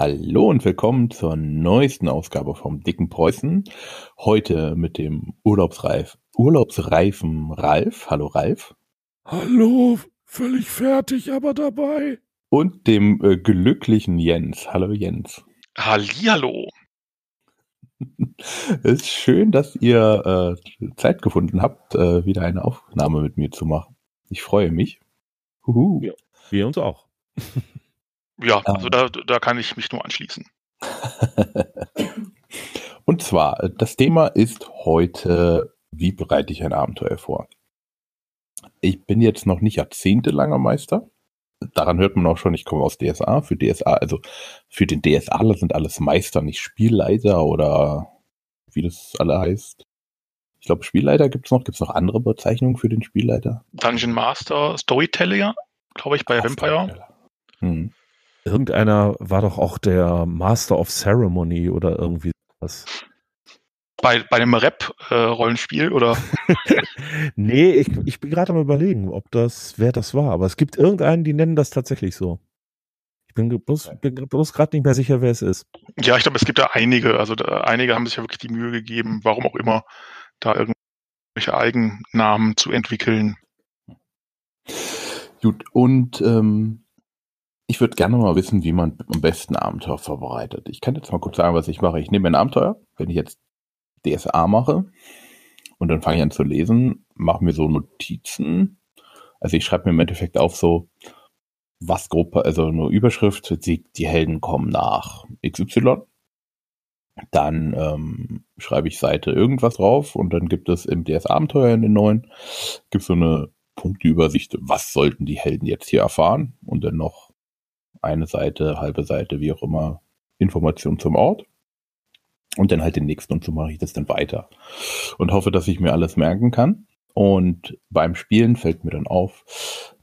Hallo und willkommen zur neuesten Ausgabe vom Dicken Preußen. Heute mit dem Urlaubsreif, Urlaubsreifen Ralf. Hallo Ralf. Hallo, völlig fertig, aber dabei. Und dem äh, glücklichen Jens. Hallo Jens. Hallihallo. Es ist schön, dass ihr äh, Zeit gefunden habt, äh, wieder eine Aufnahme mit mir zu machen. Ich freue mich. Huhu. Ja, wir uns auch. Ja, also ähm. da, da kann ich mich nur anschließen. Und zwar, das Thema ist heute, wie bereite ich ein Abenteuer vor? Ich bin jetzt noch nicht jahrzehntelanger Meister. Daran hört man auch schon, ich komme aus DSA. Für DSA, also für den DSAler sind alles Meister, nicht Spielleiter oder wie das alle heißt. Ich glaube, Spielleiter gibt es noch. Gibt es noch andere Bezeichnungen für den Spielleiter? Dungeon Master, Storyteller, glaube ich, bei Vampire. Hm irgendeiner war doch auch der Master of Ceremony oder irgendwie was. Bei, bei einem Rap-Rollenspiel äh, oder? nee, ich, ich bin gerade am überlegen, ob das, wer das war. Aber es gibt irgendeinen, die nennen das tatsächlich so. Ich bin bloß, bin bloß gerade nicht mehr sicher, wer es ist. Ja, ich glaube, es gibt da einige. Also da, einige haben sich ja wirklich die Mühe gegeben, warum auch immer, da irgendwelche Eigennamen zu entwickeln. Gut, und ähm, ich würde gerne mal wissen, wie man am besten Abenteuer vorbereitet. Ich kann jetzt mal kurz sagen, was ich mache. Ich nehme ein Abenteuer, wenn ich jetzt DSA mache und dann fange ich an zu lesen, mache mir so Notizen. Also ich schreibe mir im Endeffekt auf so, was Gruppe, also eine Überschrift, die, Helden kommen nach XY. Dann ähm, schreibe ich Seite irgendwas drauf und dann gibt es im DSA-Abenteuer in den neuen, gibt es so eine Punkteübersicht, was sollten die Helden jetzt hier erfahren und dann noch eine Seite, halbe Seite, wie auch immer, Informationen zum Ort. Und dann halt den nächsten und so mache ich das dann weiter. Und hoffe, dass ich mir alles merken kann. Und beim Spielen fällt mir dann auf,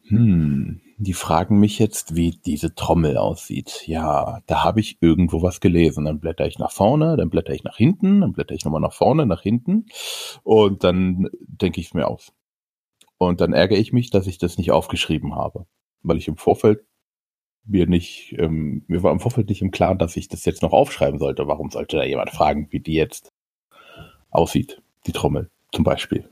hm, die fragen mich jetzt, wie diese Trommel aussieht. Ja, da habe ich irgendwo was gelesen. Dann blätter ich nach vorne, dann blätter ich nach hinten, dann blätter ich nochmal nach vorne, nach hinten. Und dann denke ich es mir aus. Und dann ärgere ich mich, dass ich das nicht aufgeschrieben habe. Weil ich im Vorfeld mir nicht, ähm, mir war im Vorfeld nicht im Klaren, dass ich das jetzt noch aufschreiben sollte. Warum sollte da jemand fragen, wie die jetzt aussieht, die Trommel zum Beispiel?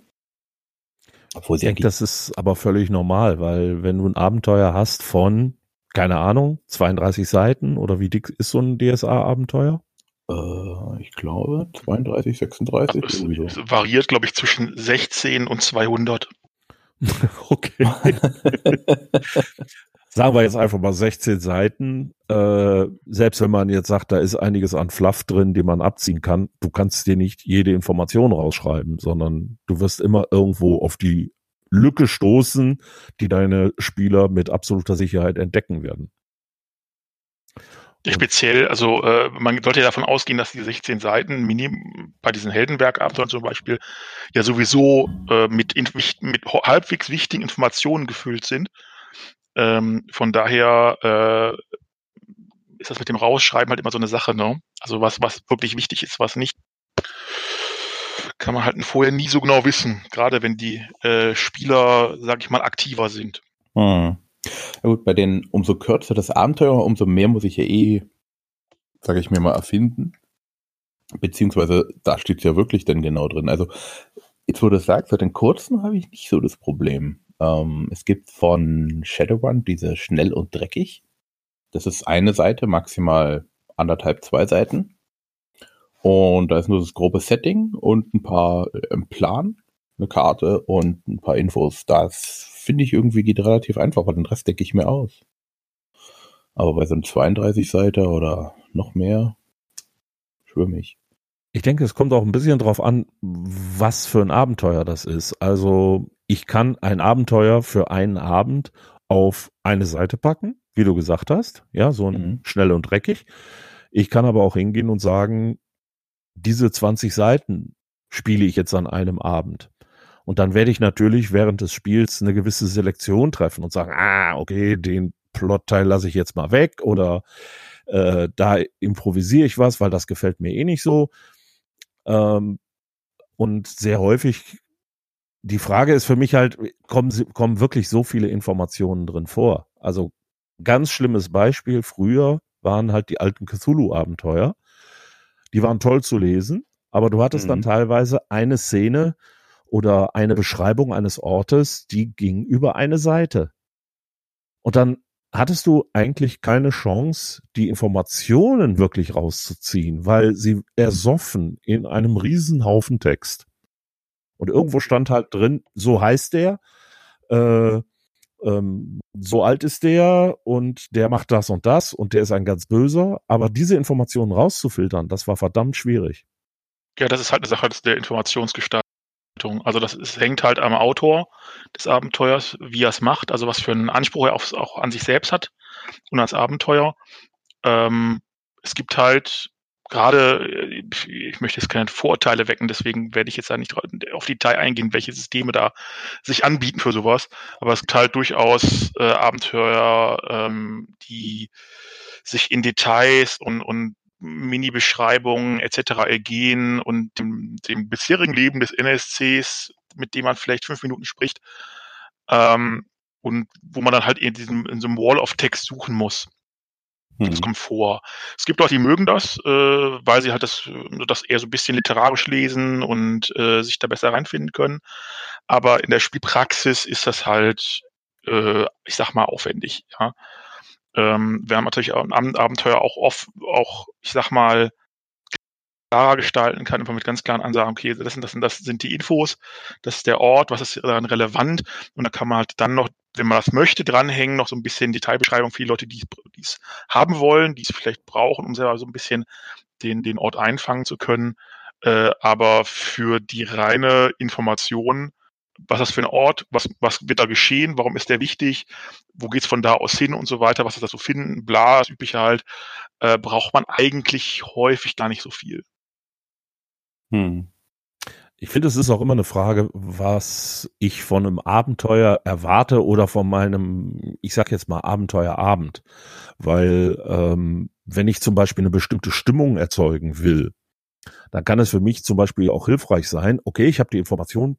Obwohl sie ich denke, das ist aber völlig normal, weil wenn du ein Abenteuer hast von, keine Ahnung, 32 Seiten oder wie dick ist so ein DSA-Abenteuer? Äh, ich glaube 32, 36. Es, es variiert, glaube ich, zwischen 16 und 200. okay. sagen wir jetzt einfach mal 16 Seiten, äh, selbst wenn man jetzt sagt, da ist einiges an Fluff drin, die man abziehen kann, du kannst dir nicht jede Information rausschreiben, sondern du wirst immer irgendwo auf die Lücke stoßen, die deine Spieler mit absoluter Sicherheit entdecken werden. Speziell, also äh, man sollte ja davon ausgehen, dass die 16 Seiten minim, bei diesen Heldenberg-Abenteuern zum Beispiel ja sowieso äh, mit, mit halbwegs wichtigen Informationen gefüllt sind ähm, von daher äh, ist das mit dem Rausschreiben halt immer so eine Sache, ne? Also was, was wirklich wichtig ist, was nicht, kann man halt vorher nie so genau wissen, gerade wenn die äh, Spieler, sag ich mal, aktiver sind. Hm. Ja gut, bei den umso kürzer das Abenteuer, umso mehr muss ich ja eh, sage ich mir mal, erfinden. Beziehungsweise da steht es ja wirklich dann genau drin. Also jetzt wo du das sagst, bei den kurzen habe ich nicht so das Problem. Ähm, es gibt von Shadowrun diese schnell und dreckig. Das ist eine Seite, maximal anderthalb, zwei Seiten. Und da ist nur das grobe Setting und ein paar äh, Plan, eine Karte und ein paar Infos. Das finde ich irgendwie geht relativ einfach, weil den Rest decke ich mir aus. Aber bei so einem 32 Seite oder noch mehr schwimme ich. Ich denke, es kommt auch ein bisschen drauf an, was für ein Abenteuer das ist. Also ich kann ein Abenteuer für einen Abend auf eine Seite packen, wie du gesagt hast. Ja, so ein mhm. schnell und dreckig. Ich kann aber auch hingehen und sagen, diese 20 Seiten spiele ich jetzt an einem Abend. Und dann werde ich natürlich während des Spiels eine gewisse Selektion treffen und sagen, ah, okay, den Plotteil lasse ich jetzt mal weg oder äh, da improvisiere ich was, weil das gefällt mir eh nicht so. Ähm, und sehr häufig, die Frage ist für mich halt, kommen, kommen wirklich so viele Informationen drin vor? Also ganz schlimmes Beispiel, früher waren halt die alten Cthulhu-Abenteuer. Die waren toll zu lesen, aber du hattest mhm. dann teilweise eine Szene oder eine Beschreibung eines Ortes, die ging über eine Seite. Und dann hattest du eigentlich keine Chance, die Informationen wirklich rauszuziehen, weil sie ersoffen in einem Riesenhaufen Text. Und irgendwo stand halt drin, so heißt der, äh, ähm, so alt ist der und der macht das und das und der ist ein ganz böser. Aber diese Informationen rauszufiltern, das war verdammt schwierig. Ja, das ist halt eine Sache der Informationsgestaltung. Also das ist, hängt halt am Autor des Abenteuers, wie er es macht, also was für einen Anspruch er auf, auch an sich selbst hat und als Abenteuer. Ähm, es gibt halt gerade, äh, ich möchte jetzt keine Vorurteile wecken, deswegen werde ich jetzt da nicht auf Detail eingehen, welche Systeme da sich anbieten für sowas. Aber es gibt halt durchaus äh, Abenteuer, ähm, die sich in Details und, und Mini-Beschreibungen etc. ergehen und dem, dem bisherigen Leben des NSCs, mit dem man vielleicht fünf Minuten spricht, ähm, und wo man dann halt in diesem in so einem Wall of Text suchen muss. Mhm. Das kommt vor. Es gibt Leute, die mögen das, äh, weil sie halt das, das eher so ein bisschen literarisch lesen und äh, sich da besser reinfinden können. Aber in der Spielpraxis ist das halt, äh, ich sag mal, aufwendig. Ja? Ähm, wir haben natürlich am Abenteuer auch oft, auch, ich sag mal, klarer gestalten kann, einfach mit ganz klaren Ansagen, okay, das und das und das sind die Infos, das ist der Ort, was ist daran relevant und da kann man halt dann noch, wenn man das möchte, dranhängen, noch so ein bisschen Detailbeschreibung für die Leute, die es haben wollen, die es vielleicht brauchen, um selber so ein bisschen den, den Ort einfangen zu können. Äh, aber für die reine Information was ist das für ein Ort, was, was wird da geschehen, warum ist der wichtig, wo geht's von da aus hin und so weiter, was ist da so finden, bla, das übliche halt, äh, braucht man eigentlich häufig gar nicht so viel. Hm. Ich finde, es ist auch immer eine Frage, was ich von einem Abenteuer erwarte oder von meinem, ich sag jetzt mal Abenteuerabend. Weil ähm, wenn ich zum Beispiel eine bestimmte Stimmung erzeugen will, dann kann es für mich zum Beispiel auch hilfreich sein, okay, ich habe die Information,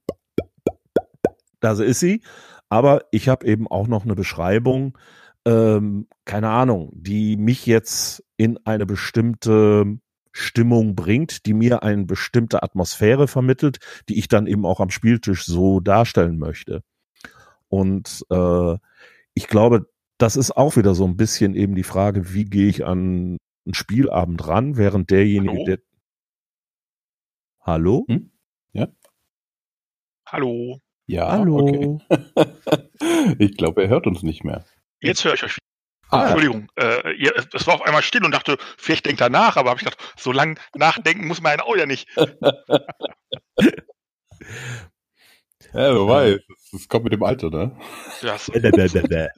da ist sie. Aber ich habe eben auch noch eine Beschreibung, ähm, keine Ahnung, die mich jetzt in eine bestimmte Stimmung bringt, die mir eine bestimmte Atmosphäre vermittelt, die ich dann eben auch am Spieltisch so darstellen möchte. Und äh, ich glaube, das ist auch wieder so ein bisschen eben die Frage, wie gehe ich an einen Spielabend ran, während derjenige, Hallo? der Hallo? Hm? Ja. Hallo. Ja, Hallo. okay. ich glaube, er hört uns nicht mehr. Jetzt höre ich euch. Ah, Entschuldigung, äh, es war auf einmal still und dachte, vielleicht denkt er nach, aber habe ich gedacht, so lange nachdenken muss man auch ja nicht. ja, wer weiß, das kommt mit dem Alter, ne? Ja, so,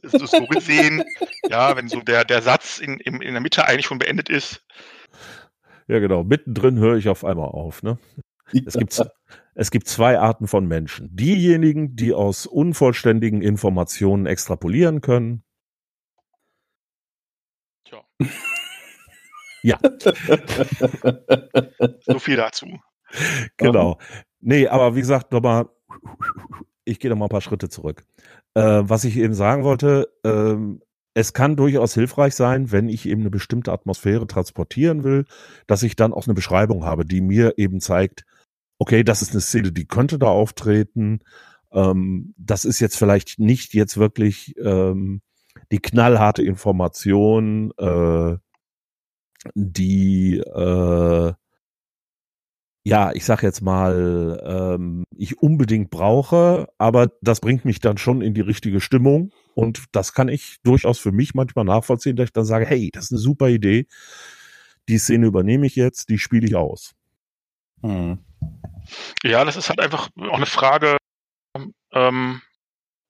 so, so gesehen, ja, wenn so der, der Satz in, in, in der Mitte eigentlich schon beendet ist. Ja, genau, mittendrin höre ich auf einmal auf, ne? Es gibt, es gibt zwei Arten von Menschen. Diejenigen, die aus unvollständigen Informationen extrapolieren können. Tja. Ja. so viel dazu. Genau. Nee, aber wie gesagt, nochmal, ich gehe noch mal ein paar Schritte zurück. Äh, was ich eben sagen wollte, ähm, es kann durchaus hilfreich sein, wenn ich eben eine bestimmte Atmosphäre transportieren will, dass ich dann auch eine Beschreibung habe, die mir eben zeigt, okay, das ist eine Szene, die könnte da auftreten. Ähm, das ist jetzt vielleicht nicht jetzt wirklich ähm, die knallharte Information, äh, die äh, ja, ich sag jetzt mal, ähm, ich unbedingt brauche, aber das bringt mich dann schon in die richtige Stimmung und das kann ich durchaus für mich manchmal nachvollziehen, dass ich dann sage, hey, das ist eine super Idee, die Szene übernehme ich jetzt, die spiele ich aus. Hm. Ja, das ist halt einfach auch eine Frage, ähm,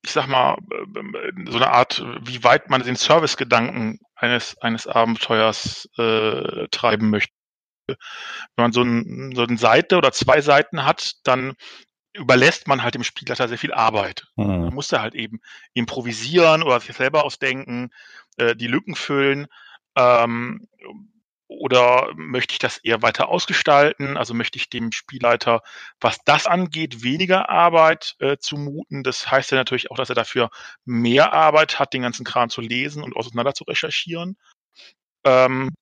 ich sag mal, äh, so eine Art, wie weit man den Servicegedanken eines, eines Abenteuers äh, treiben möchte. Wenn man so, ein, so eine Seite oder zwei Seiten hat, dann überlässt man halt dem Spielleiter sehr viel Arbeit. Mhm. Man muss da halt eben improvisieren oder sich selber ausdenken, äh, die Lücken füllen. Ähm, oder möchte ich das eher weiter ausgestalten? Also möchte ich dem Spielleiter, was das angeht, weniger Arbeit äh, zumuten? Das heißt ja natürlich auch, dass er dafür mehr Arbeit hat, den ganzen Kram zu lesen und auseinander zu recherchieren. Ähm,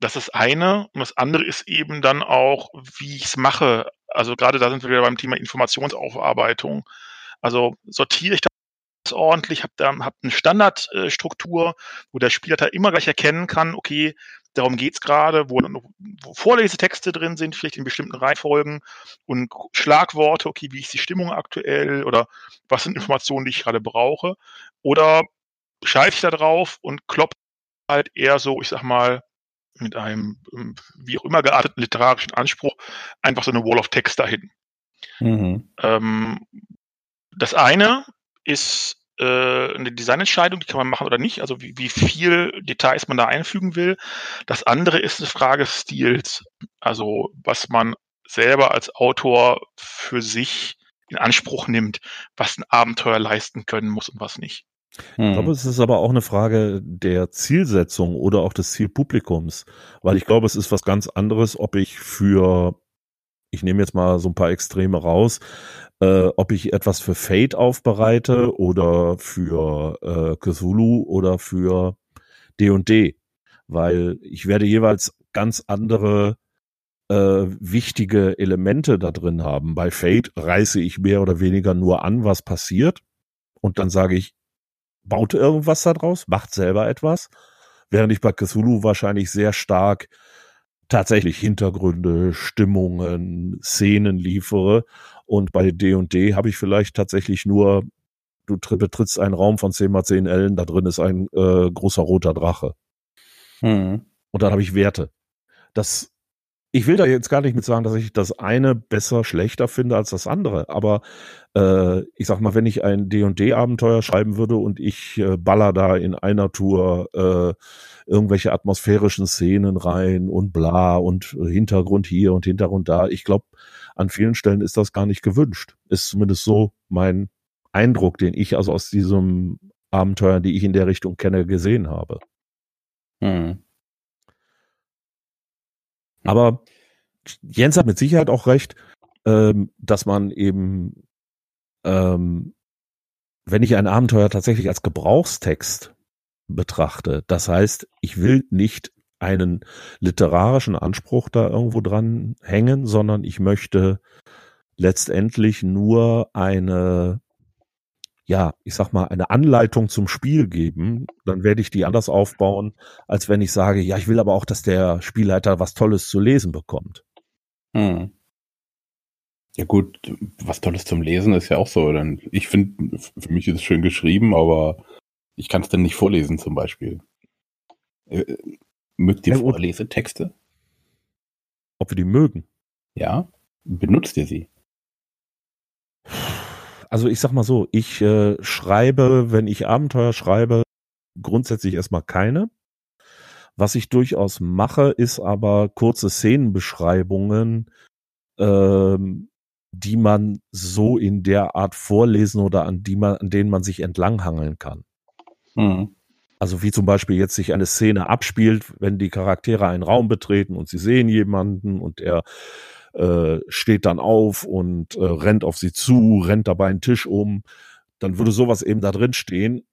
das ist eine. Und das andere ist eben dann auch, wie ich es mache. Also gerade da sind wir wieder beim Thema Informationsaufarbeitung. Also sortiere ich ordentlich, habe da hab eine Standardstruktur, wo der Spieler immer gleich erkennen kann, okay, darum geht's gerade, wo, wo Vorlesetexte drin sind, vielleicht in bestimmten Reihenfolgen und Schlagworte, okay, wie ist die Stimmung aktuell oder was sind Informationen, die ich gerade brauche. Oder schreibe ich da drauf und klopp halt eher so, ich sag mal, mit einem ähm, wie auch immer gearteten literarischen Anspruch einfach so eine Wall of Text dahin. Mhm. Ähm, das eine ist äh, eine Designentscheidung, die kann man machen oder nicht, also wie, wie viel Details man da einfügen will. Das andere ist eine Frage des Stils, also was man selber als Autor für sich in Anspruch nimmt, was ein Abenteuer leisten können muss und was nicht. Ich glaube, hm. es ist aber auch eine Frage der Zielsetzung oder auch des Zielpublikums, weil ich glaube, es ist was ganz anderes, ob ich für, ich nehme jetzt mal so ein paar Extreme raus, äh, ob ich etwas für Fate aufbereite oder für äh, Cthulhu oder für D&D, weil ich werde jeweils ganz andere äh, wichtige Elemente da drin haben. Bei Fate reiße ich mehr oder weniger nur an, was passiert und dann sage ich, baut irgendwas daraus, macht selber etwas, während ich bei Cthulhu wahrscheinlich sehr stark tatsächlich Hintergründe, Stimmungen, Szenen liefere. Und bei D&D habe ich vielleicht tatsächlich nur, du betrittst einen Raum von 10 mal 10 Ellen, da drin ist ein äh, großer roter Drache. Hm. Und dann habe ich Werte. Das ich will da jetzt gar nicht mit sagen, dass ich das eine besser, schlechter finde als das andere, aber äh, ich sag mal, wenn ich ein D&D-Abenteuer schreiben würde und ich äh, baller da in einer Tour äh, irgendwelche atmosphärischen Szenen rein und bla und Hintergrund hier und Hintergrund da, ich glaube, an vielen Stellen ist das gar nicht gewünscht. Ist zumindest so mein Eindruck, den ich also aus diesem Abenteuer, die ich in der Richtung kenne, gesehen habe. Hm. Aber Jens hat mit Sicherheit auch recht, ähm, dass man eben, ähm, wenn ich ein Abenteuer tatsächlich als Gebrauchstext betrachte, das heißt, ich will nicht einen literarischen Anspruch da irgendwo dran hängen, sondern ich möchte letztendlich nur eine ja, ich sag mal, eine Anleitung zum Spiel geben, dann werde ich die anders aufbauen, als wenn ich sage, ja, ich will aber auch, dass der Spielleiter was Tolles zu lesen bekommt. Hm. Ja gut, was Tolles zum Lesen ist ja auch so. Denn ich finde, für mich ist es schön geschrieben, aber ich kann es dann nicht vorlesen zum Beispiel. Mögt ihr Vorlesetexte? Ob wir die mögen? Ja. Benutzt ihr sie? Also ich sag mal so, ich äh, schreibe, wenn ich Abenteuer schreibe, grundsätzlich erstmal keine. Was ich durchaus mache, ist aber kurze Szenenbeschreibungen, ähm, die man so in der Art vorlesen oder an die man, an denen man sich entlanghangeln kann. Mhm. Also wie zum Beispiel jetzt sich eine Szene abspielt, wenn die Charaktere einen Raum betreten und sie sehen jemanden und er äh, steht dann auf und äh, rennt auf sie zu, rennt dabei einen Tisch um, dann würde sowas eben da drin stehen.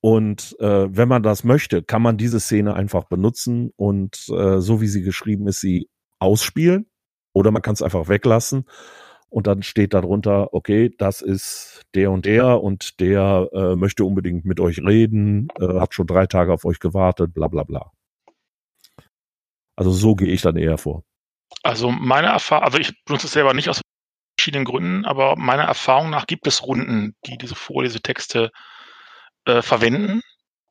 Und äh, wenn man das möchte, kann man diese Szene einfach benutzen und äh, so wie sie geschrieben ist, sie ausspielen. Oder man kann es einfach weglassen und dann steht darunter, okay, das ist der und der und der äh, möchte unbedingt mit euch reden, äh, hat schon drei Tage auf euch gewartet, bla bla bla. Also so gehe ich dann eher vor. Also meine Erfahrung, also ich benutze es selber nicht aus verschiedenen Gründen, aber meiner Erfahrung nach gibt es Runden, die diese Vorlesetexte äh, verwenden,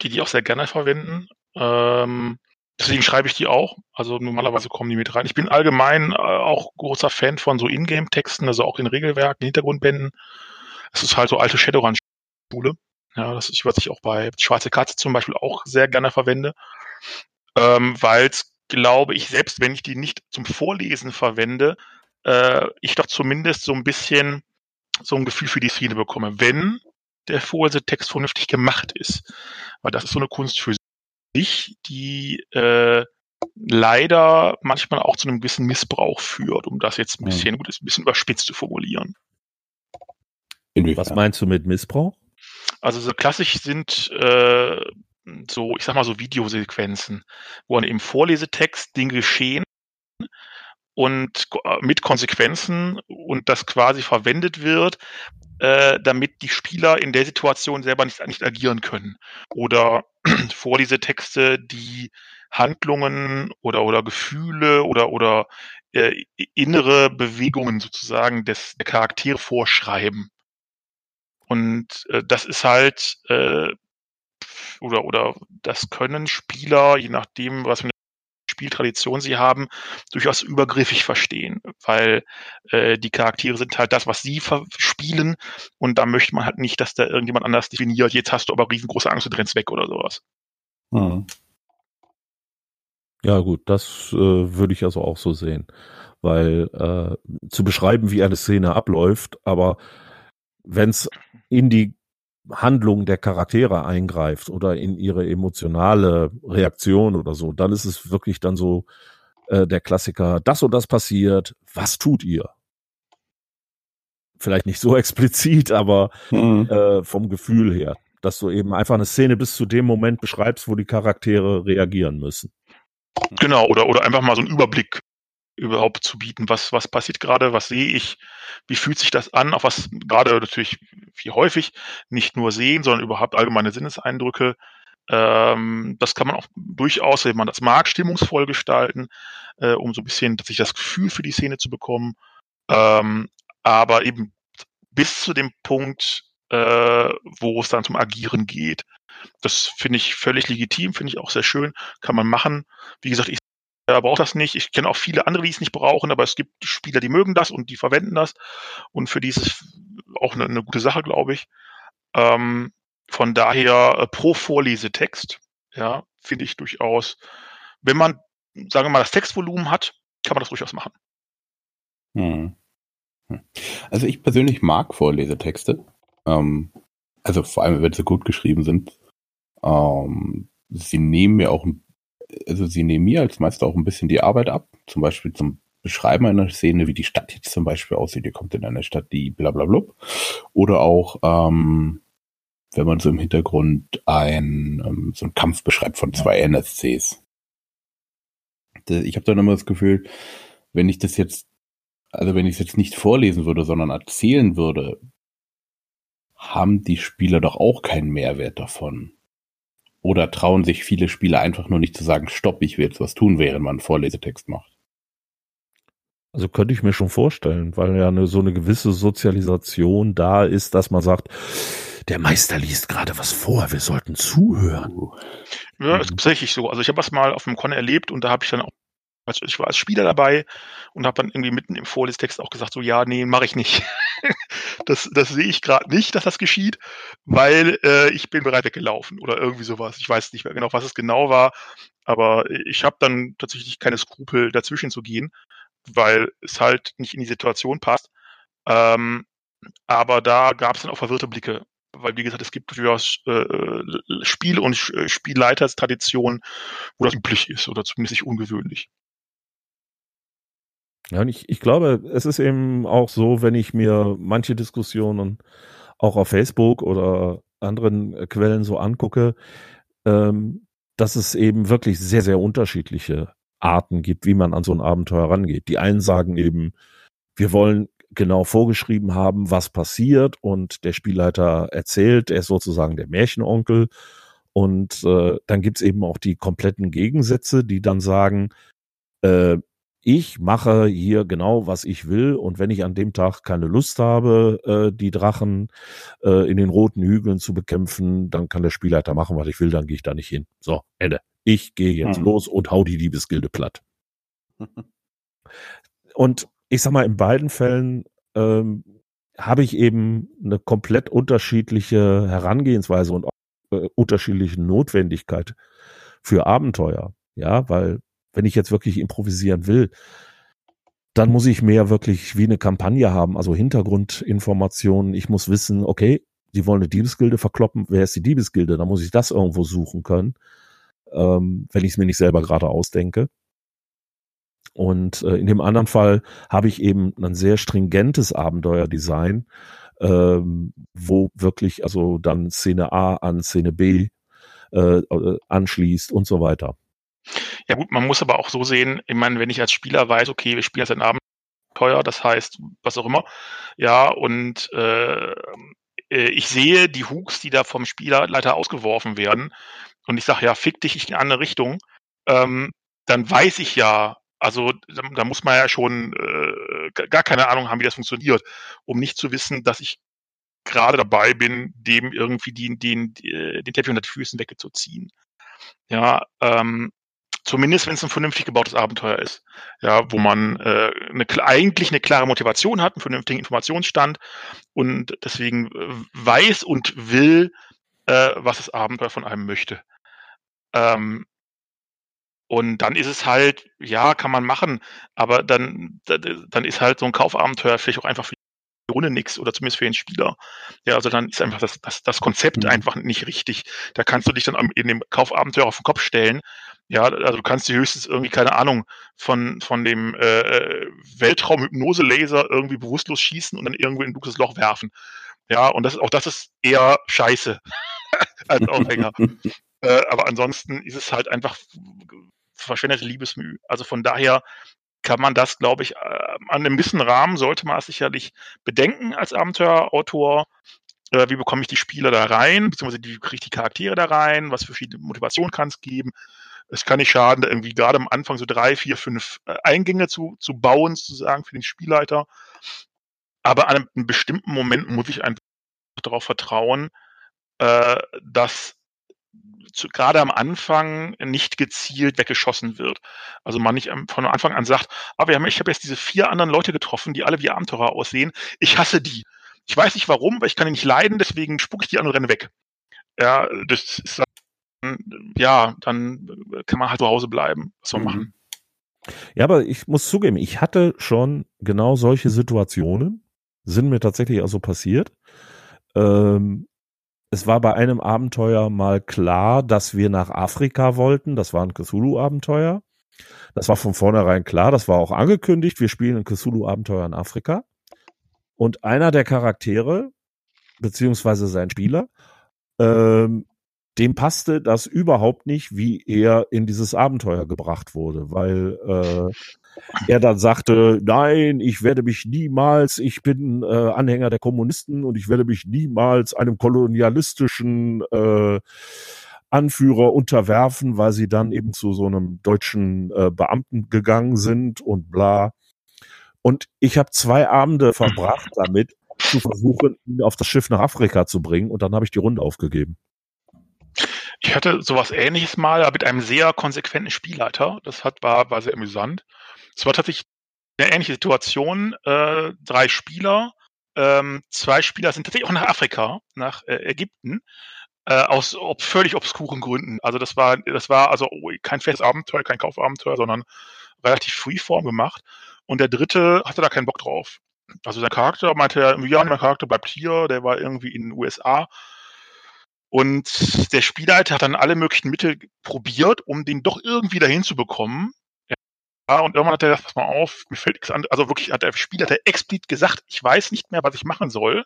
die die auch sehr gerne verwenden. Ähm, deswegen schreibe ich die auch. Also normalerweise kommen die mit rein. Ich bin allgemein äh, auch großer Fan von so Ingame-Texten, also auch in Regelwerken, Hintergrundbänden. Es ist halt so alte Shadowrun-Schule. Ja, das ist, was ich auch bei Schwarze Katze zum Beispiel auch sehr gerne verwende, ähm, weil glaube ich, selbst wenn ich die nicht zum Vorlesen verwende, äh, ich doch zumindest so ein bisschen so ein Gefühl für die Szene bekomme, wenn der Vorlesetext vernünftig gemacht ist. Weil das ist so eine Kunst für sich, die äh, leider manchmal auch zu einem gewissen Missbrauch führt, um das jetzt ein bisschen, mhm. gut, ein bisschen überspitzt zu formulieren. Was meinst du mit Missbrauch? Also so klassisch sind äh, so, ich sag mal so Videosequenzen, wo dann im Vorlesetext Dinge geschehen und äh, mit Konsequenzen und das quasi verwendet wird, äh, damit die Spieler in der Situation selber nicht, nicht agieren können. Oder Vorlesetexte, die Handlungen oder, oder Gefühle oder, oder äh, innere Bewegungen sozusagen des, der Charaktere vorschreiben. Und äh, das ist halt, äh, oder, oder das können Spieler, je nachdem, was für eine Spieltradition sie haben, durchaus übergriffig verstehen, weil äh, die Charaktere sind halt das, was sie spielen und da möchte man halt nicht, dass da irgendjemand anders definiert, jetzt hast du aber riesengroße Angst und rennst weg oder sowas. Hm. Ja gut, das äh, würde ich also auch so sehen, weil äh, zu beschreiben, wie eine Szene abläuft, aber wenn es in die Handlung der Charaktere eingreift oder in ihre emotionale Reaktion oder so, dann ist es wirklich dann so äh, der Klassiker, das und das passiert, was tut ihr? Vielleicht nicht so explizit, aber mhm. äh, vom Gefühl her, dass du eben einfach eine Szene bis zu dem Moment beschreibst, wo die Charaktere reagieren müssen. Genau, oder, oder einfach mal so einen Überblick überhaupt zu bieten. Was, was passiert gerade? Was sehe ich? Wie fühlt sich das an? Auch was gerade natürlich wie häufig nicht nur sehen, sondern überhaupt allgemeine Sinneseindrücke. Ähm, das kann man auch durchaus, wenn man das mag, stimmungsvoll gestalten, äh, um so ein bisschen sich das Gefühl für die Szene zu bekommen. Ähm, aber eben bis zu dem Punkt, äh, wo es dann zum Agieren geht. Das finde ich völlig legitim, finde ich auch sehr schön, kann man machen. Wie gesagt, ich er braucht das nicht. Ich kenne auch viele andere, die es nicht brauchen, aber es gibt Spieler, die mögen das und die verwenden das. Und für die ist es auch eine, eine gute Sache, glaube ich. Ähm, von daher äh, pro Vorlesetext, ja, finde ich durchaus, wenn man, sagen wir mal, das Textvolumen hat, kann man das durchaus machen. Hm. hm. Also ich persönlich mag Vorlesetexte. Ähm, also vor allem, wenn sie gut geschrieben sind. Ähm, sie nehmen mir auch ein also sie nehmen mir als Meister auch ein bisschen die Arbeit ab. Zum Beispiel zum Beschreiben einer Szene, wie die Stadt jetzt zum Beispiel aussieht. Ihr kommt in eine Stadt, die bla bla bla. Oder auch, ähm, wenn man so im Hintergrund ein, ähm, so einen Kampf beschreibt von zwei NSCs. Ich habe dann immer das Gefühl, wenn ich das jetzt, also wenn ich es jetzt nicht vorlesen würde, sondern erzählen würde, haben die Spieler doch auch keinen Mehrwert davon. Oder trauen sich viele Spieler einfach nur nicht zu sagen, stopp, ich will jetzt was tun, während man einen Vorlesetext macht? Also könnte ich mir schon vorstellen, weil ja eine, so eine gewisse Sozialisation da ist, dass man sagt, der Meister liest gerade was vor, wir sollten zuhören. Ja, das ist tatsächlich so. Also ich habe was mal auf dem Con erlebt und da habe ich dann auch also ich war als Spieler dabei und habe dann irgendwie mitten im Vorlestext auch gesagt, so ja, nee, mache ich nicht. das, das sehe ich gerade nicht, dass das geschieht, weil äh, ich bin bereit weggelaufen oder irgendwie sowas. Ich weiß nicht mehr genau, was es genau war, aber ich habe dann tatsächlich keine Skrupel, dazwischen zu gehen, weil es halt nicht in die Situation passt. Ähm, aber da gab es dann auch verwirrte Blicke weil wie gesagt, es gibt durchaus äh, Spiel- und Spielleiterstraditionen, wo das üblich ist oder zumindest nicht ungewöhnlich. Ja, und ich, ich glaube, es ist eben auch so, wenn ich mir manche Diskussionen auch auf Facebook oder anderen äh, Quellen so angucke, ähm, dass es eben wirklich sehr, sehr unterschiedliche Arten gibt, wie man an so ein Abenteuer rangeht. Die einen sagen eben, wir wollen genau vorgeschrieben haben, was passiert und der Spielleiter erzählt, er ist sozusagen der Märchenonkel. Und äh, dann gibt's eben auch die kompletten Gegensätze, die dann sagen, äh, ich mache hier genau, was ich will. Und wenn ich an dem Tag keine Lust habe, äh, die Drachen äh, in den roten Hügeln zu bekämpfen, dann kann der Spielleiter machen, was ich will, dann gehe ich da nicht hin. So, Ende. Ich gehe jetzt hm. los und hau die Liebesgilde platt. und ich sag mal, in beiden Fällen ähm, habe ich eben eine komplett unterschiedliche Herangehensweise und auch, äh, unterschiedliche Notwendigkeit für Abenteuer. Ja, weil wenn ich jetzt wirklich improvisieren will, dann muss ich mehr wirklich wie eine Kampagne haben, also Hintergrundinformationen. Ich muss wissen, okay, die wollen eine Diebesgilde verkloppen. Wer ist die Diebesgilde? Da muss ich das irgendwo suchen können, ähm, wenn ich es mir nicht selber gerade ausdenke. Und äh, in dem anderen Fall habe ich eben ein sehr stringentes Abenteuerdesign, ähm, wo wirklich also dann Szene A an Szene B äh, äh, anschließt und so weiter. Ja gut, man muss aber auch so sehen, ich meine, wenn ich als Spieler weiß, okay, wir spielen jetzt ein Abenteuer, das heißt, was auch immer, ja, und äh, äh, ich sehe die Hooks, die da vom Spielerleiter ausgeworfen werden, und ich sage, ja, fick dich ich in eine andere Richtung, ähm, dann weiß ich ja, also da, da muss man ja schon äh, gar keine Ahnung haben, wie das funktioniert, um nicht zu wissen, dass ich gerade dabei bin, dem irgendwie den, den, den Teppich unter die Füßen wegzuziehen. Ja, ähm, zumindest wenn es ein vernünftig gebautes Abenteuer ist, ja, wo man äh, eine, eigentlich eine klare Motivation hat, einen vernünftigen Informationsstand und deswegen äh, weiß und will, äh, was das Abenteuer von einem möchte. Ähm, und dann ist es halt, ja, kann man machen, aber dann, dann ist halt so ein Kaufabenteuer vielleicht auch einfach für Runde nichts oder zumindest für den Spieler. Ja, also dann ist einfach das, das, das Konzept mhm. einfach nicht richtig. Da kannst du dich dann in dem Kaufabenteuer auf den Kopf stellen. Ja, also du kannst dir höchstens irgendwie, keine Ahnung, von, von dem äh, Weltraum-Hypnose-Laser irgendwie bewusstlos schießen und dann irgendwo in ein dunkles Loch werfen. Ja, und das, auch das ist eher scheiße als Aufhänger. äh, aber ansonsten ist es halt einfach verschwendete Liebesmüh. Also von daher kann man das, glaube ich, äh, an einem gewissen Rahmen sollte man es sicherlich bedenken als Abenteuerautor. Äh, wie bekomme ich die Spieler da rein, beziehungsweise wie kriege ich die Charaktere da rein, was für verschiedene Motivationen kann es geben. Es kann nicht schaden, irgendwie gerade am Anfang so drei, vier, fünf äh, Eingänge zu, zu bauen, sozusagen für den Spielleiter. Aber an einem bestimmten Moment muss ich einfach darauf vertrauen, dass zu, gerade am Anfang nicht gezielt weggeschossen wird. Also man nicht von Anfang an sagt, ah, ich habe jetzt diese vier anderen Leute getroffen, die alle wie Abenteurer aussehen. Ich hasse die. Ich weiß nicht warum, weil ich kann die nicht leiden, deswegen spucke ich die an und renne weg. Ja, das ist dann, ja, dann kann man halt zu Hause bleiben. Was soll man mhm. machen? Ja, aber ich muss zugeben, ich hatte schon genau solche Situationen, sind mir tatsächlich also passiert. Ähm, es war bei einem Abenteuer mal klar, dass wir nach Afrika wollten. Das war ein Cthulhu-Abenteuer. Das war von vornherein klar. Das war auch angekündigt. Wir spielen ein Cthulhu-Abenteuer in Afrika. Und einer der Charaktere, beziehungsweise sein Spieler, ähm, dem passte das überhaupt nicht, wie er in dieses Abenteuer gebracht wurde, weil äh, er dann sagte, nein, ich werde mich niemals, ich bin äh, Anhänger der Kommunisten und ich werde mich niemals einem kolonialistischen äh, Anführer unterwerfen, weil sie dann eben zu so einem deutschen äh, Beamten gegangen sind und bla. Und ich habe zwei Abende verbracht damit, zu versuchen, ihn auf das Schiff nach Afrika zu bringen und dann habe ich die Runde aufgegeben. Ich hatte sowas ähnliches mal mit einem sehr konsequenten Spielleiter. Das hat, war, war sehr amüsant. Es war tatsächlich eine ähnliche Situation. Äh, drei Spieler, ähm, zwei Spieler sind tatsächlich auch nach Afrika, nach äh, Ägypten, äh, aus ob, völlig obskuren Gründen. Also das war, das war also oh, kein festes Abenteuer, kein Kaufabenteuer, sondern relativ freeform gemacht. Und der dritte hatte da keinen Bock drauf. Also sein Charakter meinte ja, mein Charakter bleibt hier, der war irgendwie in den USA. Und der Spielleiter hat dann alle möglichen Mittel probiert, um den doch irgendwie dahin zu bekommen. Ja, und irgendwann hat er gesagt, pass mal auf, mir fällt nichts an. Also wirklich hat der Spieler hat er explizit gesagt, ich weiß nicht mehr, was ich machen soll.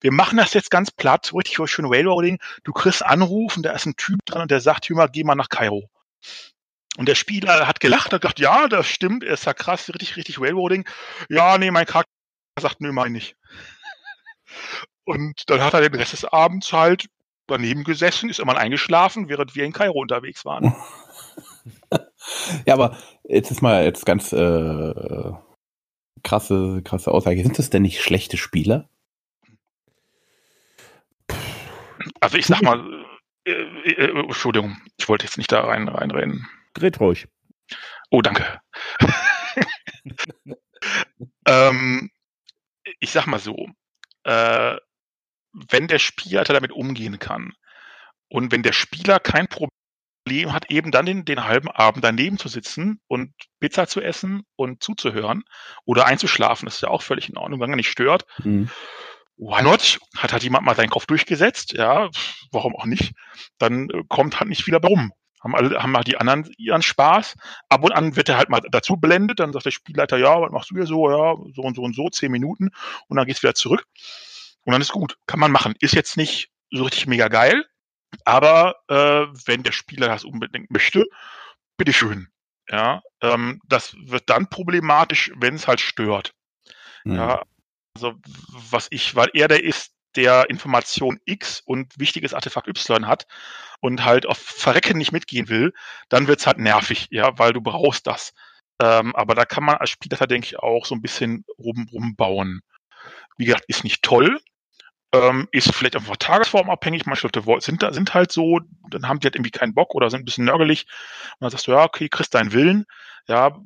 Wir machen das jetzt ganz platt, richtig schön Railroading. Du kriegst Anrufen, da ist ein Typ dran und der sagt, Hümer, geh mal nach Kairo. Und der Spieler hat gelacht, hat gesagt, ja, das stimmt, er ist ja krass, richtig, richtig Railroading. Ja, nee, mein Charakter sagt, nö, mein nicht. Und dann hat er den Rest des Abends halt daneben gesessen, ist immer eingeschlafen, während wir in Kairo unterwegs waren. ja, aber jetzt ist mal jetzt ganz äh, krasse, krasse Aussage. Sind das denn nicht schlechte Spieler? Also ich sag mal, äh, äh, äh, Entschuldigung, ich wollte jetzt nicht da rein reinreden. Dreht ruhig. Oh, danke. ähm, ich sag mal so, äh, wenn der Spieler damit umgehen kann und wenn der Spieler kein Problem hat, eben dann den, den halben Abend daneben zu sitzen und Pizza zu essen und zuzuhören oder einzuschlafen, das ist ja auch völlig in Ordnung, wenn er nicht stört. Mhm. Why not? Hat halt jemand mal seinen Kopf durchgesetzt, ja, warum auch nicht? Dann äh, kommt halt nicht wieder rum. Haben alle, haben halt die anderen ihren Spaß. Ab und an wird er halt mal dazu blendet, dann sagt der Spielleiter, ja, was machst du hier so, ja, so und so und so, zehn Minuten und dann geht's wieder zurück. Und dann ist gut. Kann man machen. Ist jetzt nicht so richtig mega geil, Aber äh, wenn der Spieler das unbedingt möchte, bitteschön. Ja, ähm, das wird dann problematisch, wenn es halt stört. Hm. Ja, also was ich, weil er der ist, der Information X und wichtiges Artefakt Y hat und halt auf Verrecken nicht mitgehen will, dann wird's halt nervig, ja, weil du brauchst das. Ähm, aber da kann man als Spieler, denke ich, auch so ein bisschen rum, rumbauen. Wie gesagt, ist nicht toll, ähm, ist vielleicht einfach tagesformabhängig. Manche Leute sind, da, sind halt so, dann haben die halt irgendwie keinen Bock oder sind ein bisschen nörgelig. Und dann sagst du, ja, okay, kriegst deinen Willen. Ja,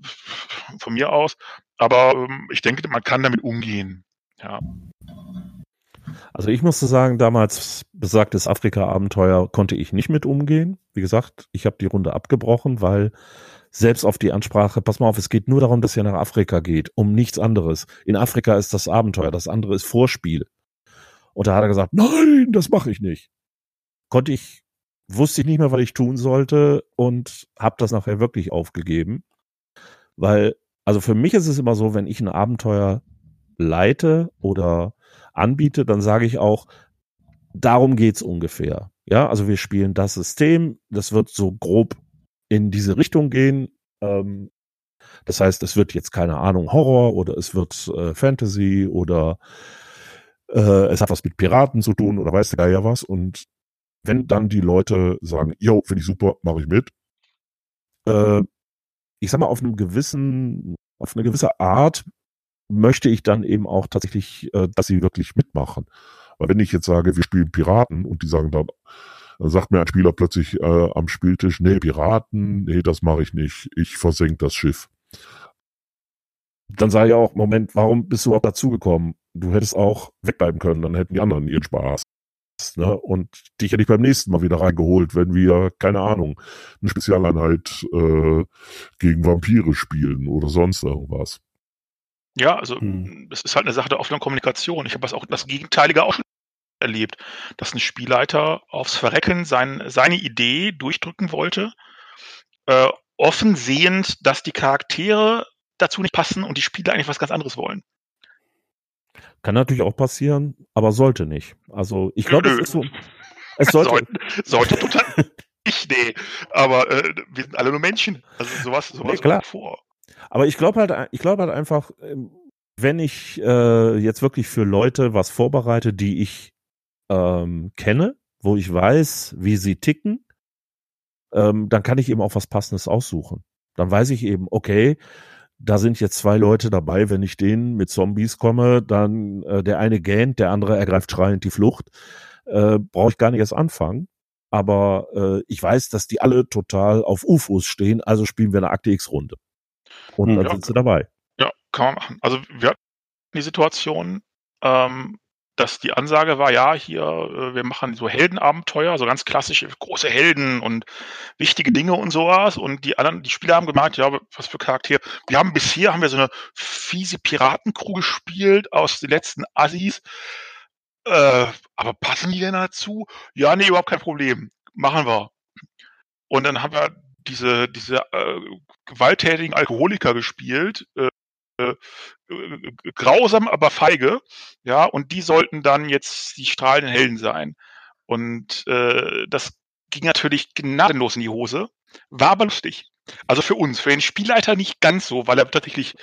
von mir aus. Aber ähm, ich denke, man kann damit umgehen. Ja. Also ich musste sagen, damals besagtes Afrika-Abenteuer konnte ich nicht mit umgehen. Wie gesagt, ich habe die Runde abgebrochen, weil selbst auf die Ansprache, pass mal auf, es geht nur darum, dass ihr nach Afrika geht, um nichts anderes. In Afrika ist das Abenteuer, das andere ist Vorspiel. Und da hat er gesagt, nein, das mache ich nicht. Konnte ich, wusste ich nicht mehr, was ich tun sollte und habe das nachher wirklich aufgegeben. Weil, also für mich ist es immer so, wenn ich ein Abenteuer leite oder anbiete, dann sage ich auch, darum geht's ungefähr. Ja, also wir spielen das System, das wird so grob in diese Richtung gehen. Ähm, das heißt, es wird jetzt keine Ahnung Horror oder es wird äh, Fantasy oder äh, es hat was mit Piraten zu tun oder weiß der Geier was. Und wenn dann die Leute sagen, yo, finde ich super, mache ich mit, äh, ich sag mal, auf einem gewissen, auf eine gewisse Art möchte ich dann eben auch tatsächlich, äh, dass sie wirklich mitmachen. Weil wenn ich jetzt sage, wir spielen Piraten und die sagen dann, dann sagt mir ein Spieler plötzlich äh, am Spieltisch, nee, Piraten, nee, das mache ich nicht, ich versenke das Schiff. Dann sage ich auch, Moment, warum bist du überhaupt dazugekommen? Du hättest auch wegbleiben können, dann hätten die anderen ihren Spaß. Ne? Und dich hätte ich beim nächsten Mal wieder reingeholt, wenn wir, keine Ahnung, eine Spezialeinheit äh, gegen Vampire spielen oder sonst irgendwas. Ja, also hm. es ist halt eine Sache der offenen Kommunikation. Ich habe das auch das Gegenteilige auch schon erlebt, dass ein Spielleiter aufs Verrecken sein, seine Idee durchdrücken wollte, äh, offen sehend, dass die Charaktere dazu nicht passen und die Spieler eigentlich was ganz anderes wollen. Kann natürlich auch passieren, aber sollte nicht. Also ich glaube, es ist so. Es sollte, sollte, sollte total nicht, nee. Aber äh, wir sind alle nur Menschen. Also sowas, sowas nee, klar. vor. Aber ich glaube halt, ich glaube halt einfach, ähm, wenn ich äh, jetzt wirklich für Leute was vorbereite, die ich ähm, kenne, wo ich weiß, wie sie ticken, ähm, dann kann ich eben auch was Passendes aussuchen. Dann weiß ich eben, okay, da sind jetzt zwei Leute dabei, wenn ich denen mit Zombies komme, dann äh, der eine gähnt, der andere ergreift schreiend die Flucht. Äh, Brauche ich gar nicht erst anfangen. Aber äh, ich weiß, dass die alle total auf UFOs stehen, also spielen wir eine Akte X-Runde. Und dann ja, sind sie dabei. Ja, kann man machen. Also wir hatten die Situation, ähm, dass die Ansage war, ja, hier, äh, wir machen so Heldenabenteuer, so ganz klassische große Helden und wichtige Dinge und sowas. Und die anderen, die Spieler haben gemeint, ja, was für Charaktere. Wir haben bisher haben wir so eine fiese Piratencrew gespielt aus den letzten Assis. Äh, aber passen die denn dazu? Ja, nee, überhaupt kein Problem. Machen wir. Und dann haben wir diese, diese äh, gewalttätigen Alkoholiker gespielt, äh, äh, grausam, aber feige, ja, und die sollten dann jetzt die strahlenden Helden sein. Und äh, das ging natürlich gnadenlos in die Hose, war aber lustig. Also für uns, für den Spielleiter nicht ganz so, weil er tatsächlich,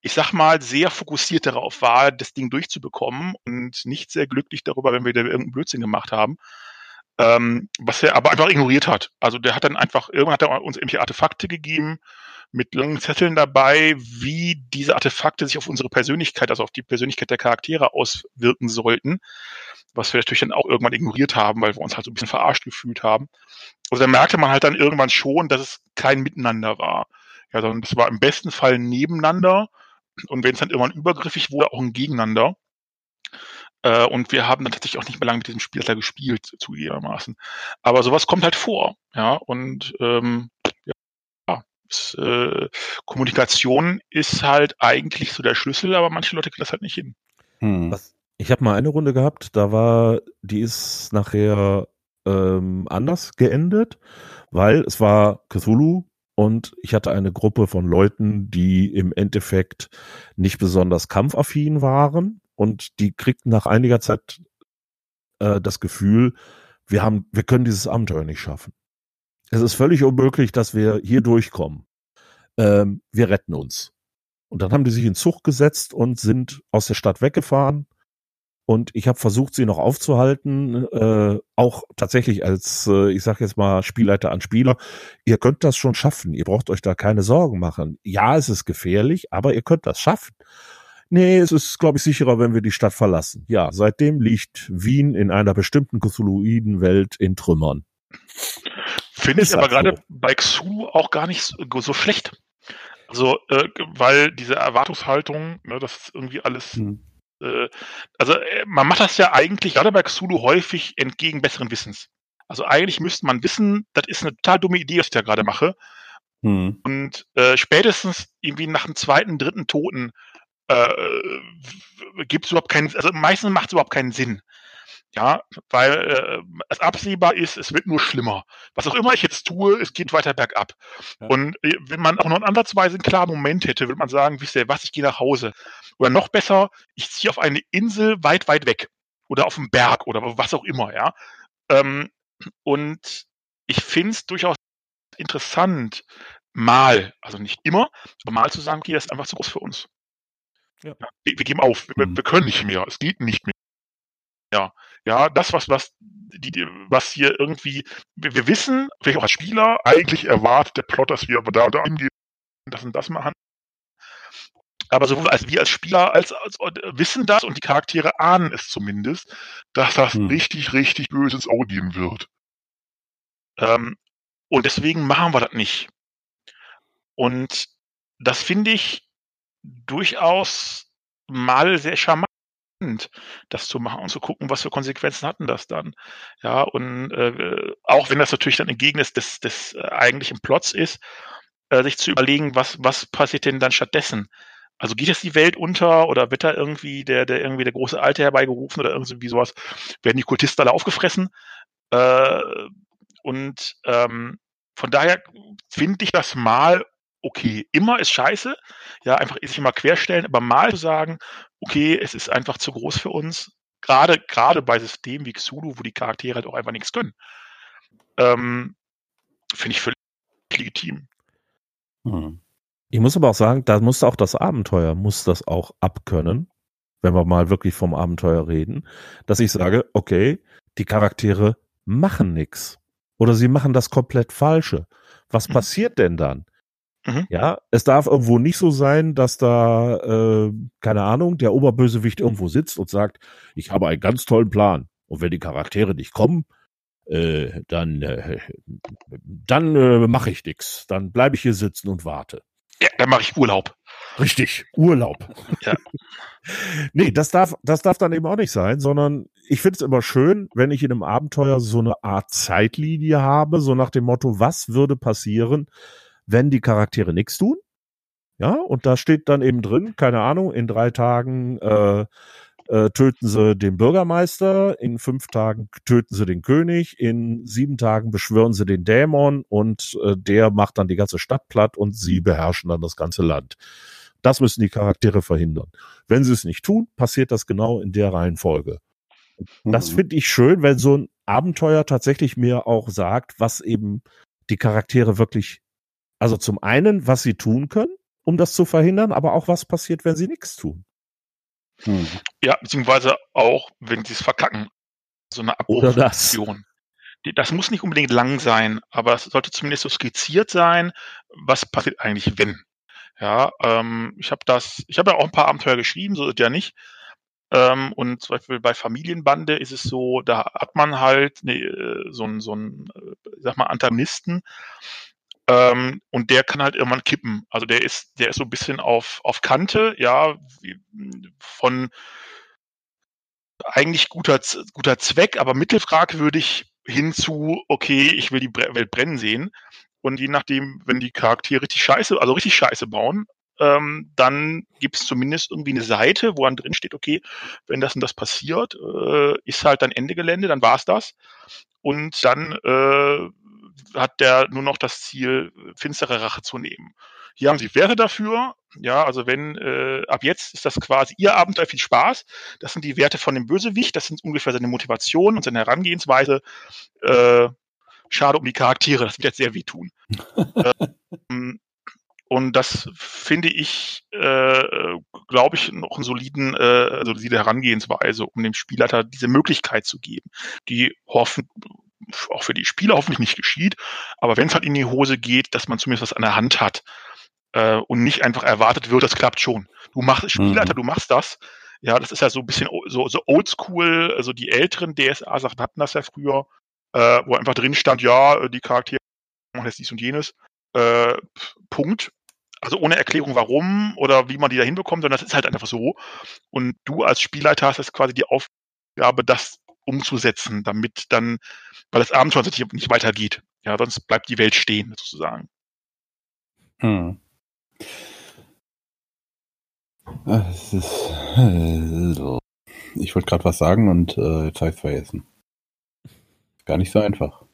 ich sag mal, sehr fokussiert darauf war, das Ding durchzubekommen und nicht sehr glücklich darüber, wenn wir da irgendeinen Blödsinn gemacht haben. Ähm, was er aber einfach ignoriert hat. Also der hat dann einfach, irgendwann hat er uns irgendwelche Artefakte gegeben, mit langen Zetteln dabei, wie diese Artefakte sich auf unsere Persönlichkeit, also auf die Persönlichkeit der Charaktere auswirken sollten, was wir natürlich dann auch irgendwann ignoriert haben, weil wir uns halt so ein bisschen verarscht gefühlt haben. Also da merkte man halt dann irgendwann schon, dass es kein Miteinander war. Ja, sondern es war im besten Fall nebeneinander und wenn es dann irgendwann übergriffig wurde, auch ein Gegeneinander. Äh, und wir haben dann tatsächlich auch nicht mehr lange mit diesem Spielleiter gespielt, zugegebenermaßen. Aber sowas kommt halt vor, ja, und ähm, äh, Kommunikation ist halt eigentlich so der Schlüssel, aber manche Leute kriegen das halt nicht hin. Hm. Ich habe mal eine Runde gehabt, da war, die ist nachher ähm, anders geendet, weil es war Cthulhu und ich hatte eine Gruppe von Leuten, die im Endeffekt nicht besonders kampfaffin waren und die kriegten nach einiger Zeit äh, das Gefühl, wir haben, wir können dieses Abenteuer nicht schaffen. Es ist völlig unmöglich, dass wir hier durchkommen. Ähm, wir retten uns. Und dann haben die sich in Zug gesetzt und sind aus der Stadt weggefahren. Und ich habe versucht, sie noch aufzuhalten, äh, auch tatsächlich als, äh, ich sage jetzt mal, Spielleiter an Spieler. Ihr könnt das schon schaffen. Ihr braucht euch da keine Sorgen machen. Ja, es ist gefährlich, aber ihr könnt das schaffen. Nee, es ist, glaube ich, sicherer, wenn wir die Stadt verlassen. Ja, seitdem liegt Wien in einer bestimmten Cthulhuiden Welt in Trümmern. Finde ich aber gerade so. bei Xu auch gar nicht so, schlecht. Also, äh, weil diese Erwartungshaltung, ne, das ist irgendwie alles. Hm. Äh, also, äh, man macht das ja eigentlich gerade bei Xulu häufig entgegen besseren Wissens. Also, eigentlich müsste man wissen, das ist eine total dumme Idee, was ich da gerade mache. Hm. Und äh, spätestens irgendwie nach dem zweiten, dritten Toten äh, gibt es überhaupt keinen, also meistens macht es überhaupt keinen Sinn. Ja, weil äh, es absehbar ist, es wird nur schlimmer. Was auch immer ich jetzt tue, es geht weiter bergab. Ja. Und äh, wenn man auch noch ansatzweise einen klaren Moment hätte, würde man sagen, wisst ihr was, ich gehe nach Hause. Oder noch besser, ich ziehe auf eine Insel weit, weit weg. Oder auf einen Berg oder was auch immer, ja. Ähm, und ich finde es durchaus interessant, mal, also nicht immer, aber mal zu sagen, okay, das ist einfach zu groß für uns. Ja. Wir, wir, geben auf, wir, mhm. wir, können nicht mehr, es geht nicht mehr. Ja, ja, das, was, was, die, was hier irgendwie, wir, wir wissen, vielleicht auch als Spieler, eigentlich erwartet der Plot, dass wir da und da hingehen, das und das machen. Aber sowohl als wir als Spieler als, als wissen das und die Charaktere ahnen es zumindest, dass das hm. richtig, richtig böse ins Auge gehen wird. Ähm, und deswegen machen wir das nicht. Und das finde ich durchaus mal sehr charmant das zu machen und zu gucken, was für Konsequenzen hatten das dann. Ja, und äh, auch wenn das natürlich dann entgegen des, des, des äh, eigentlichen Plots ist, äh, sich zu überlegen, was, was passiert denn dann stattdessen? Also geht jetzt die Welt unter oder wird da irgendwie der, der irgendwie der große Alte herbeigerufen oder irgendwie sowas? Werden die Kultisten alle aufgefressen? Äh, und ähm, von daher finde ich das mal okay. Immer ist scheiße, ja, einfach sich immer querstellen, aber mal zu sagen, okay, es ist einfach zu groß für uns, gerade, gerade bei Systemen wie Xulu, wo die Charaktere halt auch einfach nichts können, ähm, finde ich völlig legitim. Hm. Ich muss aber auch sagen, da muss auch das Abenteuer, muss das auch abkönnen, wenn wir mal wirklich vom Abenteuer reden, dass ich sage, okay, die Charaktere machen nichts. Oder sie machen das komplett Falsche. Was mhm. passiert denn dann? Mhm. Ja, es darf irgendwo nicht so sein, dass da, äh, keine Ahnung, der Oberbösewicht irgendwo sitzt und sagt, ich habe einen ganz tollen Plan. Und wenn die Charaktere nicht kommen, äh, dann, äh, dann äh, mache ich nix. Dann bleibe ich hier sitzen und warte. Ja, dann mache ich Urlaub. Richtig, Urlaub. Ja. nee, das darf, das darf dann eben auch nicht sein, sondern ich finde es immer schön, wenn ich in einem Abenteuer so eine Art Zeitlinie habe, so nach dem Motto, was würde passieren, wenn die Charaktere nichts tun. Ja, und da steht dann eben drin, keine Ahnung, in drei Tagen äh, äh, töten sie den Bürgermeister, in fünf Tagen töten sie den König, in sieben Tagen beschwören sie den Dämon und äh, der macht dann die ganze Stadt platt und sie beherrschen dann das ganze Land. Das müssen die Charaktere verhindern. Wenn sie es nicht tun, passiert das genau in der Reihenfolge. Das mhm. finde ich schön, wenn so ein Abenteuer tatsächlich mir auch sagt, was eben die Charaktere wirklich also zum einen, was sie tun können, um das zu verhindern, aber auch was passiert, wenn sie nichts tun. Hm. Ja, beziehungsweise auch, wenn sie es verkacken. So eine Abbruchfunktion. Das. das muss nicht unbedingt lang sein, aber es sollte zumindest so skizziert sein, was passiert eigentlich, wenn. Ja, ähm, ich habe das, ich habe ja auch ein paar Abenteuer geschrieben, so ist ja nicht. Ähm, und zum Beispiel bei Familienbande ist es so, da hat man halt ne, so einen, so einen, äh, sag mal, Antagonisten, ähm, und der kann halt irgendwann kippen. Also der ist, der ist so ein bisschen auf, auf Kante, ja, von eigentlich guter, guter Zweck, aber mittelfragwürdig hinzu, okay, ich will die Welt brennen sehen. Und je nachdem, wenn die Charaktere richtig scheiße, also richtig scheiße bauen, ähm, dann gibt es zumindest irgendwie eine Seite, wo dann drin steht, okay, wenn das und das passiert, äh, ist halt dann Ende Gelände, dann war es das. Und dann äh, hat der nur noch das Ziel, finstere Rache zu nehmen. Hier haben sie Werte dafür, Ja, also wenn äh, ab jetzt ist das quasi ihr Abenteuer viel Spaß. Das sind die Werte von dem Bösewicht, das sind ungefähr seine Motivation und seine Herangehensweise. Äh, schade um die Charaktere, das wird jetzt sehr wehtun. ähm, und das finde ich, äh, glaube ich, noch einen soliden, äh, also solide Herangehensweise, um dem Spielleiter diese Möglichkeit zu geben, die hoffen, auch für die Spieler hoffentlich nicht geschieht, aber wenn es halt in die Hose geht, dass man zumindest was an der Hand hat äh, und nicht einfach erwartet wird, das klappt schon. Du machst Spielleiter, mhm. du machst das. Ja, das ist ja so ein bisschen so, so oldschool, also die älteren DSA-Sachen hatten das ja früher, äh, wo einfach drin stand, ja, die Charaktere machen jetzt dies und jenes. Äh, Punkt also ohne Erklärung warum oder wie man die da hinbekommt, sondern das ist halt einfach so. Und du als Spielleiter hast jetzt quasi die Aufgabe, das umzusetzen, damit dann, weil das Abenteuer natürlich nicht weitergeht. Ja, sonst bleibt die Welt stehen, sozusagen. Hm. Ist, äh, ich wollte gerade was sagen und äh, jetzt habe ich es vergessen. Gar nicht so einfach.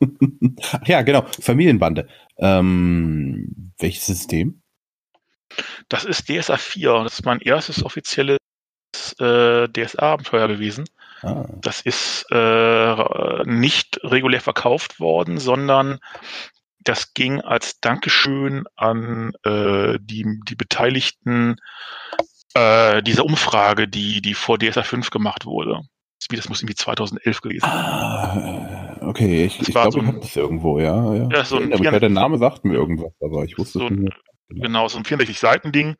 Ach ja, genau. Familienbande. Ähm, welches System? Das ist DSA 4. Das ist mein erstes offizielles äh, DSA-Abenteuer gewesen. Ah. Das ist äh, nicht regulär verkauft worden, sondern das ging als Dankeschön an äh, die, die Beteiligten äh, dieser Umfrage, die, die vor DSA 5 gemacht wurde. Das muss irgendwie 2011 gewesen sein. Ah, okay, ich, ich glaube, so ich habe das irgendwo, ja. ja. ja so ein ja, der Name sagt mir irgendwas, aber ich wusste so es nicht. Genau, so ein 64-Seiten-Ding.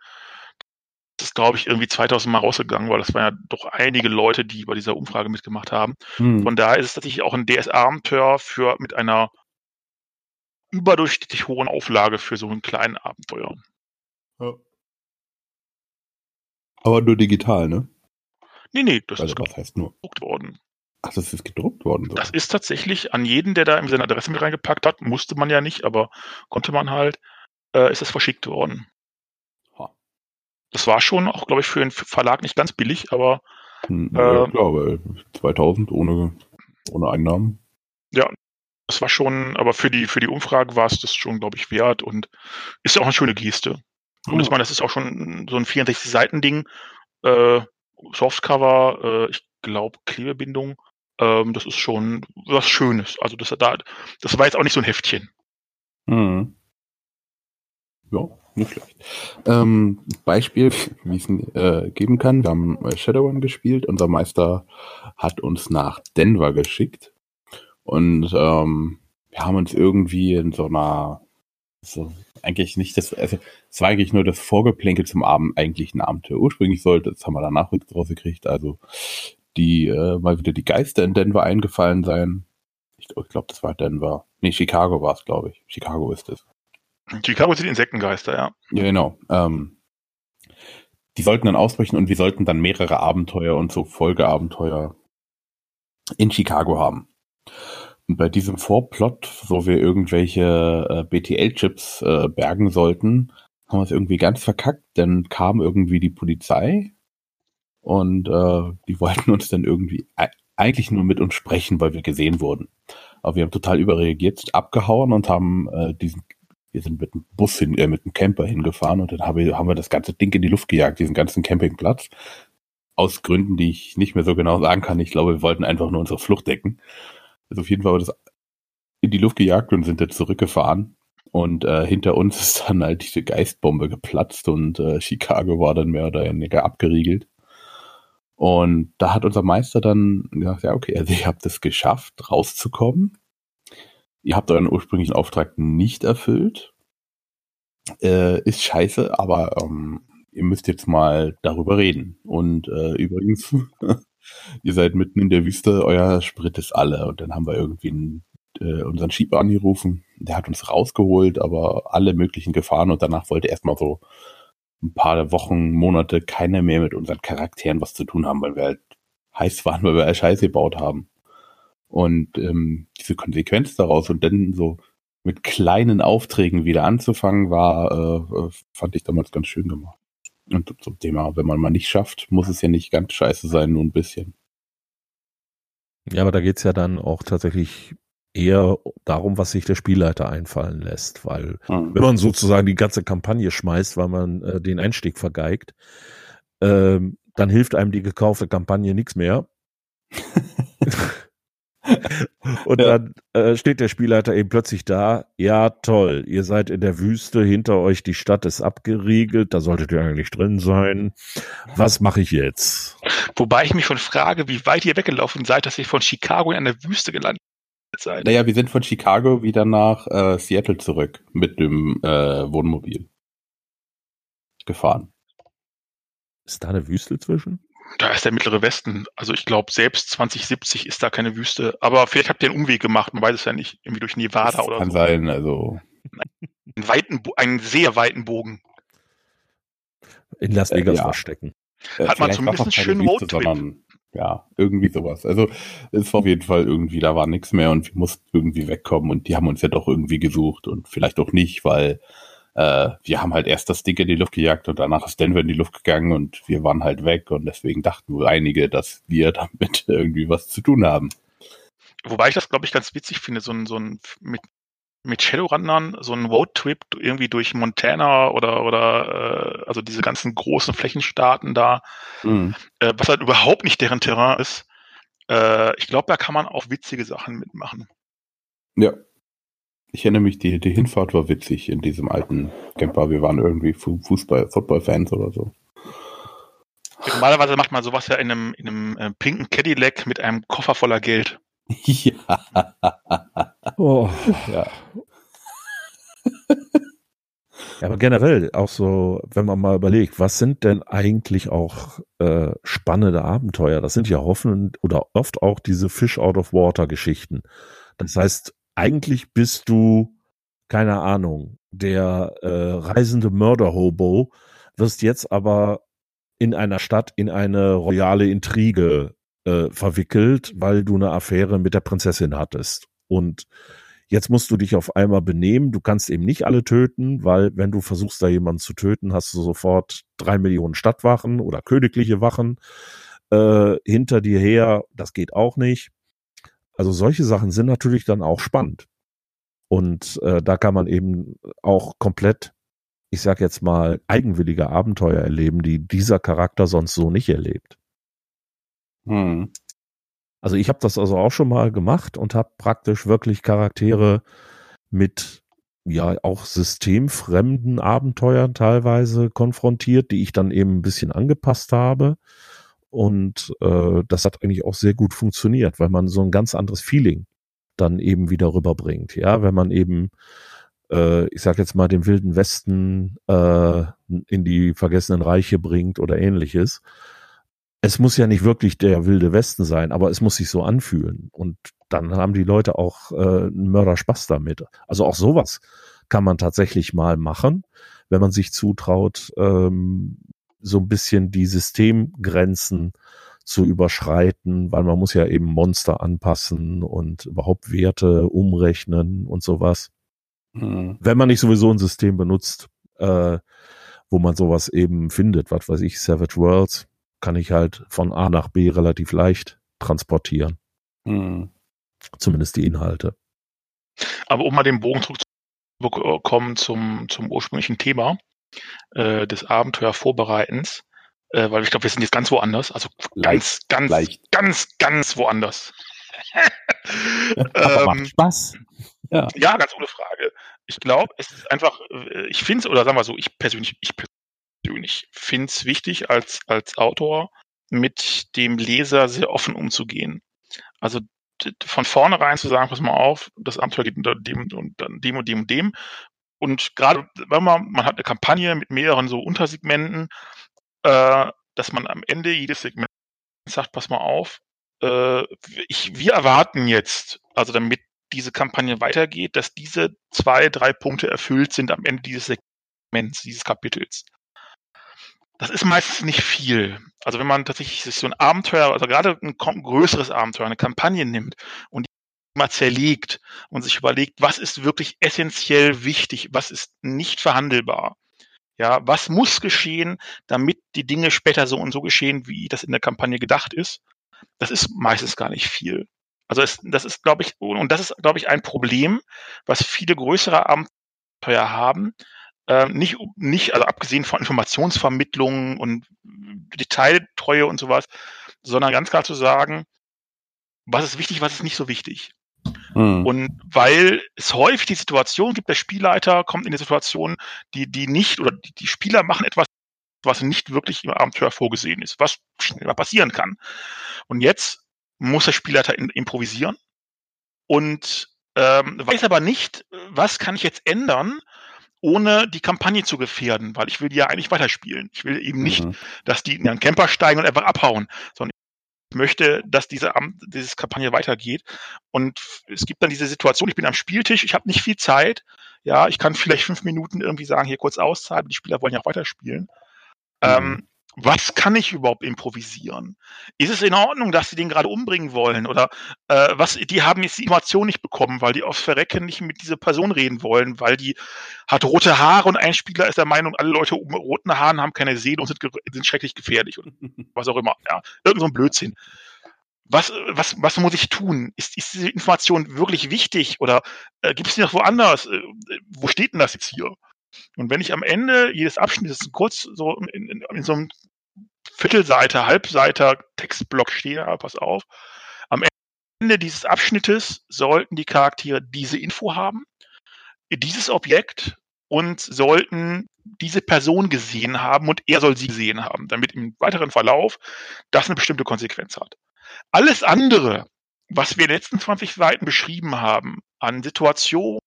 Das ist, glaube ich, irgendwie 2000 Mal rausgegangen, weil das waren ja doch einige Leute, die bei dieser Umfrage mitgemacht haben. Hm. Von daher ist es tatsächlich auch ein DSA-Abenteuer für mit einer überdurchschnittlich hohen Auflage für so einen kleinen Abenteuer. Ja. Aber nur digital, ne? Nee, nee, das also, ist was heißt nur? gedruckt worden. Ach, das ist gedruckt worden. Sogar. Das ist tatsächlich an jeden, der da seine Adresse mit reingepackt hat, musste man ja nicht, aber konnte man halt, äh, ist das verschickt worden. Das war schon auch, glaube ich, für den Verlag nicht ganz billig, aber. Hm, ja, äh, klar, weil 2000 ohne, ohne Einnahmen. Ja, das war schon, aber für die, für die Umfrage war es das schon, glaube ich, wert und ist ja auch eine schöne Geste. Und ich meine, das ist auch schon so ein 64-Seiten-Ding. Äh, Softcover, äh, ich glaube Klebebindung, ähm, das ist schon was Schönes. Also das, da, das war jetzt auch nicht so ein Heftchen. Hm. Ja, nicht schlecht. Ähm, Beispiel, wie es äh, geben kann. Wir haben äh, Shadowrun gespielt. Unser Meister hat uns nach Denver geschickt. Und ähm, wir haben uns irgendwie in so einer so eigentlich nicht das, also es war eigentlich nur das Vorgeplänkel zum Abend, eigentlich ein Abenteuer. Ursprünglich sollte, das haben wir danach rausgekriegt, also die äh, mal wieder die Geister in Denver eingefallen sein. Ich, ich glaube, das war Denver. Nee, Chicago war es, glaube ich. Chicago ist es. Chicago sind Insektengeister, ja. Ja, genau. Ähm, die sollten dann ausbrechen und wir sollten dann mehrere Abenteuer und so Folgeabenteuer in Chicago haben. Und bei diesem Vorplot, wo wir irgendwelche äh, BTL-Chips äh, bergen sollten, haben wir es irgendwie ganz verkackt. Dann kam irgendwie die Polizei und äh, die wollten uns dann irgendwie eigentlich nur mit uns sprechen, weil wir gesehen wurden. Aber wir haben total überreagiert, abgehauen und haben äh, diesen, wir sind mit dem Bus hin, äh, mit dem Camper hingefahren und dann haben wir, haben wir das ganze Ding in die Luft gejagt, diesen ganzen Campingplatz. Aus Gründen, die ich nicht mehr so genau sagen kann. Ich glaube, wir wollten einfach nur unsere Flucht decken. Also auf jeden Fall war das in die Luft gejagt und sind dann zurückgefahren. Und äh, hinter uns ist dann halt diese Geistbombe geplatzt und äh, Chicago war dann mehr oder weniger abgeriegelt. Und da hat unser Meister dann gesagt, ja, okay, also ihr habt es geschafft, rauszukommen. Ihr habt euren ursprünglichen Auftrag nicht erfüllt. Äh, ist scheiße, aber ähm, ihr müsst jetzt mal darüber reden. Und äh, übrigens, ihr seid mitten in der Wüste, euer Sprit ist alle. Und dann haben wir irgendwie einen, äh, unseren Schieber angerufen. Der hat uns rausgeholt, aber alle möglichen Gefahren. Und danach wollte erstmal so ein paar Wochen, Monate keiner mehr mit unseren Charakteren was zu tun haben, weil wir halt heiß waren, weil wir halt Scheiße gebaut haben. Und ähm, diese Konsequenz daraus und dann so mit kleinen Aufträgen wieder anzufangen, war, äh, äh fand ich damals ganz schön gemacht. Und zum Thema, wenn man mal nicht schafft, muss es ja nicht ganz scheiße sein, nur ein bisschen. Ja, aber da geht's ja dann auch tatsächlich eher darum, was sich der Spielleiter einfallen lässt, weil Hm. wenn man sozusagen die ganze Kampagne schmeißt, weil man äh, den Einstieg vergeigt, ähm, dann hilft einem die gekaufte Kampagne nichts mehr. Und Ja. dann äh, steht der Spielleiter eben plötzlich da. Ja, toll, ihr seid in der Wüste, hinter euch die Stadt ist abgeriegelt, da solltet ihr eigentlich drin sein. Was mache ich jetzt? Wobei ich mich schon frage, wie weit ihr weggelaufen seid, dass ihr von Chicago in einer Wüste gelandet seid. Naja, wir sind von Chicago wieder nach äh, Seattle zurück mit dem äh, Wohnmobil gefahren. Ist da eine Wüste zwischen? Da ist der mittlere Westen. Also ich glaube, selbst 2070 ist da keine Wüste. Aber vielleicht habt ihr einen Umweg gemacht, man weiß es ja nicht. Irgendwie durch Nevada Das oder kann so. sein, also Einen, weiten, einen sehr weiten Bogen. In Las Äh, Vegas ja. verstecken. äh, Hat man vielleicht zumindest auch keine einen schönen Wüste, Roadtrip. Ja, irgendwie sowas. Also es war auf jeden Fall irgendwie, da war nichts mehr und wir mussten irgendwie wegkommen und die haben uns ja doch irgendwie gesucht und vielleicht auch nicht, weil äh, wir haben halt erst das Ding in die Luft gejagt und danach ist Denver in die Luft gegangen und wir waren halt weg und deswegen dachten wohl einige, dass wir damit irgendwie was zu tun haben. Wobei ich das, glaube ich, ganz witzig finde, so ein, so ein mit, mit Shadowrunnern, so ein Roadtrip irgendwie durch Montana oder, oder äh, also diese ganzen großen Flächenstaaten da, Mhm. äh, was halt überhaupt nicht deren Terrain ist. Äh, ich glaube, da kann man auch witzige Sachen mitmachen. Ja. Ich erinnere mich, die, die Hinfahrt war witzig in diesem alten Camper. Wir waren irgendwie Fu- Fußball, Football-Fans oder so. Normalerweise macht man sowas ja in einem, in einem äh, pinken Cadillac mit einem Koffer voller Geld. ja. Oh. ja. Ja, aber generell auch so, wenn man mal überlegt, was sind denn eigentlich auch äh, spannende Abenteuer? Das sind ja hoffend oder oft auch diese Fish out of Water Geschichten. Das heißt, eigentlich bist du keine Ahnung, der äh, reisende Mörder-Hobo, wirst jetzt aber in einer Stadt in eine royale Intrige äh, verwickelt, weil du eine Affäre mit der Prinzessin hattest. Und jetzt musst du dich auf einmal benehmen. Du kannst eben nicht alle töten, weil wenn du versuchst, da jemanden zu töten, hast du sofort drei Millionen Stadtwachen oder königliche Wachen äh, hinter dir her. Das geht auch nicht. Also solche Sachen sind natürlich dann auch spannend. Und äh, da kann man eben auch komplett, ich sag jetzt mal, eigenwillige Abenteuer erleben, die dieser Charakter sonst so nicht erlebt. Hm. Also ich habe das also auch schon mal gemacht und habe praktisch wirklich Charaktere mit ja auch systemfremden Abenteuern teilweise konfrontiert, die ich dann eben ein bisschen angepasst habe. Und äh, das hat eigentlich auch sehr gut funktioniert, weil man so ein ganz anderes Feeling dann eben wieder rüberbringt. Ja, wenn man eben, äh, ich sag jetzt mal, den wilden Westen äh, in die vergessenen Reiche bringt oder ähnliches. Es muss ja nicht wirklich der wilde Westen sein, aber es muss sich so anfühlen. Und dann haben die Leute auch äh, einen Mörderspaß damit. Also auch sowas kann man tatsächlich mal machen, wenn man sich zutraut, ähm, so ein bisschen die Systemgrenzen zu überschreiten, weil man muss ja eben Monster anpassen und überhaupt Werte umrechnen und sowas. Hm. Wenn man nicht sowieso ein System benutzt, äh, wo man sowas eben findet, was weiß ich, Savage Worlds, kann ich halt von A nach B relativ leicht transportieren. Hm. Zumindest die Inhalte. Aber um mal den Bogen zurückzukommen zum, zum ursprünglichen Thema äh, des Abenteuervorbereitens, äh, weil ich glaube, wir sind jetzt ganz woanders, also ganz, ganz, leicht. ganz, ganz woanders. Aber Ähm, macht Spaß. Ja. Ja, ganz ohne Frage. Ich glaube, es ist einfach, äh, ich finde es, oder sagen wir so, ich persönlich, ich persönlich finde es wichtig, als, als Autor mit dem Leser sehr offen umzugehen. Also von vornherein zu sagen, pass mal auf, das Abenteuer geht unter dem und dann dem und dem und dem. Und gerade wenn man, man hat eine Kampagne mit mehreren so Untersegmenten, äh, dass man am Ende jedes Segment sagt, pass mal auf, äh, ich, wir erwarten jetzt, also damit diese Kampagne weitergeht, dass diese zwei, drei Punkte erfüllt sind am Ende dieses Segments, dieses Kapitels. Das ist meistens nicht viel. Also wenn man tatsächlich sich so ein Abenteuer, also gerade ein größeres Abenteuer, eine Kampagne nimmt und mal zerlegt und sich überlegt, was ist wirklich essentiell wichtig, was ist nicht verhandelbar. Ja, was muss geschehen, damit die Dinge später so und so geschehen, wie das in der Kampagne gedacht ist. Das ist meistens gar nicht viel. Also es, das ist, glaube ich, und das ist, glaube ich, ein Problem, was viele größere Abenteuer haben. Ähm, nicht, nicht, also abgesehen von Informationsvermittlung und Detailtreue und sowas, sondern ganz klar zu sagen, was ist wichtig, was ist nicht so wichtig. Mhm. Und weil es häufig die Situation gibt, der Spielleiter kommt in eine Situation, die, die nicht, oder die, die Spieler machen etwas, was nicht wirklich im Abenteuer vorgesehen ist, was schnell passieren kann. Und jetzt muss der Spielleiter in, improvisieren und ähm, weiß aber nicht, was kann ich jetzt ändern, ohne die Kampagne zu gefährden, weil ich will die ja eigentlich weiterspielen. Ich will eben nicht, mhm. dass die in einen Camper steigen und einfach abhauen, sondern möchte, dass diese, diese Kampagne weitergeht. Und es gibt dann diese Situation, ich bin am Spieltisch, ich habe nicht viel Zeit. Ja, ich kann vielleicht fünf Minuten irgendwie sagen, hier kurz auszahlen, die Spieler wollen ja auch weiterspielen. Mhm. Ähm, was kann ich überhaupt improvisieren? Ist es in Ordnung, dass sie den gerade umbringen wollen? Oder äh, was, die haben jetzt die Information nicht bekommen, weil die aufs Verrecken nicht mit dieser Person reden wollen, weil die hat rote Haare und ein Spieler ist der Meinung, alle Leute mit roten Haaren haben keine Seele und sind, sind schrecklich gefährlich und was auch immer. Ja, irgend so ein Blödsinn. Was, was, was muss ich tun? Ist, ist diese Information wirklich wichtig oder äh, gibt es die noch woanders? Äh, wo steht denn das jetzt hier? Und wenn ich am Ende jedes Abschnittes kurz so in, in, in so einem Viertelseite, Halbseiter Textblock stehe, aber pass auf, am Ende dieses Abschnittes sollten die Charaktere diese Info haben, dieses Objekt und sollten diese Person gesehen haben und er soll sie gesehen haben, damit im weiteren Verlauf das eine bestimmte Konsequenz hat. Alles andere, was wir in den letzten 20 Seiten beschrieben haben, an Situationen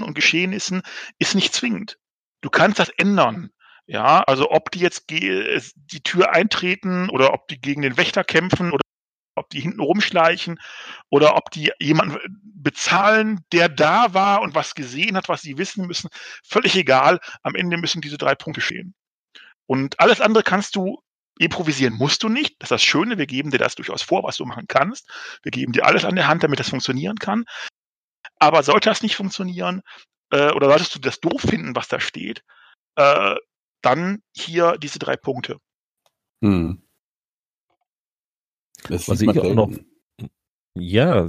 und Geschehnissen, ist nicht zwingend. Du kannst das ändern. Ja, also ob die jetzt die Tür eintreten oder ob die gegen den Wächter kämpfen oder ob die hinten rumschleichen oder ob die jemanden bezahlen, der da war und was gesehen hat, was sie wissen müssen. Völlig egal. Am Ende müssen diese drei Punkte stehen. Und alles andere kannst du improvisieren musst du nicht. Das ist das Schöne. Wir geben dir das durchaus vor, was du machen kannst. Wir geben dir alles an der Hand, damit das funktionieren kann. Aber sollte das nicht funktionieren, äh, oder solltest du das doof finden, was da steht, äh, dann hier diese drei Punkte. Hm. Das was ich auch noch, ja,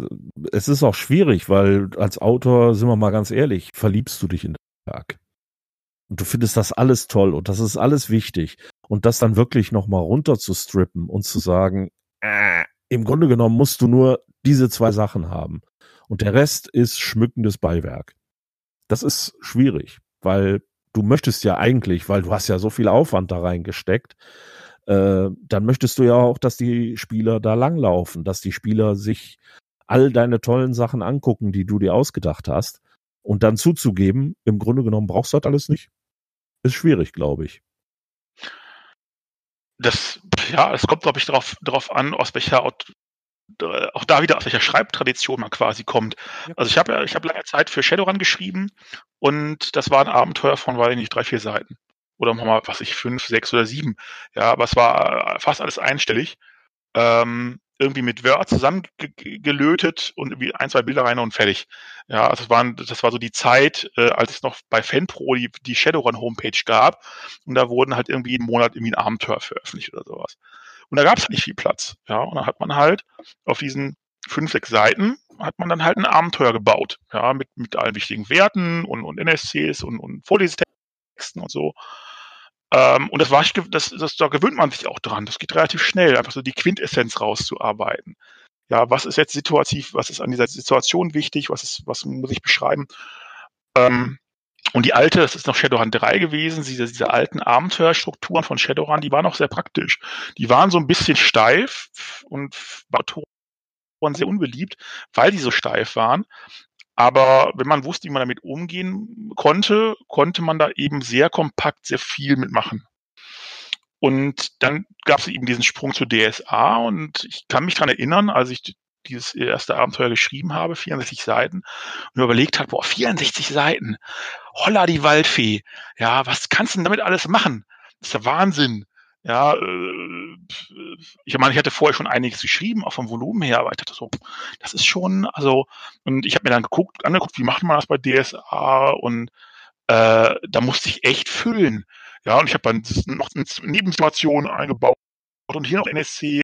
es ist auch schwierig, weil als Autor, sind wir mal ganz ehrlich, verliebst du dich in den Tag. Und du findest das alles toll und das ist alles wichtig. Und das dann wirklich nochmal runter zu strippen und zu sagen, äh, im Grunde genommen musst du nur diese zwei Sachen haben. Und der Rest ist schmückendes Beiwerk. Das ist schwierig, weil du möchtest ja eigentlich, weil du hast ja so viel Aufwand da reingesteckt, äh, dann möchtest du ja auch, dass die Spieler da langlaufen, dass die Spieler sich all deine tollen Sachen angucken, die du dir ausgedacht hast. Und dann zuzugeben, im Grunde genommen brauchst du das alles nicht, ist schwierig, glaube ich. Das, ja, es kommt, glaube ich, darauf, darauf an, aus welcher auch da wieder aus welcher Schreibtradition man quasi kommt. Also ich habe ja, ich habe lange Zeit für Shadowrun geschrieben und das war ein Abenteuer von, weiß ich nicht, drei, vier Seiten. Oder mal, was ich, fünf, sechs oder sieben. Ja, aber es war fast alles einstellig. Ähm, irgendwie mit Word zusammengelötet und irgendwie ein, zwei Bilder rein und fertig. Ja, also das, waren, das war so die Zeit, äh, als es noch bei FanPro die, die Shadowrun-Homepage gab. Und da wurden halt irgendwie jeden Monat irgendwie ein Abenteuer veröffentlicht oder sowas. Und da gab es halt nicht viel Platz. Ja, und dann hat man halt auf diesen fünf, sechs Seiten hat man dann halt ein Abenteuer gebaut. Ja, mit, mit allen wichtigen Werten und, und NSCs und, und Vorlesetexten und so. Ähm, und das war, das, das, da gewöhnt man sich auch dran. Das geht relativ schnell, einfach so die Quintessenz rauszuarbeiten. Ja, was ist jetzt situativ, was ist an dieser Situation wichtig, was ist, was muss ich beschreiben? Ähm, und die alte, das ist noch Shadowrun 3 gewesen, diese, diese alten Abenteuerstrukturen von Shadowrun, die waren noch sehr praktisch. Die waren so ein bisschen steif und waren sehr unbeliebt, weil die so steif waren. Aber wenn man wusste, wie man damit umgehen konnte, konnte man da eben sehr kompakt sehr viel mitmachen. Und dann gab es eben diesen Sprung zu DSA und ich kann mich dran erinnern, als ich dieses erste Abenteuer geschrieben habe, 64 Seiten, und überlegt habe, boah, 64 Seiten, holla die Waldfee, ja, was kannst du denn damit alles machen? Das ist der Wahnsinn. Ja, äh, ich meine, ich hatte vorher schon einiges geschrieben, auch vom Volumen her, aber ich dachte so, das ist schon, also, und ich habe mir dann geguckt, angeguckt, wie macht man das bei DSA und äh, da musste ich echt füllen. Ja, und ich habe dann noch eine Nebensituation eingebaut und hier noch NSC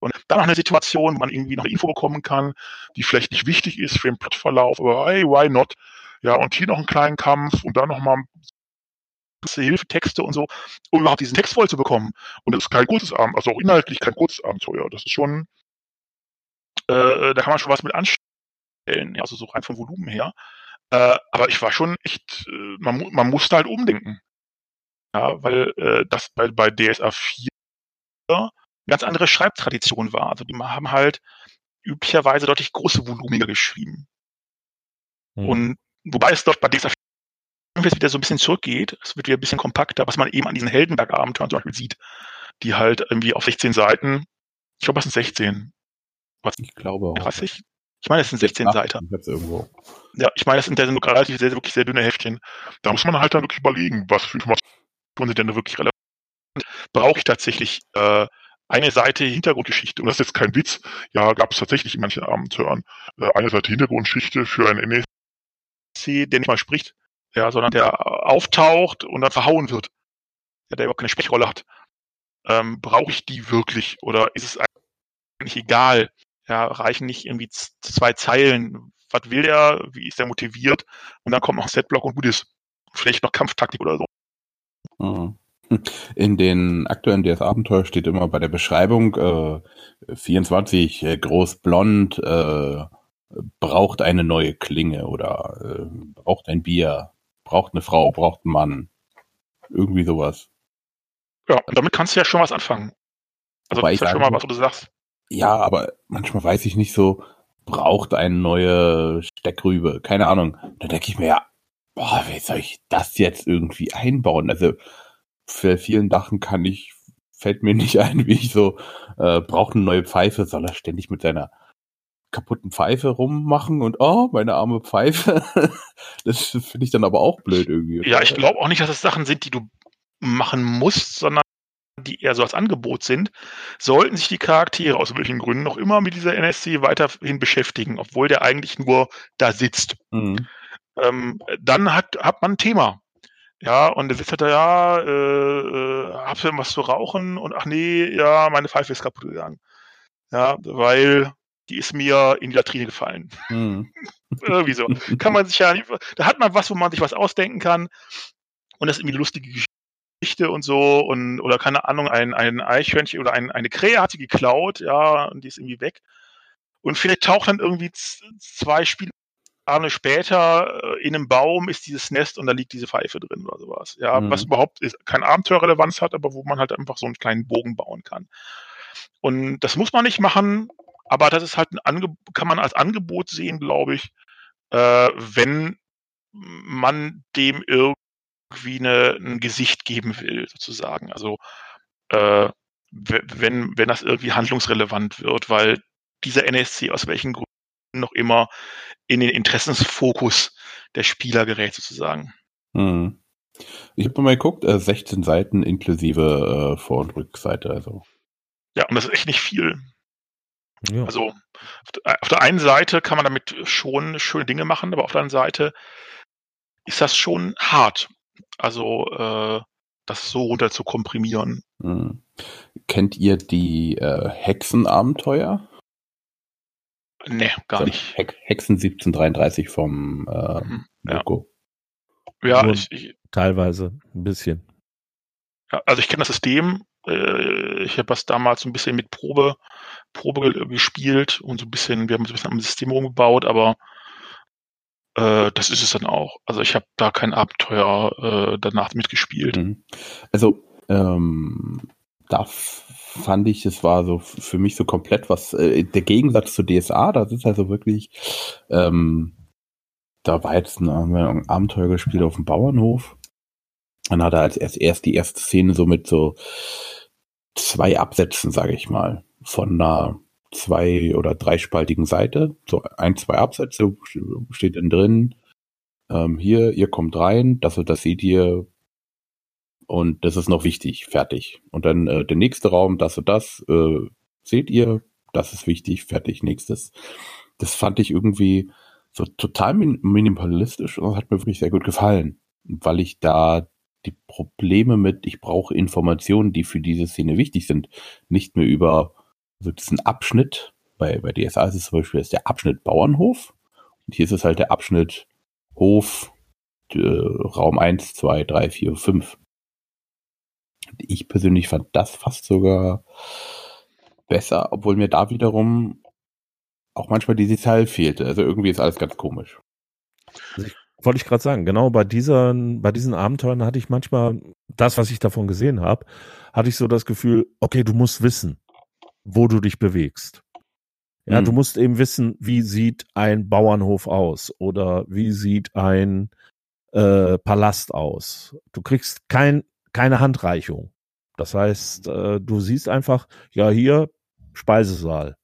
Und dann noch eine Situation, wo man irgendwie noch Info bekommen kann, die vielleicht nicht wichtig ist für den Plotverlauf, aber hey, why not? Ja, und hier noch einen kleinen Kampf und dann nochmal Hilfetexte und so, um überhaupt diesen Text voll zu bekommen. Und das ist kein kurzes Abenteuer, also auch inhaltlich kein kurzes Abenteuer. Das ist schon, äh, da kann man schon was mit anstellen, also so rein vom Volumen her. Äh, aber ich war schon echt, äh, man, man musste halt umdenken. Ja, weil äh, das bei, bei DSA 4 eine ganz andere Schreibtradition war. Also die haben halt üblicherweise deutlich große Volumiger geschrieben. Hm. Und wobei es dort bei 4 jetzt wieder so ein bisschen zurückgeht, es wird wieder ein bisschen kompakter, was man eben an diesen Heldenberg-Abenteuern zum Beispiel sieht, die halt irgendwie auf 16 Seiten, ich glaube, das sind 16. Was? Ich glaube auch. 30? Ich meine, es sind 16 Seiten. Ja, ich meine, das sind, das relativ sehr, wirklich sehr dünne Heftchen. Da muss man halt dann wirklich überlegen, was für Informationen sind denn da wirklich relevant. Brauche ich tatsächlich äh, eine Seite Hintergrundgeschichte? Und das ist jetzt kein Witz. Ja, gab es tatsächlich in manchen Abenteuern äh, eine Seite Hintergrundgeschichte für einen Der nicht mal spricht, ja, sondern der auftaucht und dann verhauen wird. Ja, der überhaupt keine Sprechrolle hat. Ähm, Brauche ich die wirklich? Oder ist es eigentlich egal? Ja, reichen nicht irgendwie zwei Zeilen. Was will der? Wie ist der motiviert? Und dann kommt noch Setblock und gut ist. Vielleicht noch Kampftaktik oder so. Mhm. In den aktuellen DS-Abenteuer steht immer bei der Beschreibung äh, 24, äh, groß blond, äh, braucht eine neue Klinge oder äh, braucht ein Bier, braucht eine Frau, braucht einen Mann. Irgendwie sowas. Ja, damit kannst du ja schon was anfangen. Also Wobei das ist ja schon mal was, du sagst. Ja, aber manchmal weiß ich nicht so, braucht eine neue Steckrübe, keine Ahnung. Da denke ich mir ja, boah, wie soll ich das jetzt irgendwie einbauen? Also für vielen Dachen kann ich, fällt mir nicht ein, wie ich so, äh, braucht eine neue Pfeife, soll er ständig mit seiner kaputten Pfeife rummachen und oh, meine arme Pfeife. das finde ich dann aber auch blöd irgendwie. Ja, ich glaube auch nicht, dass es Sachen sind, die du machen musst, sondern die eher so als Angebot sind, sollten sich die Charaktere aus welchen Gründen noch immer mit dieser NSC weiterhin beschäftigen, obwohl der eigentlich nur da sitzt. Mhm. Ähm, dann hat, hat man ein Thema. Ja, und der sitzt halt da, ja, äh, äh, habt ihr was zu rauchen? Und ach nee, ja, meine Pfeife ist kaputt gegangen. Ja, weil die ist mir in die Latrine gefallen. Mhm. Irgendwie so. Kann man sich ja nicht, da hat man was, wo man sich was ausdenken kann. Und das ist irgendwie eine lustige Geschichte und so. Und, oder keine Ahnung, ein, ein Eichhörnchen oder ein, eine Krähe hat sie geklaut, ja, und die ist irgendwie weg. Und vielleicht taucht dann irgendwie zwei Spiele später äh, in einem Baum ist dieses Nest und da liegt diese Pfeife drin oder sowas. Ja, mhm. was überhaupt ist, kein Abenteuerrelevanz hat, aber wo man halt einfach so einen kleinen Bogen bauen kann. Und das muss man nicht machen, aber das ist halt ein Ange kann man als Angebot sehen, glaube ich, äh, wenn man dem irgendwie eine, ein Gesicht geben will, sozusagen. Also äh, wenn, wenn das irgendwie handlungsrelevant wird, weil dieser NSC aus welchen Gründen noch immer in den Interessensfokus der Spieler gerät, sozusagen. Hm. Ich habe mal geguckt, äh, 16 Seiten inklusive äh, Vor- und Rückseite. Also. Ja, und das ist echt nicht viel. Ja. Also auf der einen Seite kann man damit schon schöne Dinge machen, aber auf der anderen Seite ist das schon hart. Also äh, das so runter zu komprimieren. Hm. Kennt ihr die äh, Hexenabenteuer? Nee, gar so nicht. Hexen 1733 vom äh, mhm, Loco. Ja, ja ich, ich, teilweise ein bisschen. Ja, also ich kenne das System. Äh, ich habe das damals so ein bisschen mit Probe Probe gespielt und so ein bisschen, wir haben so ein bisschen am System rumgebaut, aber äh, das ist es dann auch. Also ich habe da kein Abenteuer äh, danach mitgespielt. Mhm. Also ähm, da fand ich, es war so für mich so komplett was, äh, der Gegensatz zu DSA, das ist also wirklich, ähm, da war jetzt ein, ein Abenteuer gespielt auf dem Bauernhof. Dann hat er als erst, erst die erste Szene so mit so zwei Absätzen, sage ich mal von einer zwei- oder dreispaltigen Seite. So ein, zwei Absätze steht dann drin. Ähm, hier, ihr kommt rein, das und das seht ihr. Und das ist noch wichtig, fertig. Und dann äh, der nächste Raum, das und das, äh, seht ihr, das ist wichtig, fertig, nächstes. Das fand ich irgendwie so total min minimalistisch und das hat mir wirklich sehr gut gefallen, weil ich da die Probleme mit, ich brauche Informationen, die für diese Szene wichtig sind, nicht mehr über also diesen Abschnitt, bei, bei DSA ist es zum Beispiel ist der Abschnitt Bauernhof. Und hier ist es halt der Abschnitt Hof, äh, Raum 1, 2, 3, 4, 5. Ich persönlich fand das fast sogar besser, obwohl mir da wiederum auch manchmal die Detail fehlte. Also irgendwie ist alles ganz komisch. Also ich, wollte ich gerade sagen, genau bei diesen, bei diesen Abenteuern hatte ich manchmal das, was ich davon gesehen habe, hatte ich so das Gefühl, okay, du musst wissen, wo du dich bewegst. Ja, hm. du musst eben wissen, wie sieht ein Bauernhof aus oder wie sieht ein äh, Palast aus. Du kriegst kein, keine Handreichung. Das heißt, äh, du siehst einfach, ja, hier Speisesaal.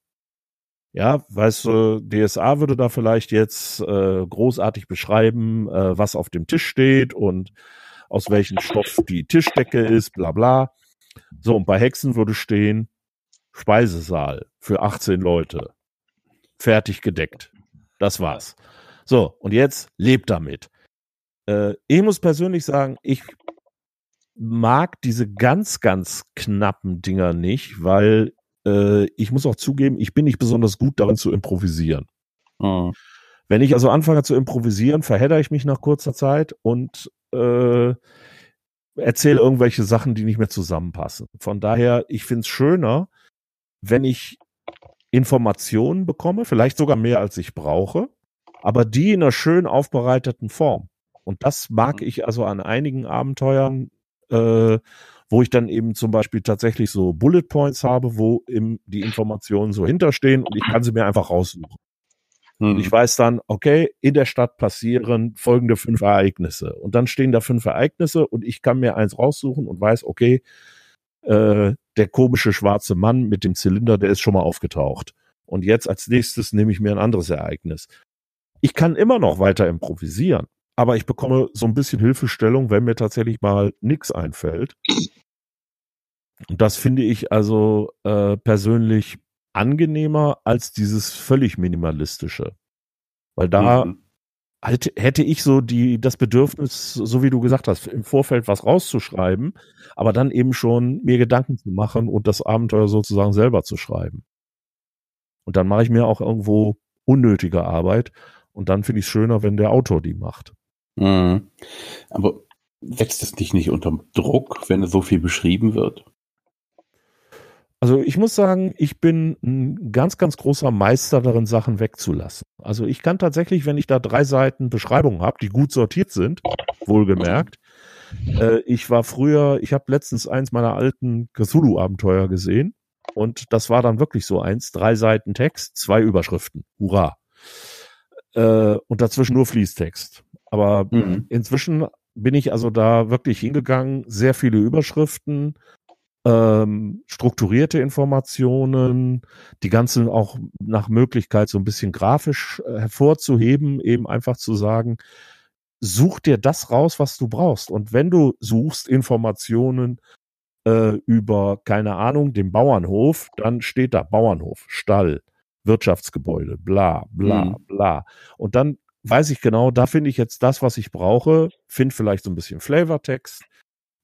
Ja, weißt du, DSA würde da vielleicht jetzt äh, großartig beschreiben, äh, was auf dem Tisch steht und aus welchem Stoff die Tischdecke ist, bla bla. So, und bei Hexen würde stehen Speisesaal für 18 Leute. Fertig gedeckt. Das war's. So, und jetzt lebt damit. Äh, ich muss persönlich sagen, ich mag diese ganz, ganz knappen Dinger nicht, weil äh, ich muss auch zugeben, ich bin nicht besonders gut darin zu improvisieren. Mhm. Wenn ich also anfange zu improvisieren, verhedder ich mich nach kurzer Zeit und äh, erzähle irgendwelche Sachen, die nicht mehr zusammenpassen. Von daher, ich finde es schöner, wenn ich Informationen bekomme, vielleicht sogar mehr als ich brauche, aber die in einer schön aufbereiteten Form. Und das mag mhm. ich also an einigen Abenteuern, äh, wo ich dann eben zum Beispiel tatsächlich so Bullet Points habe, wo im, die Informationen so hinterstehen und ich kann sie mir einfach raussuchen. Und ich mhm. weiß dann, okay, in der Stadt passieren folgende fünf Ereignisse. Und dann stehen da fünf Ereignisse und ich kann mir eins raussuchen und weiß, okay, äh, der komische schwarze Mann mit dem Zylinder, der ist schon mal aufgetaucht. Und jetzt als nächstes nehme ich mir ein anderes Ereignis. Ich kann immer noch weiter improvisieren, aber ich bekomme so ein bisschen Hilfestellung, wenn mir tatsächlich mal nichts einfällt. Und das finde ich also äh, persönlich angenehmer als dieses völlig minimalistische. Weil da mhm. Halt, hätte ich so die, das Bedürfnis, so wie du gesagt hast, im Vorfeld was rauszuschreiben, aber dann eben schon mir Gedanken zu machen und das Abenteuer sozusagen selber zu schreiben. Und dann mache ich mir auch irgendwo unnötige Arbeit und dann finde ich es schöner, wenn der Autor die macht. Mhm. Aber setzt es dich nicht unter Druck, wenn so viel beschrieben wird? Also ich muss sagen, ich bin ein ganz, ganz großer Meister darin, Sachen wegzulassen. Also ich kann tatsächlich, wenn ich da drei Seiten Beschreibung habe, die gut sortiert sind, wohlgemerkt. Äh, ich war früher, ich habe letztens eins meiner alten Cthulhu-Abenteuer gesehen und das war dann wirklich so eins, drei Seiten Text, zwei Überschriften. Hurra. Äh, und dazwischen nur Fließtext. Aber mhm. inzwischen bin ich also da wirklich hingegangen, sehr viele Überschriften, ähm, strukturierte Informationen, die ganzen auch nach Möglichkeit so ein bisschen grafisch äh, hervorzuheben, eben einfach zu sagen, such dir das raus, was du brauchst. Und wenn du suchst Informationen äh, über, keine Ahnung, den Bauernhof, dann steht da Bauernhof, Stall, Wirtschaftsgebäude, bla, bla, mhm. bla. Und dann weiß ich genau, da finde ich jetzt das, was ich brauche, finde vielleicht so ein bisschen Flavortext,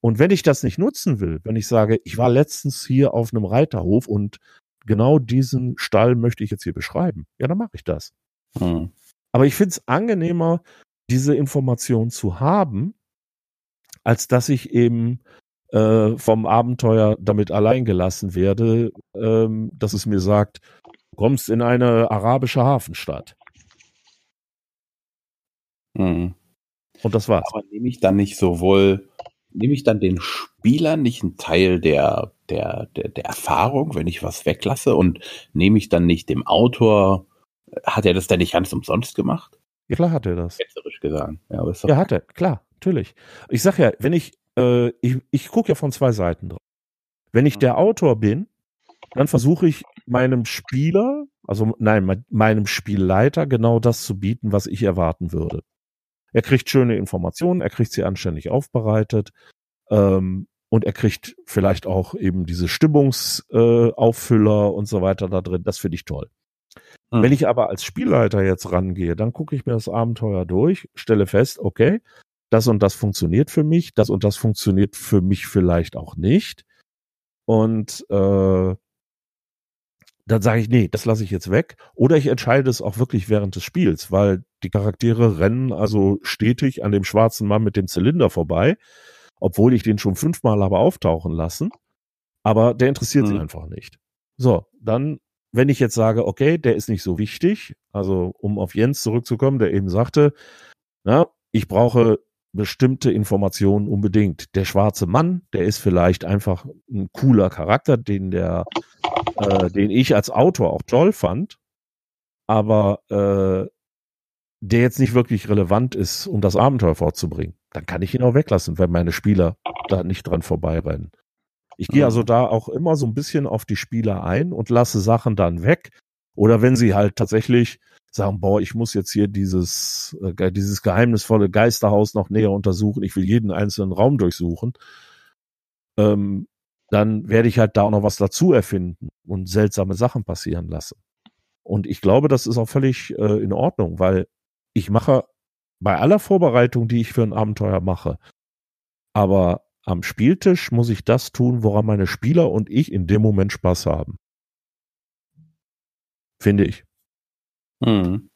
und wenn ich das nicht nutzen will, wenn ich sage, ich war letztens hier auf einem Reiterhof und genau diesen Stall möchte ich jetzt hier beschreiben, ja, dann mache ich das. Hm. Aber ich finde es angenehmer, diese Information zu haben, als dass ich eben äh, vom Abenteuer damit allein gelassen werde, ähm, dass es mir sagt, du kommst in eine arabische Hafenstadt. Hm. Und das war's. Aber nehme ich dann nicht sowohl nehme ich dann den Spielern nicht einen Teil der, der, der, der Erfahrung, wenn ich was weglasse und nehme ich dann nicht dem Autor, hat er das denn nicht ganz umsonst gemacht? Ja, klar hat er das. Ketzerisch gesagt. Ja, aber ist ja, hat er, klar, natürlich. Ich sag ja, wenn ich, äh, ich, ich gucke ja von zwei Seiten drauf. Wenn ich der Autor bin, dann versuche ich meinem Spieler, also nein, meinem Spielleiter genau das zu bieten, was ich erwarten würde. Er kriegt schöne Informationen, er kriegt sie anständig aufbereitet ähm, und er kriegt vielleicht auch eben diese Stimmungsauffüller äh, und so weiter da drin. Das finde ich toll. Hm. Wenn ich aber als Spielleiter jetzt rangehe, dann gucke ich mir das Abenteuer durch, stelle fest, okay, das und das funktioniert für mich, das und das funktioniert für mich vielleicht auch nicht. Und äh, dann sage ich, nee, das lasse ich jetzt weg. Oder ich entscheide es auch wirklich während des Spiels, weil die Charaktere rennen also stetig an dem schwarzen Mann mit dem Zylinder vorbei, obwohl ich den schon fünfmal habe auftauchen lassen. Aber der interessiert mhm. sie einfach nicht. So, dann, wenn ich jetzt sage, okay, der ist nicht so wichtig, also um auf Jens zurückzukommen, der eben sagte, na, ich brauche bestimmte Informationen unbedingt. Der schwarze Mann, der ist vielleicht einfach ein cooler Charakter, den der, äh, den ich als Autor auch toll fand, aber äh, der jetzt nicht wirklich relevant ist, um das Abenteuer fortzubringen. Dann kann ich ihn auch weglassen, wenn meine Spieler da nicht dran vorbeirennen. Ich gehe also mhm. da auch immer so ein bisschen auf die Spieler ein und lasse Sachen dann weg. Oder wenn sie halt tatsächlich sagen, boah, ich muss jetzt hier dieses, äh, dieses geheimnisvolle Geisterhaus noch näher untersuchen, ich will jeden einzelnen Raum durchsuchen, ähm, dann werde ich halt da auch noch was dazu erfinden und seltsame Sachen passieren lassen. Und ich glaube, das ist auch völlig äh, in Ordnung, weil ich mache bei aller Vorbereitung, die ich für ein Abenteuer mache, aber am Spieltisch muss ich das tun, woran meine Spieler und ich in dem Moment Spaß haben. Finde ich. Mhm.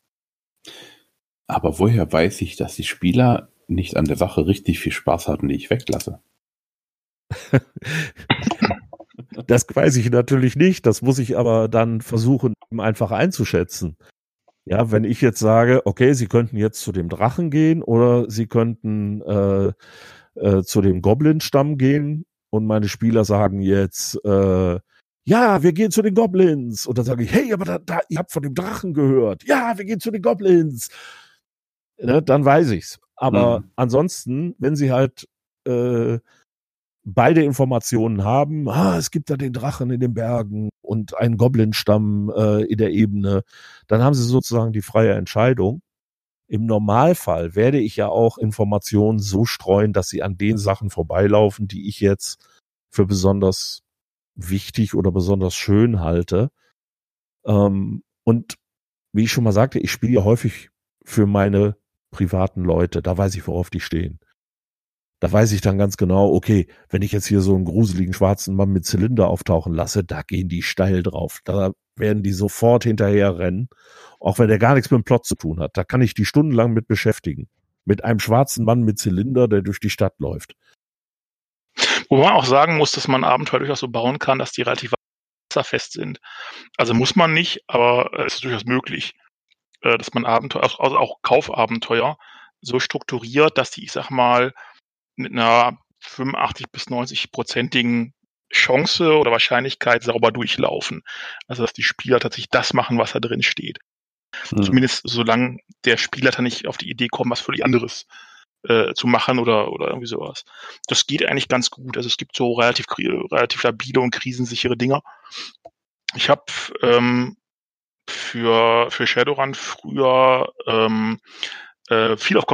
Aber woher weiß ich, dass die Spieler nicht an der Sache richtig viel Spaß hatten, die ich weglasse? das weiß ich natürlich nicht. Das muss ich aber dann versuchen, einfach einzuschätzen. Ja, wenn ich jetzt sage, okay, Sie könnten jetzt zu dem Drachen gehen oder Sie könnten äh, äh, zu dem Goblin-Stamm gehen und meine Spieler sagen jetzt, äh, ja, wir gehen zu den Goblins. Und dann sage ich, hey, aber da, da, ihr habt von dem Drachen gehört. Ja, wir gehen zu den Goblins. Ne, dann weiß ich's. Aber mhm. ansonsten, wenn sie halt äh, beide Informationen haben, ah, es gibt da den Drachen in den Bergen und einen Goblin-Stamm äh, in der Ebene, dann haben sie sozusagen die freie Entscheidung. Im Normalfall werde ich ja auch Informationen so streuen, dass sie an den Sachen vorbeilaufen, die ich jetzt für besonders wichtig oder besonders schön halte. Ähm, und wie ich schon mal sagte, ich spiele ja häufig für meine privaten Leute. Da weiß ich, worauf die stehen. Da weiß ich dann ganz genau, okay, wenn ich jetzt hier so einen gruseligen schwarzen Mann mit Zylinder auftauchen lasse, da gehen die steil drauf. Da werden die sofort hinterher rennen, auch wenn der gar nichts mit dem Plot zu tun hat. Da kann ich die stundenlang mit beschäftigen. Mit einem schwarzen Mann mit Zylinder, der durch die Stadt läuft. Wo man auch sagen muss, dass man Abenteuer durchaus so bauen kann, dass die relativ wasserfest sind. Also muss man nicht, aber es ist durchaus möglich, äh, dass man Abenteuer, also auch Kaufabenteuer so strukturiert, dass die, ich sag mal, mit einer 85 bis 90 prozentigen Chance oder Wahrscheinlichkeit sauber durchlaufen. Also dass die Spieler tatsächlich das machen, was da drin steht. Hm. Zumindest solange der Spieler dann nicht auf die Idee kommt, was völlig anderes äh, zu machen oder, oder irgendwie sowas. Das geht eigentlich ganz gut. Also es gibt so relativ, relativ labile und krisensichere Dinger. Ich habe ähm, für, für Shadowrun früher ähm, äh, viel auf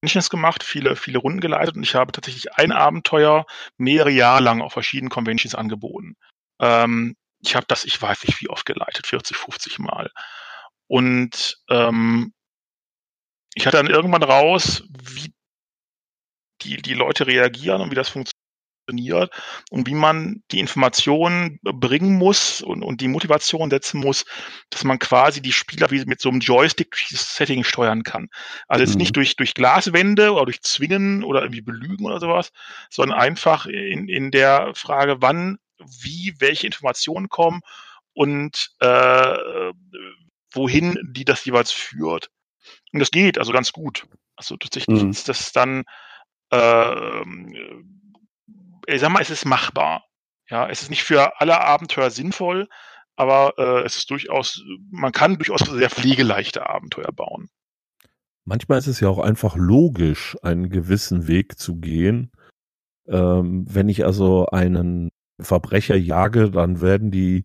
Conventions gemacht, viele, viele Runden geleitet und ich habe tatsächlich ein Abenteuer mehrere Jahre lang auf verschiedenen Conventions angeboten. Ähm, ich habe das, ich weiß nicht wie oft geleitet, 40, 50 Mal. Und ähm, ich hatte dann irgendwann raus, wie die, die Leute reagieren und wie das funktioniert und wie man die Informationen bringen muss und, und die Motivation setzen muss, dass man quasi die Spieler wie mit so einem Joystick Setting steuern kann. Also jetzt mhm. nicht durch, durch Glaswände oder durch Zwingen oder irgendwie Belügen oder sowas, sondern einfach in, in der Frage, wann, wie, welche Informationen kommen und äh, wohin die das jeweils führt. Und das geht also ganz gut. Also tatsächlich mhm. ist das dann äh, ich sag mal, es ist machbar. Ja, es ist nicht für alle Abenteuer sinnvoll, aber äh, es ist durchaus, man kann durchaus sehr pflegeleichte Abenteuer bauen. Manchmal ist es ja auch einfach logisch, einen gewissen Weg zu gehen. Ähm, wenn ich also einen Verbrecher jage, dann werden die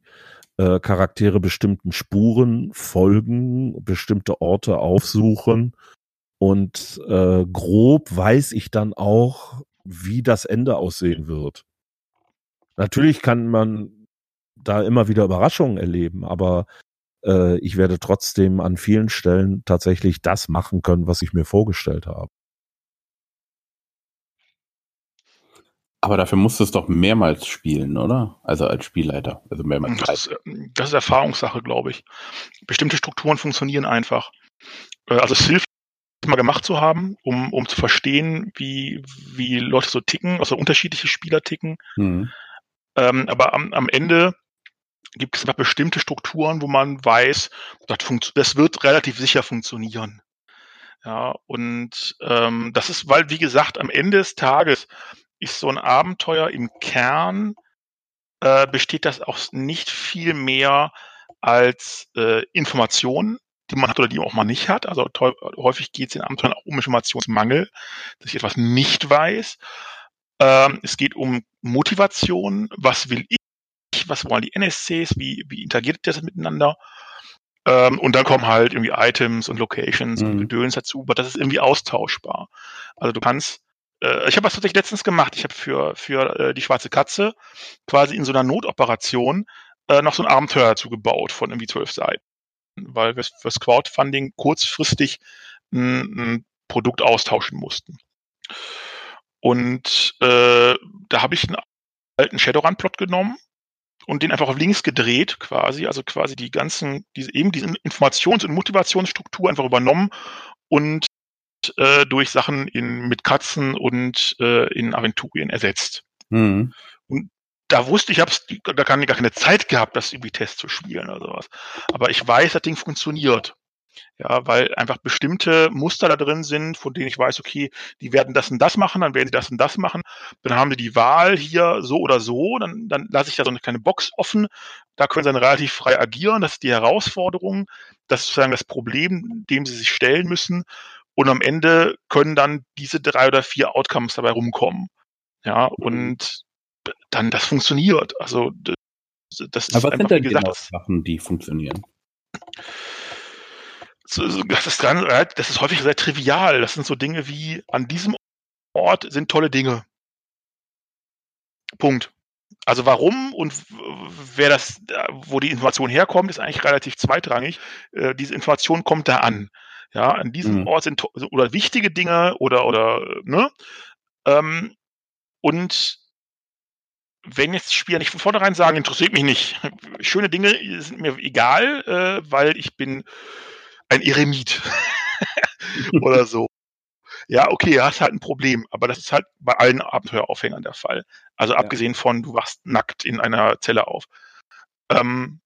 äh, Charaktere bestimmten Spuren folgen, bestimmte Orte aufsuchen und äh, grob weiß ich dann auch, wie das Ende aussehen wird. Natürlich kann man da immer wieder Überraschungen erleben, aber äh, ich werde trotzdem an vielen Stellen tatsächlich das machen können, was ich mir vorgestellt habe. Aber dafür musst du es doch mehrmals spielen, oder? Also als Spielleiter. Also mehrmals. Das ist, das ist Erfahrungssache, glaube ich. Bestimmte Strukturen funktionieren einfach. Äh, also es hilft, mal gemacht zu haben, um, um zu verstehen, wie, wie Leute so ticken, also unterschiedliche Spieler ticken. Mhm. Ähm, aber am, am Ende gibt es bestimmte Strukturen, wo man weiß, das, das wird relativ sicher funktionieren. Ja, und ähm, das ist, weil, wie gesagt, am Ende des Tages ist so ein Abenteuer im Kern, äh, besteht das auch nicht viel mehr als äh, Informationen, die man hat oder die man auch mal nicht hat. Also häufig geht es in Abenteuern auch um Informationsmangel, dass ich etwas nicht weiß. Ähm, es geht um Motivation, was will ich, was wollen die NSCs, wie, wie interagiert das miteinander. Ähm, und dann kommen halt irgendwie Items und Locations mhm. und Gedöns dazu, aber das ist irgendwie austauschbar. Also du kannst, äh, ich habe was tatsächlich letztens gemacht. Ich habe für, für äh, die schwarze Katze quasi in so einer Notoperation äh, noch so ein Abenteuer dazu gebaut von irgendwie zwölf Seiten. Weil wir fürs Crowdfunding kurzfristig ein, Produkt austauschen mussten. Und äh, da habe ich einen alten Shadowrun-Plot genommen und den einfach auf links gedreht quasi, also quasi die ganzen, diese, eben diese Informations- und Motivationsstruktur einfach übernommen und äh, durch Sachen in, mit Katzen und äh, in Aventurien ersetzt. Mhm. Und da wusste ich, hab's, da kann ich gar keine Zeit gehabt, das irgendwie Test zu spielen oder sowas. Aber ich weiß, das Ding funktioniert. Ja, weil einfach bestimmte Muster da drin sind, von denen ich weiß, okay, die werden das und das machen, dann werden sie das und das machen. Dann haben sie die Wahl hier so oder so, dann, dann lasse ich da so eine kleine Box offen. Da können sie dann relativ frei agieren. Das ist die Herausforderung. Das ist sozusagen das Problem, dem sie sich stellen müssen. Und am Ende können dann diese drei oder vier Outcomes dabei rumkommen. Ja, mhm. und dann das funktioniert. Also das ist Aber was einfach, sind denn gesagt, genau Sachen, die funktionieren? das ist, ganz, das ist häufig sehr trivial. Das sind so Dinge wie, an diesem Ort sind tolle Dinge. Punkt. Also warum und wer das, wo die Information herkommt, ist eigentlich relativ zweitrangig. Äh, diese Information kommt da an. Ja, an diesem mhm. Ort sind oder wichtige Dinge oder oder ne. Ähm, und wenn jetzt Spieler nicht von vornherein sagen, interessiert mich nicht. Schöne Dinge sind mir egal, äh, weil ich bin ein Eremit oder so. Ja, okay, du hast halt ein Problem, aber das ist halt bei allen Abenteueraufhängern der Fall. Also abgesehen von, du wachst nackt in einer Zelle auf. Ähm,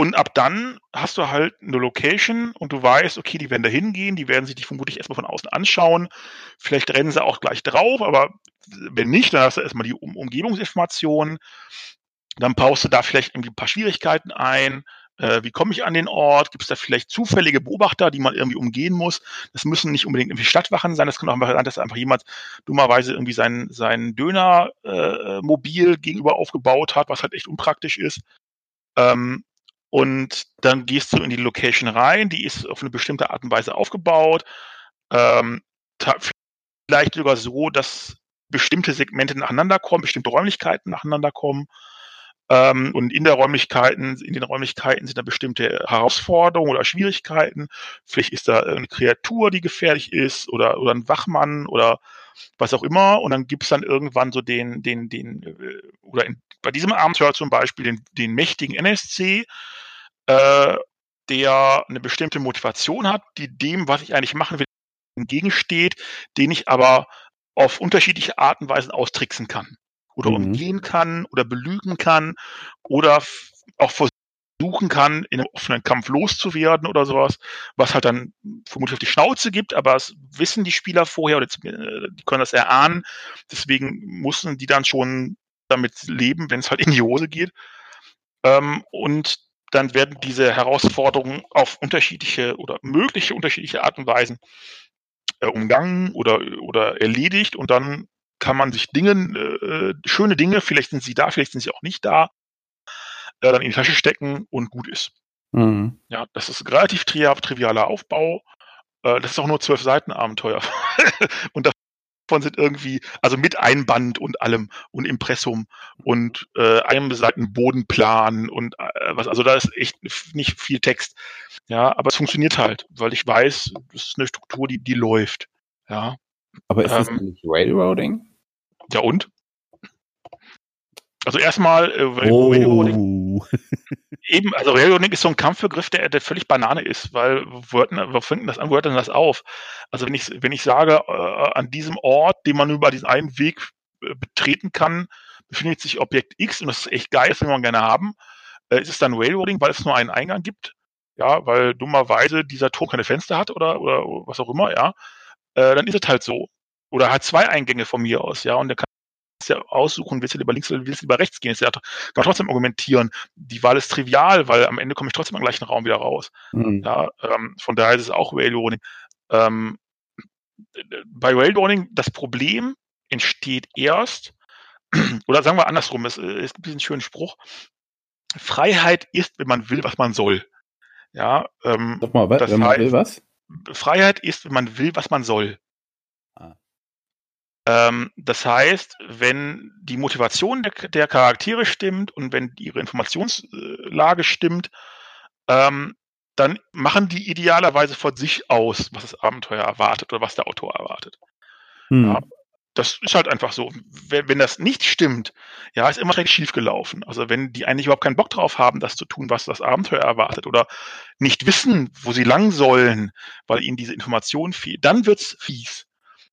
und ab dann hast du halt eine Location und du weißt, okay, die werden da hingehen, die werden sich die vermutlich erstmal von außen anschauen. Vielleicht rennen sie auch gleich drauf, aber wenn nicht, dann hast du erstmal die um Umgebungsinformationen. Dann baust du da vielleicht irgendwie ein paar Schwierigkeiten ein. Äh, wie komme ich an den Ort? Gibt es da vielleicht zufällige Beobachter, die man irgendwie umgehen muss? Das müssen nicht unbedingt irgendwie Stadtwachen sein. Das kann auch einfach sein, dass einfach jemand dummerweise irgendwie sein, sein Dönermobil äh, gegenüber aufgebaut hat, was halt echt unpraktisch ist. Ähm, und dann gehst du in die Location rein, die ist auf eine bestimmte Art und Weise aufgebaut. Ähm, vielleicht sogar so, dass bestimmte Segmente nacheinander kommen, bestimmte Räumlichkeiten nacheinander kommen. Ähm, und in der Räumlichkeiten, in den Räumlichkeiten sind da bestimmte Herausforderungen oder Schwierigkeiten. Vielleicht ist da eine Kreatur, die gefährlich ist, oder, oder ein Wachmann oder was auch immer. Und dann gibt es dann irgendwann so den, den, den, äh, oder in, bei diesem Abenteuer zum Beispiel den, den mächtigen NSC, äh, der eine bestimmte Motivation hat, die dem, was ich eigentlich machen will, entgegensteht, den ich aber auf unterschiedliche Arten und Weisen austricksen kann oder mhm. umgehen kann oder belügen kann oder auch versuchen kann, in einem offenen Kampf loszuwerden oder sowas, was halt dann vermutlich auf die Schnauze gibt, aber das wissen die Spieler vorher oder äh, die können das erahnen. Deswegen mussten die dann schon damit leben, wenn es halt in die Hose geht. Ähm, und dann werden diese Herausforderungen auf unterschiedliche oder mögliche unterschiedliche Art und Weisen äh, umgangen oder, oder erledigt und dann kann man sich Dinge, äh, schöne Dinge, vielleicht sind sie da, vielleicht sind sie auch nicht da, äh, dann in die Tasche stecken und gut ist. Mhm. Ja, das ist ein relativ tri trivialer Aufbau. Äh, das ist auch nur zwölf Seiten Abenteuer. und davon sind irgendwie, also mit Einband und allem und Impressum und äh, einem Seiten Bodenplan und äh, was, also da ist echt nicht viel Text. Ja, aber es funktioniert halt, weil ich weiß, das ist eine Struktur, die, die läuft. Ja. Aber ist ähm, das nicht Railroading? Ja und? Also erstmal äh, Oh. Railroading, eben, also Railroading ist so ein Kampfbegriff, der, der völlig Banane ist, weil Wörter, wo fängt denn das an, wo hört denn das auf? Also wenn ich, wenn ich sage, äh, an diesem Ort, den man über diesen einen Weg äh, betreten kann, befindet sich Objekt X und das ist echt geil, das will man gerne haben, äh, ist es dann Railroading, weil es nur einen Eingang gibt? Ja, weil dummerweise dieser Turm keine Fenster hat oder, oder was auch immer, ja, äh, dann ist es halt so. Oder hat zwei Eingänge von mir aus, ja, und der kann ja aussuchen, willst du lieber links oder willst du lieber rechts gehen? Ja, kann man trotzdem argumentieren. Die Wahl ist trivial, weil am Ende komme ich trotzdem im gleichen Raum wieder raus. Mhm. Ja, ähm, von daher ist es auch Railroading. Ähm, bei Railroading, das Problem entsteht erst, oder sagen wir andersrum, es, äh, es gibt diesen schönen Spruch, Freiheit ist, wenn man will, was man soll. Ja, ähm, Sag mal, was, wenn man heißt- will, was? Freiheit ist, wenn man will, was man soll. Ähm, das heißt, wenn die Motivation der, der Charaktere stimmt und wenn ihre Informationslage stimmt, ähm, dann machen die idealerweise von sich aus, was das Abenteuer erwartet oder was der Autor erwartet. Hm. Ja. Das ist halt einfach so. Wenn, wenn das nicht stimmt, ja, ist immer recht schief gelaufen. Also wenn die eigentlich überhaupt keinen Bock drauf haben, das zu tun, was das Abenteuer erwartet oder nicht wissen, wo sie lang sollen, weil ihnen diese Information fehlt, dann wird's fies.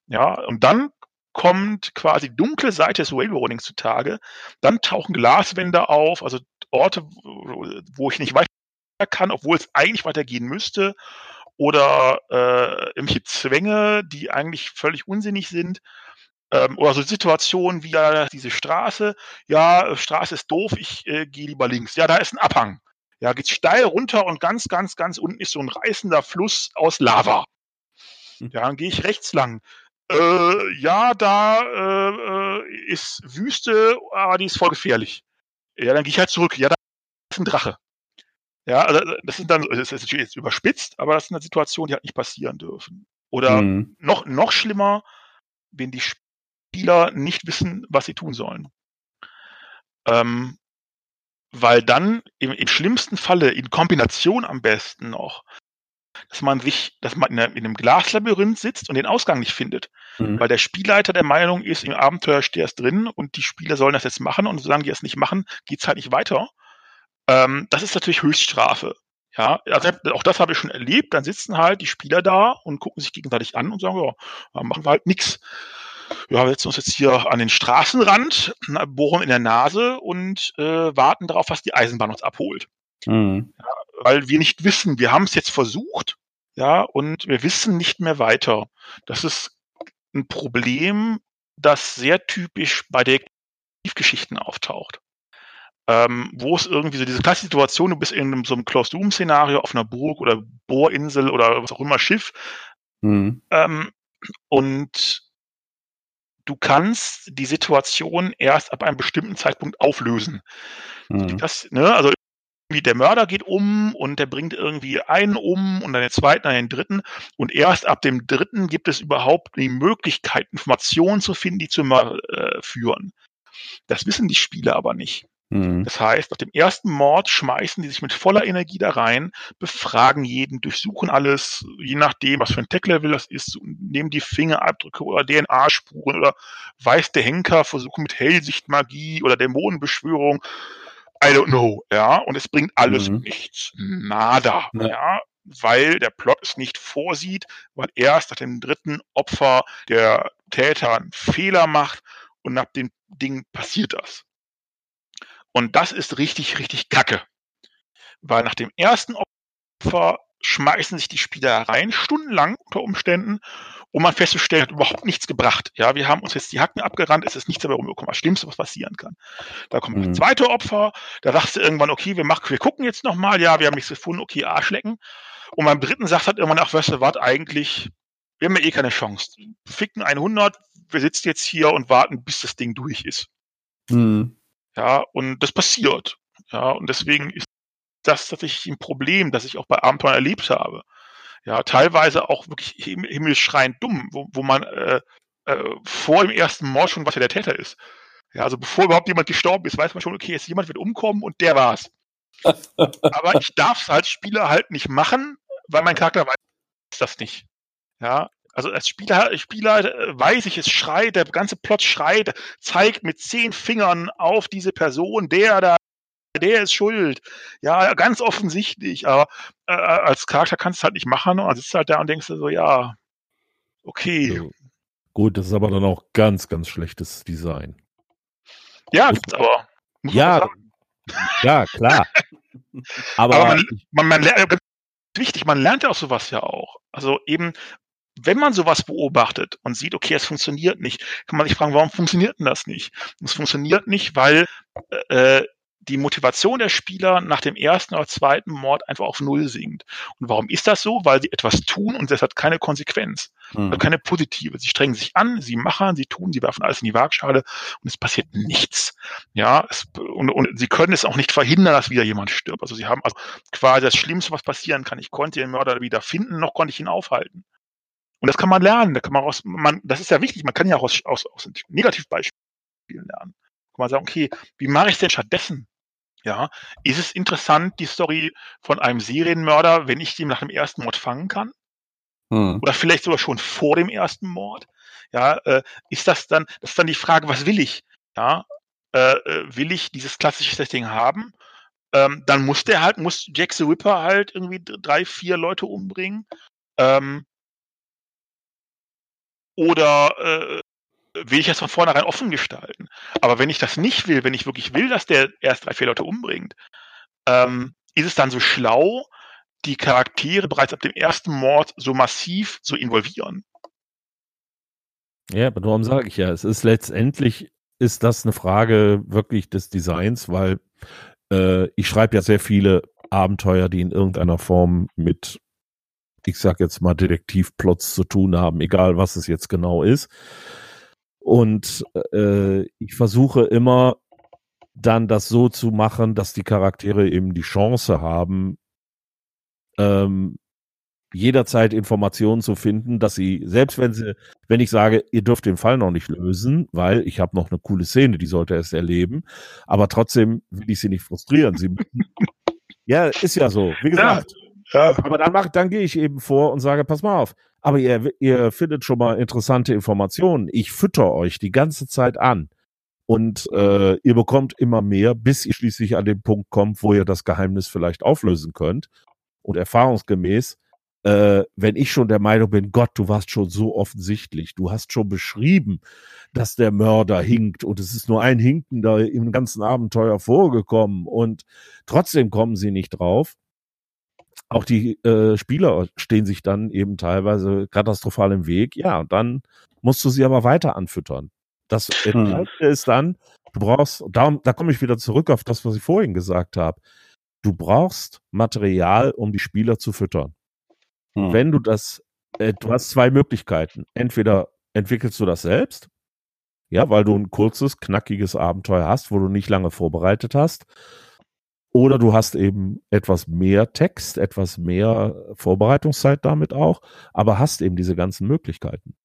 Ja, und dann kommt quasi dunkle Seite des Railroadings zutage. Dann tauchen Glaswände auf, also Orte, wo- ich nicht weiter kann, obwohl es eigentlich weitergehen müsste. Oder äh, irgendwelche Zwänge, die eigentlich völlig unsinnig sind. Ähm, oder so Situationen wie ja, diese Straße. Ja, Straße ist doof, ich äh, gehe lieber links. Ja, da ist ein Abhang. Ja, geht steil runter und ganz, ganz, ganz unten ist so ein reißender Fluss aus Lava. Hm. Ja, dann gehe ich rechts lang. Äh, ja, da äh, äh, ist Wüste, aber die ist voll gefährlich. Ja, dann gehe ich halt zurück. Ja, da ist ein Drache. Ja, also das sind dann, das ist natürlich jetzt überspitzt, aber das sind dann Situationen, die halt nicht passieren dürfen. Oder Hm. noch, noch schlimmer, wenn die Spieler nicht wissen, was sie tun sollen. Ähm, weil dann im, im schlimmsten Falle in Kombination am besten noch, dass man sich, dass man in, einer, in einem Glaslabyrinth sitzt und den Ausgang nicht findet. Hm. Weil der Spielleiter der Meinung ist, im Abenteuer steht es drin und die Spieler sollen das jetzt machen und solange die es nicht machen, geht's halt nicht weiter. Ähm, das ist natürlich Höchststrafe. Ja, also auch das habe ich schon erlebt. Dann sitzen halt die Spieler da und gucken sich gegenseitig an und sagen, ja, machen wir halt nix. Ja, wir setzen uns jetzt hier an den Straßenrand, bohren in der Nase und äh, warten darauf, was die Eisenbahn uns abholt. Hm. Weil wir nicht wissen, wir haben es jetzt versucht, ja, und wir wissen nicht mehr weiter. Das ist ein Problem, das sehr typisch bei Detektivgeschichten auftaucht. Ähm, wo es irgendwie so diese klassische Situation, du bist in einem, so einem Closed-Room-Szenario auf einer Burg oder Bohrinsel oder was auch immer, Schiff, Hm. ähm, und du kannst die Situation erst ab einem bestimmten Zeitpunkt auflösen. Hm. Das, ne, also der Mörder geht um und der bringt irgendwie einen um und dann den zweiten, dann den dritten. Und erst ab dem dritten gibt es überhaupt die Möglichkeit, Informationen zu finden, die zum Mörder äh, führen. Das wissen die Spieler aber nicht. Hm. Das heißt, nach dem ersten Mord schmeißen die sich mit voller Energie da rein, befragen jeden, durchsuchen alles, je nachdem, was für ein Tech-Level das ist, nehmen die Fingerabdrücke oder DNA-Spuren oder weiß der Henker, versuchen mit Hellsichtmagie oder Dämonenbeschwörung. I don't know, ja, und es bringt alles Mhm. nichts. Nada, Ja. ja, weil der Plot es nicht vorsieht, weil erst nach dem dritten Opfer der Täter einen Fehler macht und nach dem Ding passiert das. Und das ist richtig, richtig kacke. Weil nach dem ersten Opfer schmeißen sich die Spieler rein, stundenlang unter Umständen, um man festzustellen, hat überhaupt nichts gebracht. Ja, wir haben uns jetzt die Hacken abgerannt, es ist nichts dabei rumgekommen. Das Schlimmste, was passieren kann. Da kommt Mhm. das zweite Opfer, da sagst du irgendwann, okay, wir machen, wir gucken jetzt nochmal, ja, wir haben nichts gefunden, okay, Arschlecken. Und beim dritten sagt halt irgendwann, ach, weißt du, wart eigentlich, wir haben ja eh keine Chance. Ficken 100, wir sitzen jetzt hier und warten, bis das Ding durch ist. Hm. Ja, und das passiert. Ja, und deswegen ist das tatsächlich ein Problem, das ich auch bei Abenteuern erlebt habe. Ja, teilweise auch wirklich him himmelschreiend dumm, wo, wo man äh, äh, vor dem ersten Mord schon, was ja der Täter ist. Ja, also bevor überhaupt jemand gestorben ist, weiß man schon, okay, jetzt jemand wird umkommen und der war's. Aber ich darf es als Spieler halt nicht machen, weil mein Charakter weiß das nicht. Ja, Also als Spieler, Spieler äh, weiß ich, es schreit, der ganze Plot schreit, zeigt mit zehn Fingern auf diese Person, der da, der ist schuld. Ja, ganz offensichtlich. Aber äh, als Charakter kannst du es halt nicht machen und dann sitzt du halt da und denkst du so, ja, okay. So. Gut, das ist aber dann auch ganz, ganz schlechtes Design. Ja, gibt's aber. Ja, ja, klar. aber, aber man, man, man lernt, wichtig, man lernt ja auch sowas ja auch. Also eben, wenn man sowas beobachtet und sieht, okay, es funktioniert nicht, kann man sich fragen, warum funktioniert denn das nicht? es funktioniert nicht, weil äh, die Motivation der Spieler nach dem ersten oder zweiten Mord einfach auf Null sinkt. Und warum ist das so? Weil sie etwas tun und das hat keine Konsequenz, mhm. keine positive. Sie strengen sich an, sie machen, sie tun, sie werfen alles in die Waagschale und es passiert nichts. Ja, es, und, und sie können es auch nicht verhindern, dass wieder jemand stirbt. Also sie haben also quasi das Schlimmste, was passieren kann. Ich konnte den Mörder wieder finden, noch konnte ich ihn aufhalten. Und das kann man lernen. Da kann man aus, man, das ist ja wichtig. Man kann ja auch aus, aus, aus Negativbeispielen lernen. Kann man sagen, okay, wie mache ich es denn stattdessen? Ja, ist es interessant, die Story von einem Serienmörder, wenn ich ihn nach dem ersten Mord fangen kann? Hm. Oder vielleicht sogar schon vor dem ersten Mord? Ja, äh, ist das dann, das ist dann die Frage, was will ich? Ja, äh, äh will ich dieses klassische Setting haben? Ähm, dann muss der halt, muss Jack the Ripper halt irgendwie drei, vier Leute umbringen. Ähm, oder äh, will ich das von vornherein offen gestalten. Aber wenn ich das nicht will, wenn ich wirklich will, dass der erst drei, vier Leute umbringt, ähm, ist es dann so schlau, die Charaktere bereits ab dem ersten Mord so massiv zu involvieren? Ja, aber darum sage ich ja, es ist letztendlich ist das eine Frage wirklich des Designs, weil äh, ich schreibe ja sehr viele Abenteuer, die in irgendeiner Form mit, ich sag jetzt mal, Detektivplots zu tun haben, egal was es jetzt genau ist. Und äh, ich versuche immer dann das so zu machen, dass die Charaktere eben die Chance haben, ähm, jederzeit Informationen zu finden, dass sie, selbst wenn sie, wenn ich sage, ihr dürft den Fall noch nicht lösen, weil ich habe noch eine coole Szene, die sollte er erst erleben, aber trotzdem will ich sie nicht frustrieren. Sie ja, ist ja so. Wie gesagt, ja. Ja. Aber dann mach, dann gehe ich eben vor und sage, pass mal auf. Aber ihr, ihr findet schon mal interessante Informationen. Ich fütter euch die ganze Zeit an. Und äh, ihr bekommt immer mehr, bis ihr schließlich an den Punkt kommt, wo ihr das Geheimnis vielleicht auflösen könnt. Und erfahrungsgemäß, äh, wenn ich schon der Meinung bin, Gott, du warst schon so offensichtlich, du hast schon beschrieben, dass der Mörder hinkt und es ist nur ein Hinken da im ganzen Abenteuer vorgekommen und trotzdem kommen sie nicht drauf, auch die äh, Spieler stehen sich dann eben teilweise katastrophal im Weg. Ja, und dann musst du sie aber weiter anfüttern. Das hm. ist dann, du brauchst, da, da komme ich wieder zurück auf das, was ich vorhin gesagt habe. Du brauchst Material, um die Spieler zu füttern. Hm. Wenn du das, äh, du hast zwei Möglichkeiten. Entweder entwickelst du das selbst, ja, weil du ein kurzes, knackiges Abenteuer hast, wo du nicht lange vorbereitet hast. Oder du hast eben etwas mehr Text, etwas mehr Vorbereitungszeit damit auch, aber hast eben diese ganzen Möglichkeiten.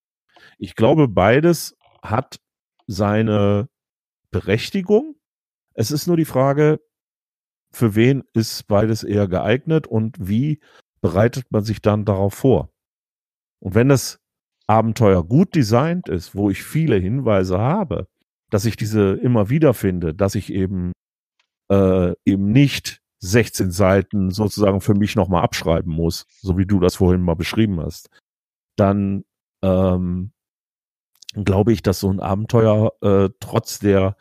Ich glaube, beides hat seine Berechtigung. Es ist nur die Frage, für wen ist beides eher geeignet und wie bereitet man sich dann darauf vor? Und wenn das Abenteuer gut designt ist, wo ich viele Hinweise habe, dass ich diese immer wieder finde, dass ich eben äh, eben nicht 16 Seiten sozusagen für mich nochmal abschreiben muss, so wie du das vorhin mal beschrieben hast, dann ähm, glaube ich, dass so ein Abenteuer äh, trotz der,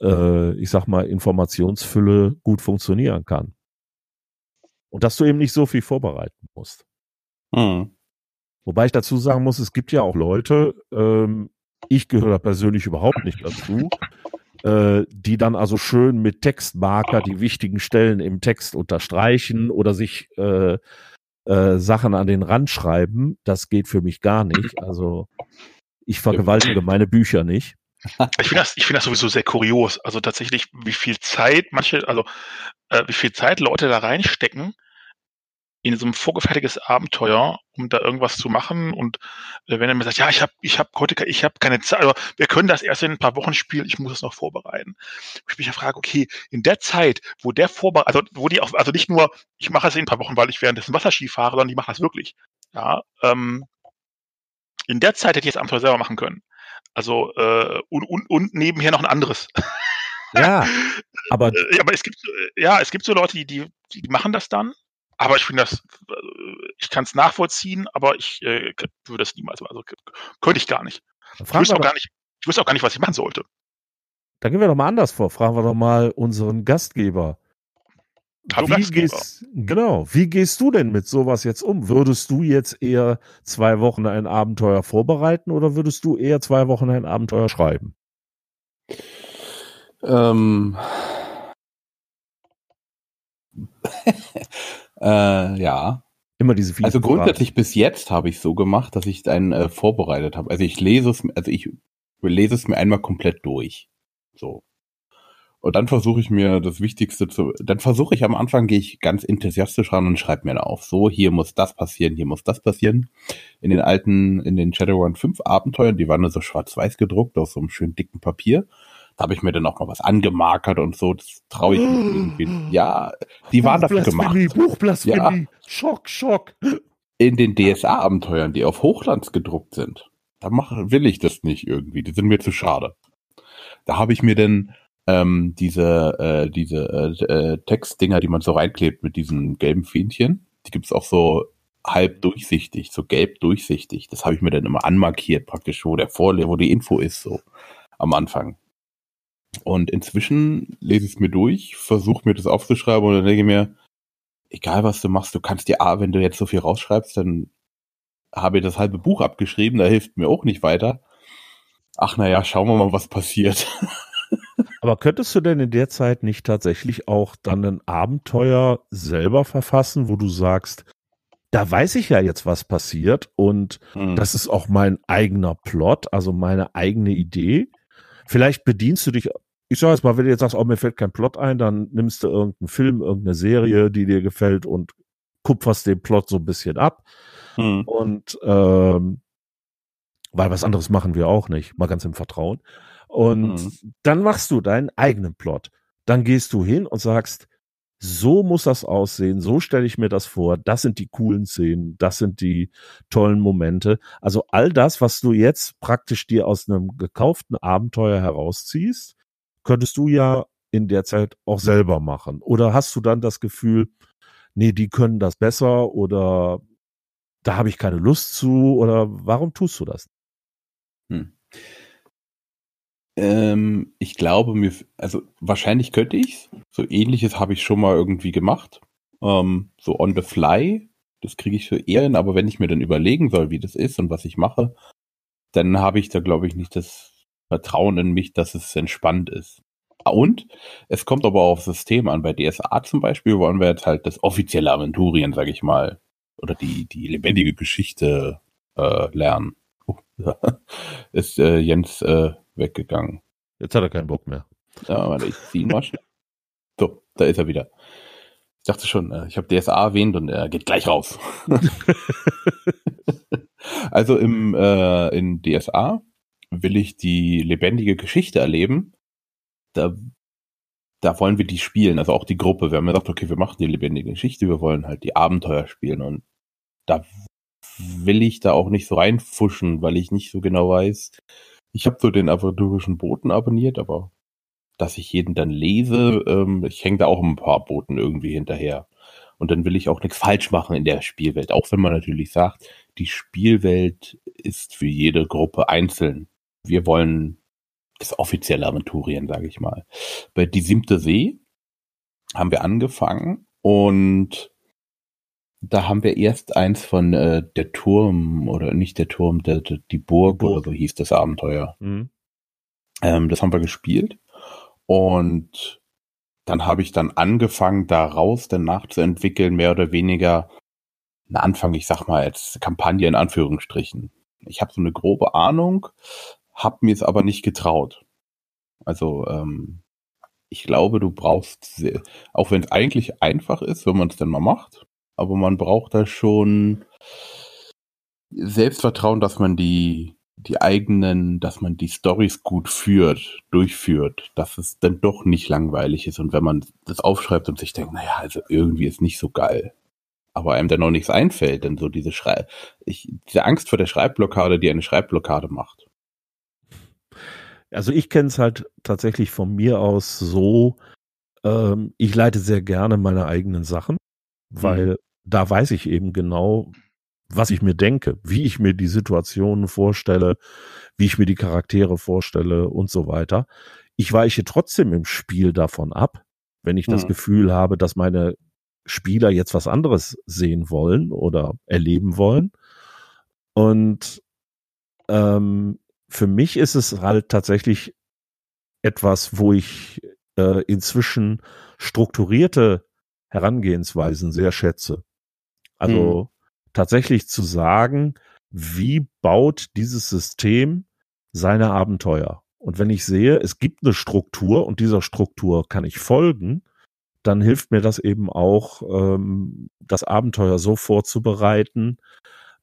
äh, ich sag mal, Informationsfülle gut funktionieren kann. Und dass du eben nicht so viel vorbereiten musst. Hm. Wobei ich dazu sagen muss, es gibt ja auch Leute, ähm, ich gehöre da persönlich überhaupt nicht dazu, äh, die dann also schön mit Textmarker die wichtigen Stellen im Text unterstreichen oder sich äh, äh, Sachen an den Rand schreiben. Das geht für mich gar nicht. Also ich vergewaltige meine Bücher nicht. Ich finde das, ich das sowieso sehr kurios. Also tatsächlich, wie viel Zeit manche, also äh, wie viel Zeit Leute da reinstecken, in so ein vorgefertigtes Abenteuer, um da irgendwas zu machen. Und äh, wenn er mir sagt, ja, ich habe ich hab heute ich habe keine Zeit, also wir können das erst in ein paar Wochen spielen, ich muss es noch vorbereiten. Ich mich ja frage, okay, in der Zeit, wo der vorbereitet, also wo die auch, also nicht nur, ich mache es in ein paar Wochen, weil ich währenddessen Wasserski fahre, sondern ich mache das wirklich. Ja, ähm, in der Zeit hätte ich das Abenteuer selber machen können. Also, äh, und, und, und nebenher noch ein anderes. Ja, aber, Äh, aber es gibt, äh, ja, es gibt so Leute, die, die, die machen das dann. Aber ich finde das, äh, ich kann es nachvollziehen, aber ich äh, würde das niemals machen. Also könnte ich gar nicht. Ich wüsste auch doch, gar nicht, ich wüsste auch gar nicht, was ich machen sollte. da gehen wir doch mal anders vor. Fragen wir doch mal unseren Gastgeber. Hallo wie Gastgeber. gehst, genau, wie gehst du denn mit sowas jetzt um? Würdest du jetzt eher zwei Wochen ein Abenteuer vorbereiten oder würdest du eher zwei Wochen ein Abenteuer schreiben? Ähm, äh, ja. Immer diese vielen Also Fragen. grundsätzlich bis jetzt habe ich so gemacht, dass ich einen äh, vorbereitet habe. Also ich lese es, also ich lese es mir einmal komplett durch. So. Und dann versuche ich mir das Wichtigste zu, dann versuche ich am Anfang, gehe ich ganz enthusiastisch ran und schreibe mir auf. So, hier muss das passieren, hier muss das passieren. In den alten, in den Shadowrun 5 Abenteuern, die waren nur so schwarz-weiß gedruckt auf so einem schönen dicken Papier. Da habe ich mir dann auch mal was angemarkert und so. Das traue ich mich irgendwie. Ja, die waren dafür gemacht. Buchblasphemie, Buchblasphemie. Schock, Schock. in den DSA-Abenteuern, die auf Hochlands gedruckt sind, da mach, will ich das nicht irgendwie. Die sind mir zu schade. Da habe ich mir denn ähm, diese, äh, diese äh, äh, Textdinger, die man so reinklebt mit diesen gelben Fähnchen, die gibt's auch so halb durchsichtig, so gelb durchsichtig. Das habe ich mir dann immer anmarkiert, praktisch, wo der Vorle wo die Info ist, so am Anfang. Und inzwischen lese ich es mir durch, versuche mir das aufzuschreiben und dann denke ich mir, egal was du machst, du kannst dir, A, wenn du jetzt so viel rausschreibst, dann habe ich das halbe Buch abgeschrieben, da hilft mir auch nicht weiter. Ach naja, schauen wir mal, was passiert. Aber könntest du denn in der Zeit nicht tatsächlich auch dann ein Abenteuer selber verfassen, wo du sagst, da weiß ich ja jetzt, was passiert und Hm. das ist auch mein eigener Plot, also meine eigene Idee. Vielleicht bedienst du dich, ich sag jetzt mal, wenn du jetzt sagst, oh, mir fällt kein Plot ein, dann nimmst du irgendeinen Film, irgendeine Serie, die dir gefällt und kupferst den Plot so ein bisschen ab. Hm. Und ähm, weil was anderes machen wir auch nicht, mal ganz im Vertrauen. Und Mhm. dann machst du deinen eigenen Plot. Dann gehst du hin und sagst, so muss das aussehen, so stelle ich mir das vor, das sind die coolen Szenen, das sind die tollen Momente. Also all das, was du jetzt praktisch dir aus einem gekauften Abenteuer herausziehst, könntest du ja in der Zeit auch selber machen. Oder hast du dann das Gefühl, nee, die können das besser oder da habe ich keine Lust zu oder warum tust du das? Hm. Ähm, ich glaube mir, also wahrscheinlich könnte ich's. So ähnliches habe ich schon mal irgendwie gemacht. Ähm, so on the fly. Das kriege ich für eher hin, aber wenn ich mir dann überlegen soll, wie das ist und was ich mache, dann habe ich da, glaube ich, nicht das Vertrauen in mich, dass es entspannt ist. Ah, Und es kommt aber auch aufs System an. Bei DSA zum Beispiel wollen wir jetzt halt das offizielle Aventurien, sage ich mal, oder die, die lebendige Geschichte äh, lernen. Ist äh, Jens äh, weggegangen. Jetzt hat er keinen Bock mehr. Ja, warte, ich zieh ihn mal schnell. So, da ist er wieder. Ich dachte schon, äh, ich habe DSA erwähnt und er geht gleich raus. also im äh, in DSA will ich die lebendige Geschichte erleben. Da, da wollen wir die spielen, also auch die Gruppe. Wir haben gesagt, okay, wir machen die lebendige Geschichte, wir wollen halt die Abenteuer spielen und da will ich da auch nicht so reinfuschen, weil ich nicht so genau weiß. Ich habe so den aventurischen Boten abonniert, aber dass ich jeden dann lese, ähm, ich hänge da auch ein paar Boten irgendwie hinterher. Und dann will ich auch nichts falsch machen in der Spielwelt. Auch wenn man natürlich sagt, die Spielwelt ist für jede Gruppe einzeln. Wir wollen das offizielle Aventurien, sage ich mal. Bei Die Siebte See haben wir angefangen und da haben wir erst eins von äh, der Turm oder nicht der Turm, der, der, die Burg, Burg. oder so hieß das Abenteuer. Mhm. Ähm, das haben wir gespielt und dann habe ich dann angefangen, daraus dann nachzuentwickeln, mehr oder weniger einen Anfang, ich sag mal jetzt Kampagne in Anführungsstrichen. Ich habe so eine grobe Ahnung, habe mir es aber nicht getraut. Also ähm, ich glaube, du brauchst, sehr, auch wenn es eigentlich einfach ist, wenn man es dann mal macht, aber man braucht da schon Selbstvertrauen, dass man die die eigenen, dass man die Stories gut führt, durchführt, dass es dann doch nicht langweilig ist und wenn man das aufschreibt und sich denkt, naja, also irgendwie ist nicht so geil, aber einem dann noch nichts einfällt, denn so diese Schrei ich, diese Angst vor der Schreibblockade, die eine Schreibblockade macht. Also ich kenne es halt tatsächlich von mir aus so, ähm, ich leite sehr gerne meine eigenen Sachen, weil mhm. Da weiß ich eben genau, was ich mir denke, wie ich mir die Situationen vorstelle, wie ich mir die Charaktere vorstelle und so weiter. Ich weiche trotzdem im Spiel davon ab, wenn ich das mhm. Gefühl habe, dass meine Spieler jetzt was anderes sehen wollen oder erleben wollen. Und ähm, für mich ist es halt tatsächlich etwas, wo ich äh, inzwischen strukturierte Herangehensweisen sehr schätze. Also hm. tatsächlich zu sagen, wie baut dieses System seine Abenteuer? Und wenn ich sehe, es gibt eine Struktur und dieser Struktur kann ich folgen, dann hilft mir das eben auch, ähm, das Abenteuer so vorzubereiten,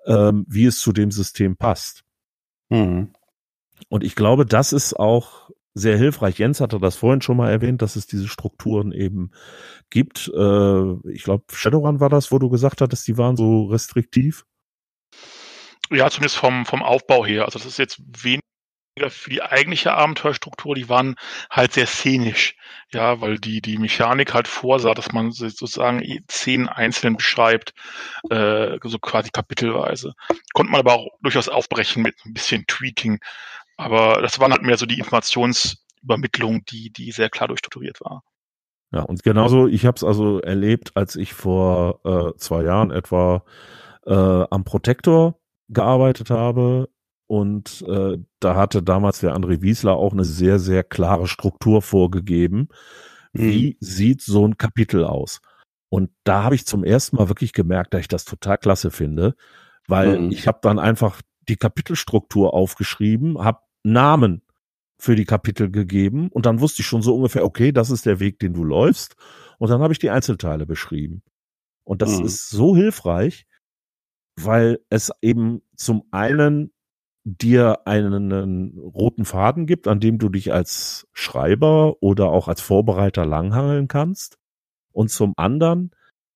ähm, wie es zu dem System passt. Mhm. Und ich glaube, das ist auch sehr hilfreich. Jens hatte das vorhin schon mal erwähnt, dass es diese Strukturen eben gibt. Äh, ich glaube, Shadowrun war das, wo du gesagt hattest, die waren so restriktiv. Ja, zumindest vom, vom Aufbau her. Also das ist jetzt wenig für die eigentliche Abenteuerstruktur, die waren halt sehr szenisch, ja, weil die die Mechanik halt vorsah, dass man sozusagen zehn einzeln beschreibt, äh, so quasi kapitelweise. Konnte man aber auch durchaus aufbrechen mit ein bisschen Tweaking, aber das waren halt mehr so die Informationsübermittlung, die die sehr klar durchstrukturiert war. Ja, und genauso, ich habe es also erlebt, als ich vor äh, zwei Jahren etwa äh, am Protektor gearbeitet habe und äh, da hatte damals der André Wiesler auch eine sehr, sehr klare Struktur vorgegeben. Wie mhm. sieht so ein Kapitel aus? Und da habe ich zum ersten Mal wirklich gemerkt, dass ich das total klasse finde, weil mhm. ich habe dann einfach die Kapitelstruktur aufgeschrieben, habe Namen für die Kapitel gegeben und dann wusste ich schon so ungefähr, okay, das ist der Weg, den du läufst. Und dann habe ich die Einzelteile beschrieben. Und das mhm. ist so hilfreich, weil es eben zum einen dir einen roten Faden gibt, an dem du dich als Schreiber oder auch als Vorbereiter langhangeln kannst und zum anderen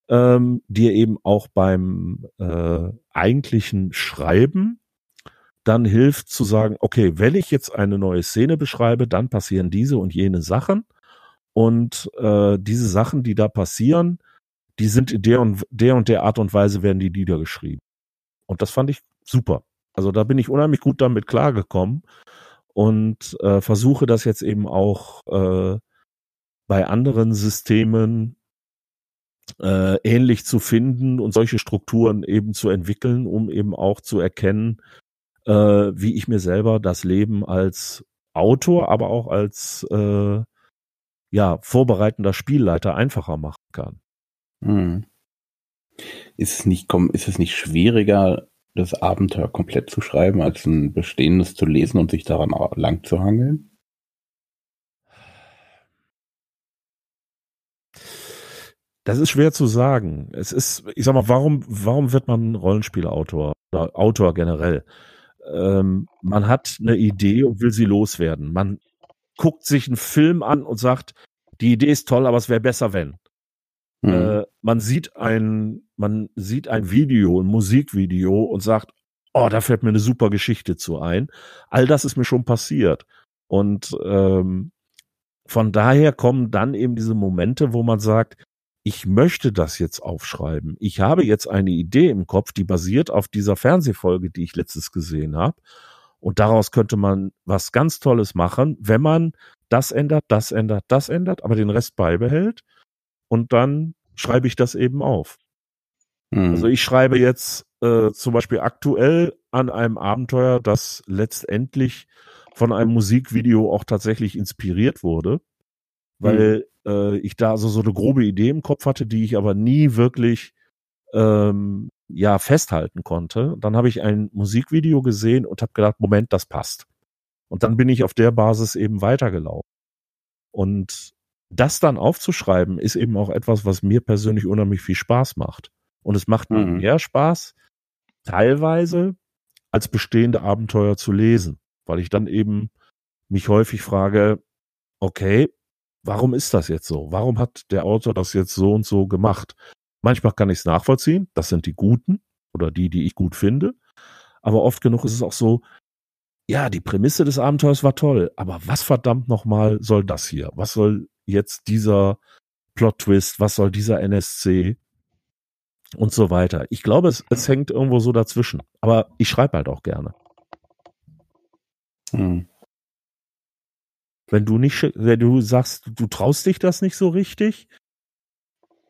ähm, dir eben auch beim äh, eigentlichen Schreiben dann hilft zu sagen, okay, wenn ich jetzt eine neue Szene beschreibe, dann passieren diese und jene Sachen und äh, diese Sachen, die da passieren, die sind in der und der und der Art und Weise werden die niedergeschrieben. Und das fand ich super. Also da bin ich unheimlich gut damit klargekommen und äh, versuche das jetzt eben auch äh, bei anderen Systemen äh, ähnlich zu finden und solche Strukturen eben zu entwickeln, um eben auch zu erkennen, äh, wie ich mir selber das Leben als Autor, aber auch als äh, ja vorbereitender Spielleiter einfacher machen kann. Hm. Ist es nicht ist es nicht schwieriger, das Abenteuer komplett zu schreiben, als ein bestehendes zu lesen und sich daran lang zu hangeln? Das ist schwer zu sagen. Es ist, ich sag mal, warum, warum wird man Rollenspielautor oder Autor generell? Ähm, man hat eine Idee und will sie loswerden. Man guckt sich einen Film an und sagt, die Idee ist toll, aber es wäre besser, wenn. Mhm. Äh, man sieht ein, man sieht ein Video, ein Musikvideo und sagt, oh, da fällt mir eine super Geschichte zu ein. All das ist mir schon passiert. Und ähm, von daher kommen dann eben diese Momente, wo man sagt, ich möchte das jetzt aufschreiben. Ich habe jetzt eine Idee im Kopf, die basiert auf dieser Fernsehfolge, die ich letztes gesehen habe. Und daraus könnte man was ganz Tolles machen, wenn man das ändert, das ändert, das ändert, aber den Rest beibehält und dann schreibe ich das eben auf. Mhm. Also ich schreibe jetzt äh, zum Beispiel aktuell an einem Abenteuer, das letztendlich von einem Musikvideo auch tatsächlich inspiriert wurde, weil mhm. Äh, ich da so, so eine grobe Idee im Kopf hatte, die ich aber nie wirklich ähm, ja festhalten konnte. Dann habe ich ein Musikvideo gesehen und habe gedacht, Moment, das passt. Und dann bin ich auf der Basis eben weitergelaufen. Und das dann aufzuschreiben, ist eben auch etwas, was mir persönlich unheimlich viel Spaß macht. Und es macht mir mhm. mehr Spaß, teilweise als bestehende Abenteuer zu lesen, weil ich dann eben mich häufig frage, okay, warum ist das jetzt so? Warum hat der Autor das jetzt so und so gemacht? Manchmal kann ich es nachvollziehen. Das sind die Guten oder die, die ich gut finde. Aber oft genug ist es auch so, ja, die Prämisse des Abenteuers war toll, aber was verdammt nochmal soll das hier? Was soll jetzt dieser Plot-Twist? Was soll dieser NSC? Und so weiter. Ich glaube, es, es hängt irgendwo so dazwischen. Aber ich schreibe halt auch gerne. Hm. Wenn du nicht, wenn du sagst, du traust dich das nicht so richtig,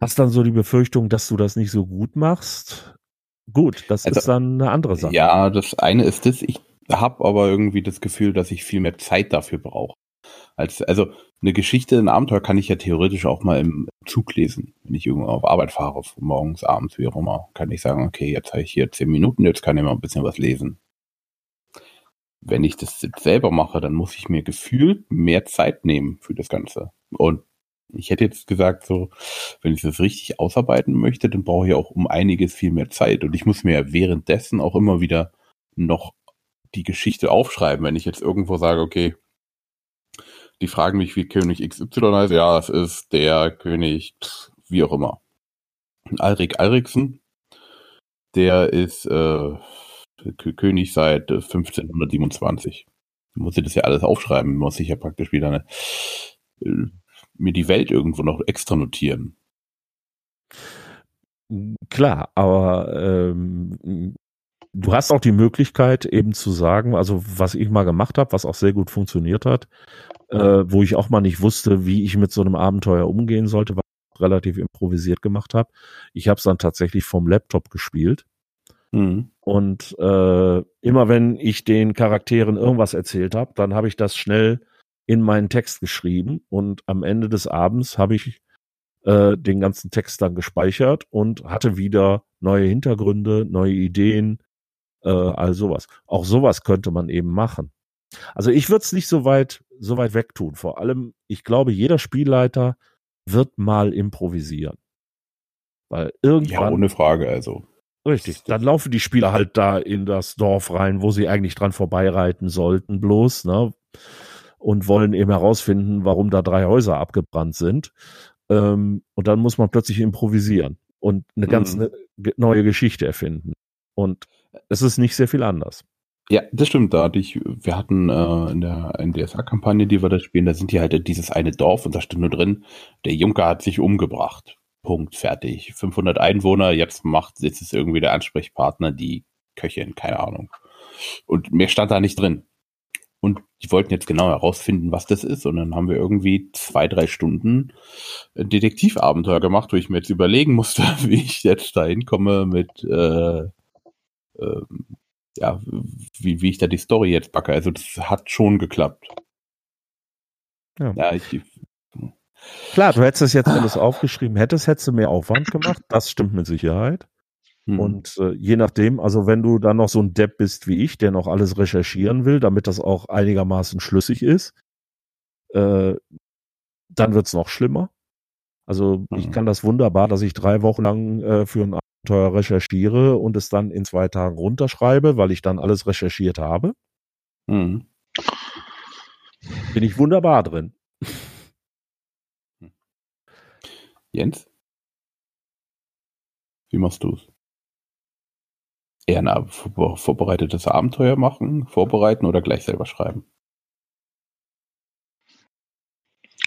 hast dann so die Befürchtung, dass du das nicht so gut machst. Gut, das also, ist dann eine andere Sache. Ja, das eine ist das, ich habe aber irgendwie das Gefühl, dass ich viel mehr Zeit dafür brauche. Als, also eine Geschichte, ein Abenteuer kann ich ja theoretisch auch mal im Zug lesen, wenn ich irgendwo auf Arbeit fahre, morgens, abends, wie auch immer, kann ich sagen, okay, jetzt habe ich hier zehn Minuten, jetzt kann ich mal ein bisschen was lesen. Wenn ich das jetzt selber mache, dann muss ich mir gefühlt mehr Zeit nehmen für das Ganze. Und ich hätte jetzt gesagt, so, wenn ich das richtig ausarbeiten möchte, dann brauche ich auch um einiges viel mehr Zeit. Und ich muss mir währenddessen auch immer wieder noch die Geschichte aufschreiben, wenn ich jetzt irgendwo sage, okay, die fragen mich, wie König XY heißt. Ja, es ist der König, wie auch immer. Alrik Alriksen, der ist äh, König seit 1527. Muss ich das ja alles aufschreiben, muss ich ja praktisch wieder eine, äh, mir die Welt irgendwo noch extra notieren. Klar, aber ähm, du hast auch die Möglichkeit eben zu sagen, also was ich mal gemacht habe, was auch sehr gut funktioniert hat, äh, wo ich auch mal nicht wusste, wie ich mit so einem Abenteuer umgehen sollte, was ich relativ improvisiert gemacht habe. Ich habe es dann tatsächlich vom Laptop gespielt. Mhm. Und äh, immer wenn ich den Charakteren irgendwas erzählt habe, dann habe ich das schnell in meinen Text geschrieben und am Ende des Abends habe ich äh, den ganzen Text dann gespeichert und hatte wieder neue Hintergründe, neue Ideen, äh, all sowas. Auch sowas könnte man eben machen. Also ich würde es nicht so weit, so weit wegtun. Vor allem, ich glaube, jeder Spielleiter wird mal improvisieren. Weil irgendwann. Ja, ohne Frage, also. Richtig. Dann laufen die Spieler halt da in das Dorf rein, wo sie eigentlich dran vorbeireiten sollten, bloß, ne? Und wollen eben herausfinden, warum da drei Häuser abgebrannt sind. Ähm, und dann muss man plötzlich improvisieren und eine ganz mhm. ne, neue Geschichte erfinden. Und es ist nicht sehr viel anders. Ja, das stimmt. Da hatte ich, wir hatten äh, in der NDSA-Kampagne, die wir da spielen, da sind die halt in dieses eine Dorf und da steht nur drin, der Junker hat sich umgebracht. Punkt, fertig. 500 Einwohner, jetzt macht, jetzt ist irgendwie der Ansprechpartner die Köchin, keine Ahnung. Und mehr stand da nicht drin. Und die wollten jetzt genau herausfinden, was das ist. Und dann haben wir irgendwie zwei, drei Stunden Detektivabenteuer gemacht, wo ich mir jetzt überlegen musste, wie ich jetzt da hinkomme mit äh, äh, ja, wie, wie ich da die Story jetzt packe. Also das hat schon geklappt. Ja, ja ich, Klar, du hättest es jetzt alles aufgeschrieben, hättest, hättest du mehr Aufwand gemacht, das stimmt mit Sicherheit. Hm. Und äh, je nachdem, also wenn du dann noch so ein Depp bist wie ich, der noch alles recherchieren will, damit das auch einigermaßen schlüssig ist, äh, dann wird's noch schlimmer. Also mhm. ich kann das wunderbar, dass ich drei Wochen lang äh, für ein Abenteuer recherchiere und es dann in zwei Tagen runterschreibe, weil ich dann alles recherchiert habe. Mhm. Bin ich wunderbar drin. Jens? Wie machst du es? Eher ein vorbereitetes Abenteuer machen, vorbereiten oder gleich selber schreiben?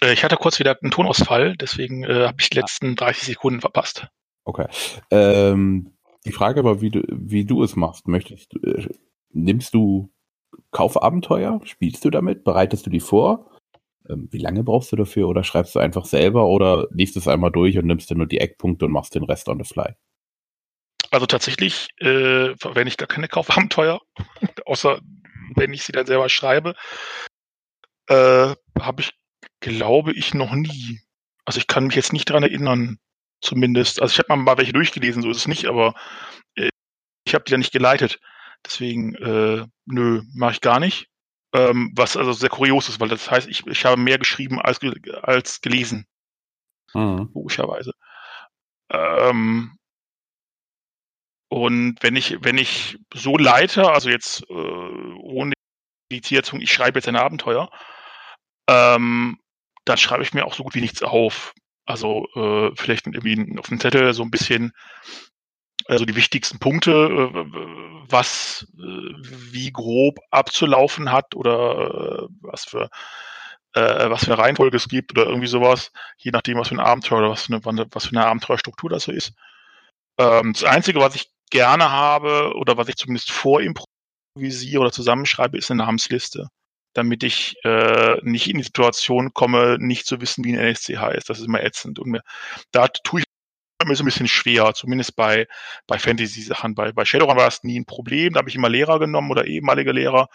Äh, ich hatte kurz wieder einen Tonausfall, deswegen äh, habe ich die letzten 30 Sekunden verpasst. Okay. Ähm, die Frage aber, wie du, wie du es machst. Möchtest, äh, nimmst du Kaufabenteuer? Spielst du damit? Bereitest du die vor? Ähm, wie lange brauchst du dafür? Oder schreibst du einfach selber oder liest es einmal durch und nimmst dir nur die Eckpunkte und machst den Rest on the fly? Also tatsächlich äh, verwende ich gar keine Kaufabenteuer, außer wenn ich sie dann selber schreibe. Äh, Habe ich, glaube ich, noch nie. Also ich kann mich jetzt nicht dran erinnern, zumindest. Also ich habe mal welche durchgelesen, so ist es nicht, aber äh, ich habe die ja nicht geleitet. Deswegen, äh, nö, mache ich gar nicht. Ähm, was also sehr kurios ist, weil das heißt, ich, ich habe mehr geschrieben als, als gelesen. Mhm. Logischerweise. Ähm, und wenn ich, wenn ich so leite, also jetzt äh, ohne die Zierzung, ich schreibe jetzt ein Abenteuer, ähm, dann schreibe ich mir auch so gut wie nichts auf Also äh, vielleicht irgendwie auf dem Zettel so ein bisschen also die wichtigsten Punkte, äh, was äh, wie grob abzulaufen hat oder äh, was für was für Reihenfolge es gibt oder irgendwie sowas, je nachdem, was für ein Abenteuer oder was für eine, was für eine Abenteuerstruktur das so ist. Ähm, das Einzige, was ich gerne habe oder was ich zumindest vorimprovisiere oder zusammenschreibe, ist eine Namensliste, damit ich nicht in die Situation komme, nicht zu wissen, wie ein NSC heißt. Das ist immer ätzend. Und da tue ich mir so ein bisschen schwer, zumindest bei, bei Fantasy-Sachen. Bei, bei Shadowrun war das nie ein Problem. Da habe ich immer Lehrer genommen oder ehemalige Lehrer,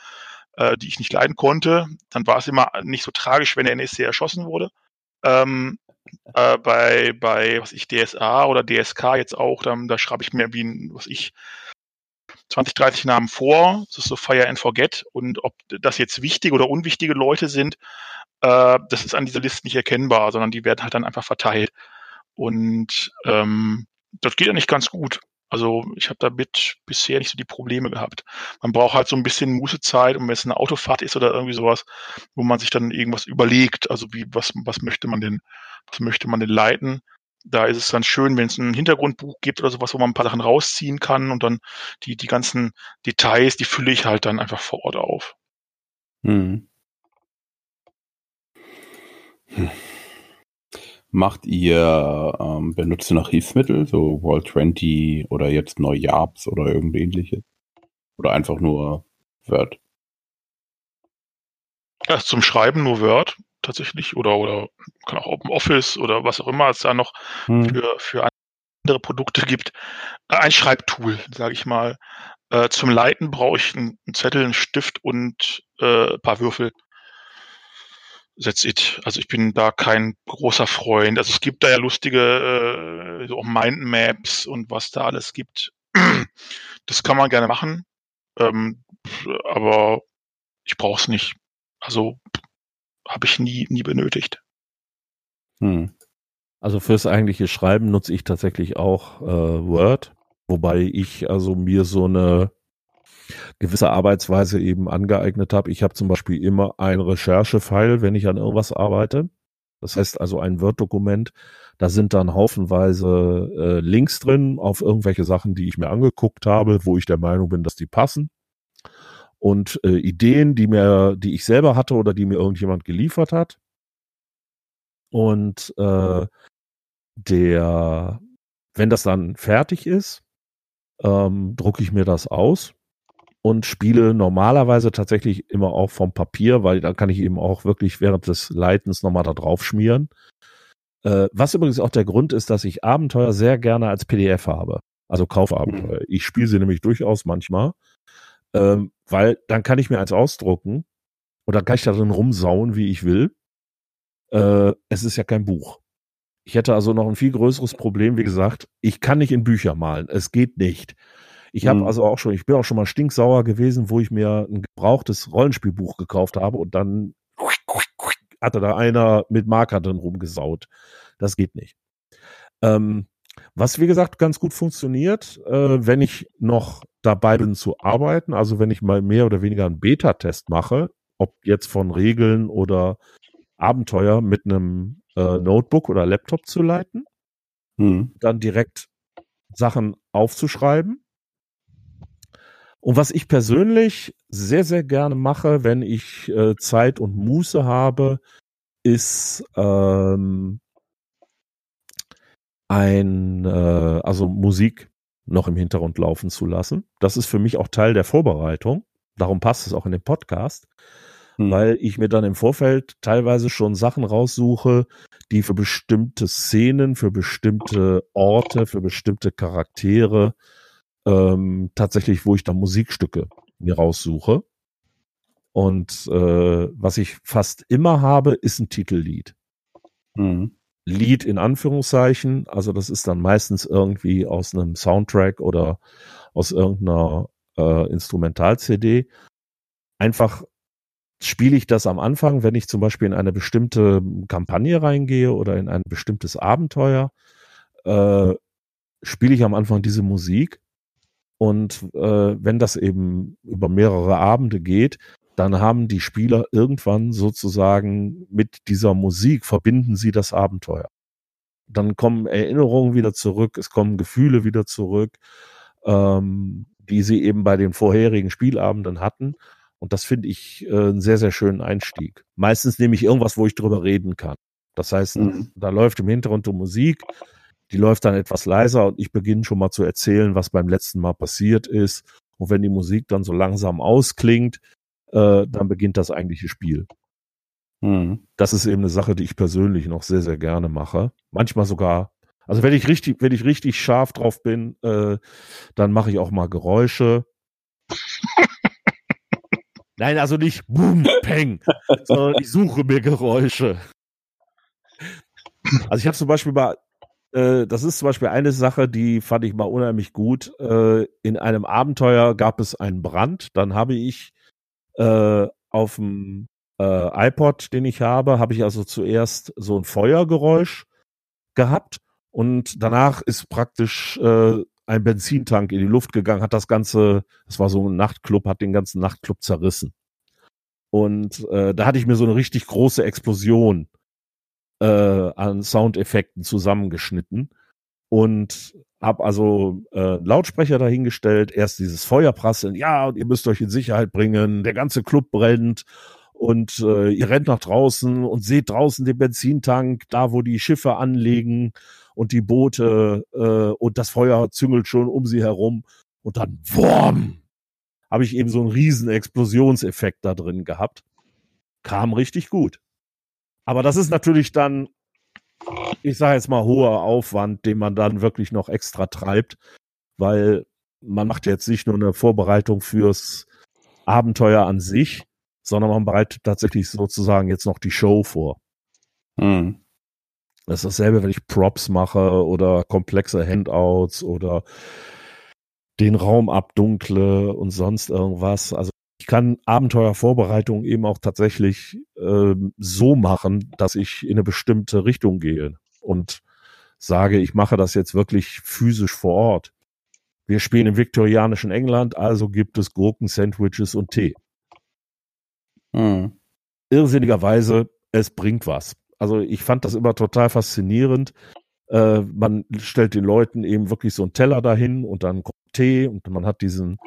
äh, die ich nicht leiden konnte. Dann war es immer nicht so tragisch, wenn der NSC erschossen wurde. Ähm, äh, bei, bei, was ich, DSA oder DSK jetzt auch, da, da schreibe ich mir wie ein, was ich, 20, 30 Namen vor. Das ist so Fire and Forget. Und ob das jetzt wichtige oder unwichtige Leute sind, äh, das ist an dieser Liste nicht erkennbar, sondern die werden halt dann einfach verteilt. Und ähm, das geht ja nicht ganz gut. Also ich habe damit bisher nicht so die Probleme gehabt. Man braucht halt so ein bisschen Mußezeit, und wenn es eine Autofahrt ist oder irgendwie sowas, wo man sich dann irgendwas überlegt. Also wie, was, was möchte man denn, was möchte man denn leiten? Da ist es dann schön, wenn es ein Hintergrundbuch gibt oder sowas, wo man ein paar Sachen rausziehen kann und dann die, die ganzen Details, die fülle ich halt dann einfach vor Ort auf. Hm. Hm. Macht ihr, ähm, benutzt ihr noch Hilfsmittel, so Wall 20 oder jetzt Neujabs oder irgend ähnliches? Oder einfach nur Word? Ja, zum Schreiben nur Word tatsächlich oder oder kann auch Open Office oder was auch immer es da noch hm. für, für andere Produkte gibt. Ein Schreibtool, sage ich mal. Äh, zum Leiten brauche ich einen, einen, Zettel, einen Stift und äh, ein paar Würfel. That's it. Also ich bin da kein großer Freund. Also es gibt da ja lustige äh, so Mindmaps und was da alles gibt. Das kann man gerne machen, ähm, aber ich brauche es nicht. Also habe ich nie, nie benötigt. Hm. Also fürs eigentliche Schreiben nutze ich tatsächlich auch äh, Word, wobei ich also mir so eine gewisse Arbeitsweise eben angeeignet habe. Ich habe zum Beispiel immer ein Recherche-File, wenn ich an irgendwas arbeite. Das heißt also ein Word-Dokument. Da sind dann haufenweise äh, Links drin auf irgendwelche Sachen, die ich mir angeguckt habe, wo ich der Meinung bin, dass die passen. Und äh, Ideen, die mir, die ich selber hatte oder die mir irgendjemand geliefert hat. Und äh, der, wenn das dann fertig ist, ähm, drucke ich mir das aus und spiele normalerweise tatsächlich immer auch vom Papier, weil dann kann ich eben auch wirklich während des Leitens nochmal da drauf schmieren. Äh, was übrigens auch der Grund ist, dass ich Abenteuer sehr gerne als PDF habe. Also Kaufabenteuer. Mhm. Ich spiele sie nämlich durchaus manchmal, ähm, weil dann kann ich mir eins ausdrucken und dann kann ich da drin rumsauen, wie ich will. Äh, es ist ja kein Buch. Ich hätte also noch ein viel größeres Problem, wie gesagt, ich kann nicht in Bücher malen. Es geht nicht. Ich habe mhm. also auch schon, ich bin auch schon mal stinksauer gewesen, wo ich mir ein gebrauchtes Rollenspielbuch gekauft habe und dann hatte da einer mit Marker drin rumgesaut. Das geht nicht. Ähm, was wie gesagt ganz gut funktioniert, äh, wenn ich noch dabei bin zu arbeiten, also wenn ich mal mehr oder weniger einen Beta-Test mache, ob jetzt von Regeln oder Abenteuer mit einem äh, Notebook oder Laptop zu leiten, hm. dann direkt Sachen aufzuschreiben und was ich persönlich sehr, sehr gerne mache, wenn ich äh, Zeit und Muße habe, ist ähm, ein, äh, also Musik noch im Hintergrund laufen zu lassen. Das ist für mich auch Teil der Vorbereitung. Darum passt es auch in den Podcast, hm. weil ich mir dann im Vorfeld teilweise schon Sachen raussuche, die für bestimmte Szenen, für bestimmte Orte, für bestimmte Charaktere ähm, tatsächlich, wo ich da Musikstücke mir raussuche. Und äh, was ich fast immer habe, ist ein Titellied. Mhm. Lied in Anführungszeichen, also das ist dann meistens irgendwie aus einem Soundtrack oder aus irgendeiner äh, Instrumental-CD. Einfach spiele ich das am Anfang, wenn ich zum Beispiel in eine bestimmte Kampagne reingehe oder in ein bestimmtes Abenteuer, äh, spiele ich am Anfang diese Musik und äh, wenn das eben über mehrere Abende geht, dann haben die Spieler irgendwann sozusagen mit dieser Musik verbinden sie das Abenteuer. dann kommen Erinnerungen wieder zurück, es kommen Gefühle wieder zurück, ähm, die sie eben bei den vorherigen Spielabenden hatten. Und das finde ich äh, einen sehr, sehr schönen Einstieg. Meistens nehme ich irgendwas, wo ich drüber reden kann. Das heißt, mhm. da läuft im Hintergrund die Musik, die läuft dann etwas leiser und ich beginne schon mal zu erzählen, was beim letzten Mal passiert ist. Und wenn die Musik dann so langsam ausklingt, äh, dann beginnt das eigentliche Spiel. Mhm. Das ist eben eine Sache, die ich persönlich noch sehr, sehr gerne mache. Manchmal sogar, also wenn ich richtig, wenn ich richtig scharf drauf bin, äh, dann mache ich auch mal Geräusche. Nein, also nicht boom, peng, sondern ich suche mir Geräusche. Also ich habe zum Beispiel mal, äh, das ist zum Beispiel eine Sache, die fand ich mal unheimlich gut. Äh, in einem Abenteuer gab es einen Brand. Dann habe ich äh, auf dem äh, iPod, den ich habe, habe ich also zuerst so ein Feuergeräusch gehabt und danach ist praktisch äh, ein Benzintank in die Luft gegangen, hat das Ganze, es war so ein Nachtclub, hat den ganzen Nachtclub zerrissen. Und da hatte ich mir so eine richtig große Explosion äh, an Soundeffekten zusammengeschnitten und habe also äh, Lautsprecher dahingestellt, erst dieses Feuerprasseln, ja, und ihr müsst euch in Sicherheit bringen, der ganze Club brennt und äh, ihr rennt nach draußen und seht draußen den Benzintank, da wo die Schiffe anlegen und die Boote äh, und das Feuer züngelt schon um sie herum und dann wurm, habe ich eben so einen riesen Explosionseffekt da drin gehabt. Kam richtig gut. Aber das ist natürlich dann, ich sage jetzt mal, hoher Aufwand, den man dann wirklich noch extra treibt, weil man macht jetzt nicht nur eine Vorbereitung fürs Abenteuer an sich, sondern man bereitet tatsächlich sozusagen jetzt noch die Show vor. Hm. Das ist dasselbe, wenn ich Props mache oder komplexe Handouts oder den Raum abdunkle und sonst irgendwas. Also ich kann Abenteuervorbereitung eben auch tatsächlich äh, so machen, dass ich in eine bestimmte Richtung gehe und sage, ich mache das jetzt wirklich physisch vor Ort. Wir spielen im viktorianischen England, also gibt es Gurken, Sandwiches und Tee. Hm. Irrsinnigerweise, es bringt was. Also ich fand das immer total faszinierend. Äh, man stellt den Leuten eben wirklich so einen Teller dahin und dann kommt Tee und man hat diesen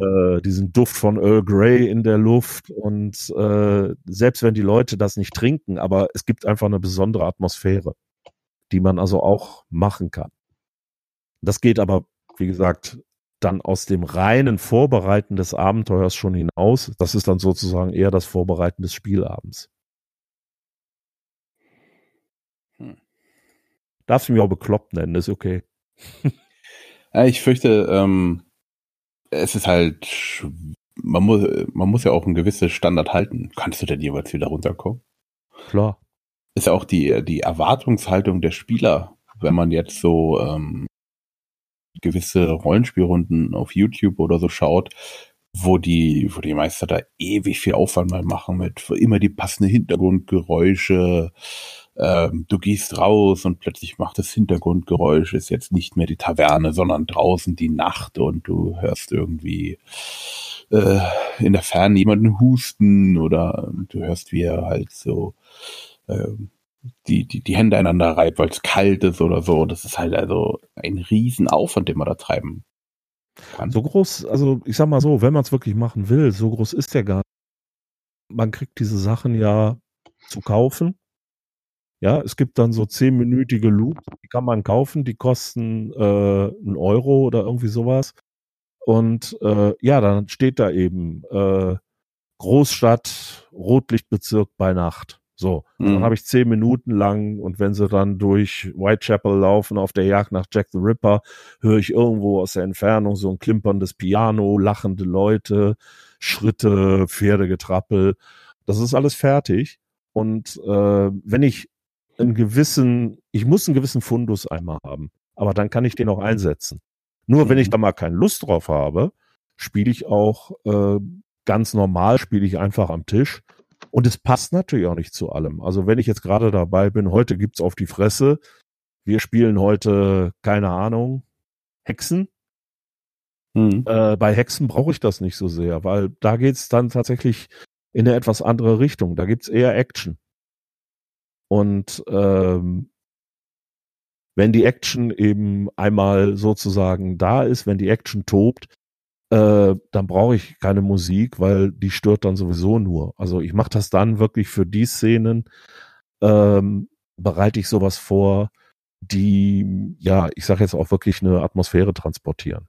äh, diesen Duft von Earl Grey in der Luft und äh, selbst wenn die Leute das nicht trinken, aber es gibt einfach eine besondere Atmosphäre, die man also auch machen kann. Das geht aber, wie gesagt, dann aus dem reinen Vorbereiten des Abenteuers schon hinaus. Das ist dann sozusagen eher das Vorbereiten des Spielabends. Hm. Darfst du mich auch bekloppt nennen, ist okay. ich fürchte, ähm, es ist halt, man muss, man muss ja auch einen gewissen Standard halten. Kannst du denn jeweils wieder runterkommen? Klar. Ist ja auch die, die Erwartungshaltung der Spieler, wenn man jetzt so ähm, gewisse Rollenspielrunden auf YouTube oder so schaut, wo die, wo die Meister da ewig viel Aufwand mal machen mit immer die passenden Hintergrundgeräusche. Ähm, du gehst raus und plötzlich macht das Hintergrundgeräusch ist jetzt nicht mehr die Taverne, sondern draußen die Nacht und du hörst irgendwie äh, in der Ferne jemanden husten oder du hörst wie er halt so ähm, die, die, die Hände einander reibt, weil es kalt ist oder so. Das ist halt also ein Riesenaufwand, den man da treiben kann. So groß, also ich sag mal so, wenn man es wirklich machen will, so groß ist der gar nicht. Man kriegt diese Sachen ja zu kaufen. Ja, es gibt dann so zehnminütige Loops, die kann man kaufen, die kosten äh, einen Euro oder irgendwie sowas. Und äh, ja, dann steht da eben äh, Großstadt, Rotlichtbezirk bei Nacht. So, mhm. dann habe ich zehn Minuten lang und wenn sie dann durch Whitechapel laufen auf der Jagd nach Jack the Ripper, höre ich irgendwo aus der Entfernung so ein klimperndes Piano, lachende Leute, Schritte, Pferdegetrappel. Das ist alles fertig. Und äh, wenn ich einen gewissen, ich muss einen gewissen Fundus einmal haben, aber dann kann ich den auch einsetzen. Nur wenn ich mhm. da mal keine Lust drauf habe, spiele ich auch äh, ganz normal, spiele ich einfach am Tisch und es passt natürlich auch nicht zu allem. Also wenn ich jetzt gerade dabei bin, heute gibt's auf die Fresse. Wir spielen heute, keine Ahnung, Hexen. Hm. Äh, bei Hexen brauche ich das nicht so sehr, weil da geht's dann tatsächlich in eine etwas andere Richtung. Da gibt's eher Action. Und ähm, Wenn die Action eben einmal sozusagen da ist, wenn die Action tobt, äh, dann brauche ich keine Musik, weil die stört dann sowieso nur. Also ich mache das dann wirklich für die Szenen, ähm, bereite ich sowas vor, die, ja, ich sage jetzt auch wirklich eine Atmosphäre transportieren.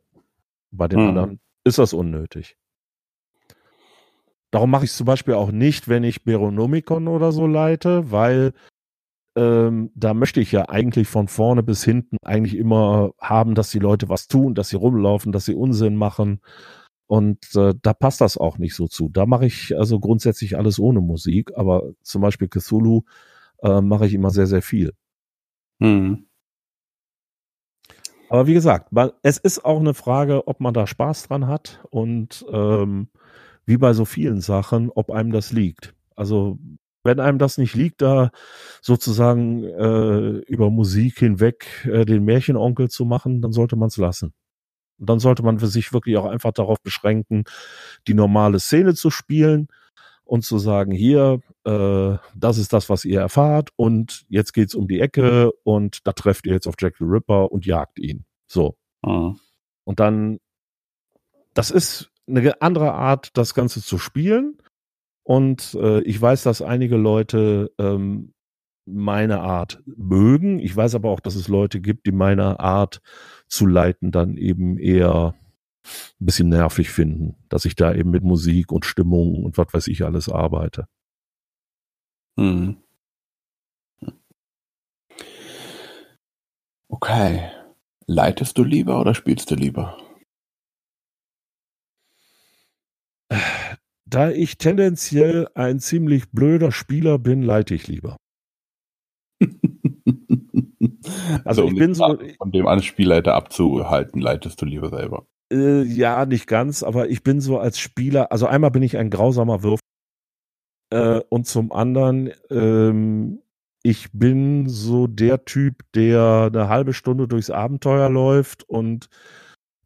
Bei den hm. anderen ist das unnötig. Darum mache ich es zum Beispiel auch nicht, wenn ich Beronomicon oder so leite, weil ähm, da möchte ich ja eigentlich von vorne bis hinten eigentlich immer haben, dass die Leute was tun, dass sie rumlaufen, dass sie Unsinn machen. Und äh, da passt das auch nicht so zu. Da mache ich also grundsätzlich alles ohne Musik, aber zum Beispiel Cthulhu äh, mache ich immer sehr, sehr viel. Hm. Aber wie gesagt, man, es ist auch eine Frage, ob man da Spaß dran hat und ähm, wie bei so vielen Sachen, ob einem das liegt. Also wenn einem das nicht liegt, da sozusagen äh, über Musik hinweg äh, den Märchenonkel zu machen, dann sollte man es lassen. Und dann sollte man für sich wirklich auch einfach darauf beschränken, die normale Szene zu spielen und zu sagen, hier, äh, das ist das, was ihr erfahrt und jetzt geht's um die Ecke und da trefft ihr jetzt auf Jack the Ripper und jagt ihn. So. Mhm. Und dann, das ist eine andere Art, das Ganze zu spielen. Und äh, ich weiß, dass einige Leute ähm, meine Art mögen. Ich weiß aber auch, dass es Leute gibt, die meine Art zu leiten dann eben eher ein bisschen nervig finden, dass ich da eben mit Musik und Stimmung und was weiß ich alles arbeite. Hm. Okay. Leitest du lieber oder spielst du lieber? Da ich tendenziell ein ziemlich blöder Spieler bin, leite ich lieber. also, also um ich bin so von dem einen Spielleiter abzuhalten, leitest du lieber selber. Äh, ja, nicht ganz, aber ich bin so als Spieler, also einmal bin ich ein grausamer Würfel äh, und zum anderen ähm, ich bin so der Typ, der eine halbe Stunde durchs Abenteuer läuft und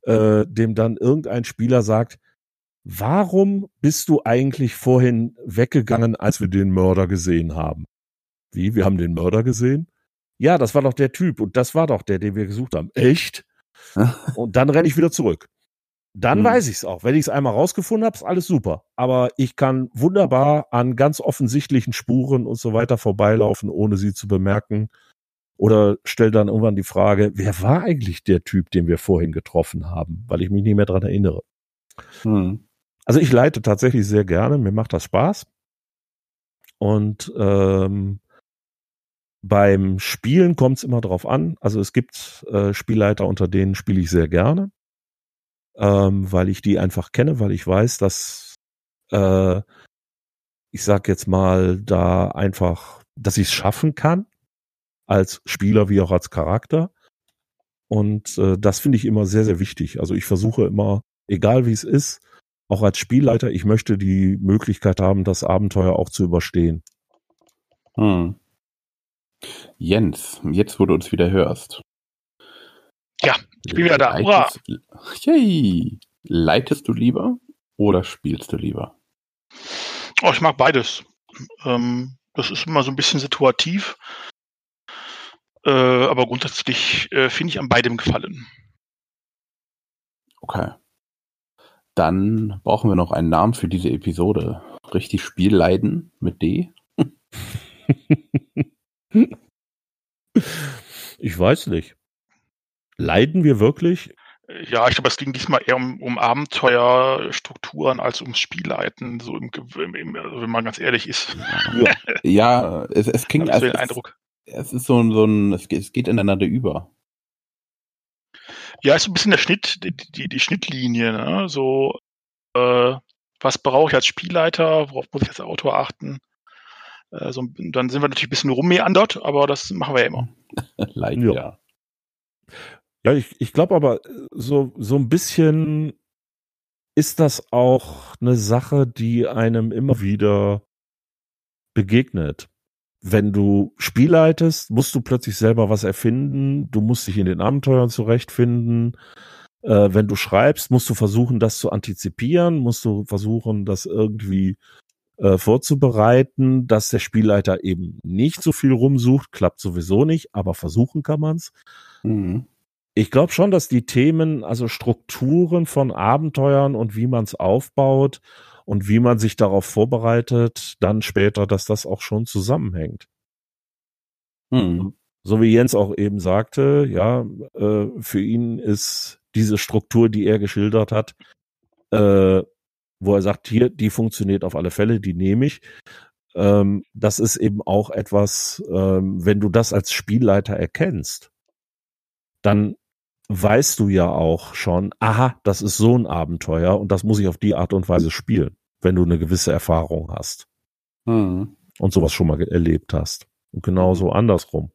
äh, dem dann irgendein Spieler sagt, warum bist du eigentlich vorhin weggegangen, als wir den Mörder gesehen haben? Wie, wir haben den Mörder gesehen? Ja, das war doch der Typ und das war doch der, den wir gesucht haben. Echt? und dann renne ich wieder zurück. Dann hm. weiß ich es auch. Wenn ich es einmal rausgefunden habe, ist alles super. Aber ich kann wunderbar an ganz offensichtlichen Spuren und so weiter vorbeilaufen, ohne sie zu bemerken. Oder stell dann irgendwann die Frage, wer war eigentlich der Typ, den wir vorhin getroffen haben? Weil ich mich nicht mehr dran erinnere. Hm. Also ich leite tatsächlich sehr gerne, mir macht das Spaß. Und ähm, beim Spielen kommt es immer drauf an. Also es gibt äh, Spielleiter, unter denen spiele ich sehr gerne, ähm, weil ich die einfach kenne, weil ich weiß, dass äh, ich sag jetzt mal da einfach, dass ich es schaffen kann als Spieler wie auch als Charakter. Und äh, das finde ich immer sehr, sehr wichtig. Also ich versuche immer, egal wie es ist, auch als Spielleiter, ich möchte die Möglichkeit haben, das Abenteuer auch zu überstehen. Hm. Jens, jetzt wo du uns wieder hörst. Ja, ich bin wieder da. Leitest, yay, leitest du lieber oder spielst du lieber? Oh, ich mag beides. Ähm, das ist immer so ein bisschen situativ. Äh, aber grundsätzlich äh, finde ich an beidem gefallen. Okay. Dann brauchen wir noch einen Namen für diese Episode. Richtig Spielleiden mit D. ich weiß nicht. Leiden wir wirklich? Ja, ich glaube, es ging diesmal eher um, um Abenteuerstrukturen als ums Spielleiten, so im, im, also wenn man ganz ehrlich ist. Ja, ja es, es klingt als den Eindruck. Es ist so, so ein, es geht, es geht ineinander über. Ja, ist so ein bisschen der Schnitt, die, die, die Schnittlinie, ne? So, äh, was brauche ich als Spielleiter, worauf muss ich als Autor achten? Äh, so, dann sind wir natürlich ein bisschen rummeandert, aber das machen wir ja immer. Leider. Ja. ja, ich, ich glaube aber, so, so ein bisschen ist das auch eine Sache, die einem immer wieder begegnet wenn du Spiel leitest, musst du plötzlich selber was erfinden, du musst dich in den Abenteuern zurechtfinden. Äh, wenn du schreibst, musst du versuchen, das zu antizipieren, musst du versuchen, das irgendwie äh, vorzubereiten, dass der Spielleiter eben nicht so viel rumsucht, klappt sowieso nicht, aber versuchen kann man's. Mhm. Ich glaube schon, dass die Themen, also Strukturen von Abenteuern und wie man es aufbaut und wie man sich darauf vorbereitet, dann später, dass das auch schon zusammenhängt. Mhm. So wie Jens auch eben sagte, ja, äh, für ihn ist diese Struktur, die er geschildert hat, äh, wo er sagt, hier, die funktioniert auf alle Fälle, die nehme ich. Ähm, das ist eben auch etwas, ähm, wenn du das als Spielleiter erkennst, dann weißt du ja auch schon, aha, das ist so ein Abenteuer und das muss ich auf die Art und Weise spielen, wenn du eine gewisse Erfahrung hast. Mhm. Und sowas schon mal erlebt hast. Und genauso mhm. andersrum.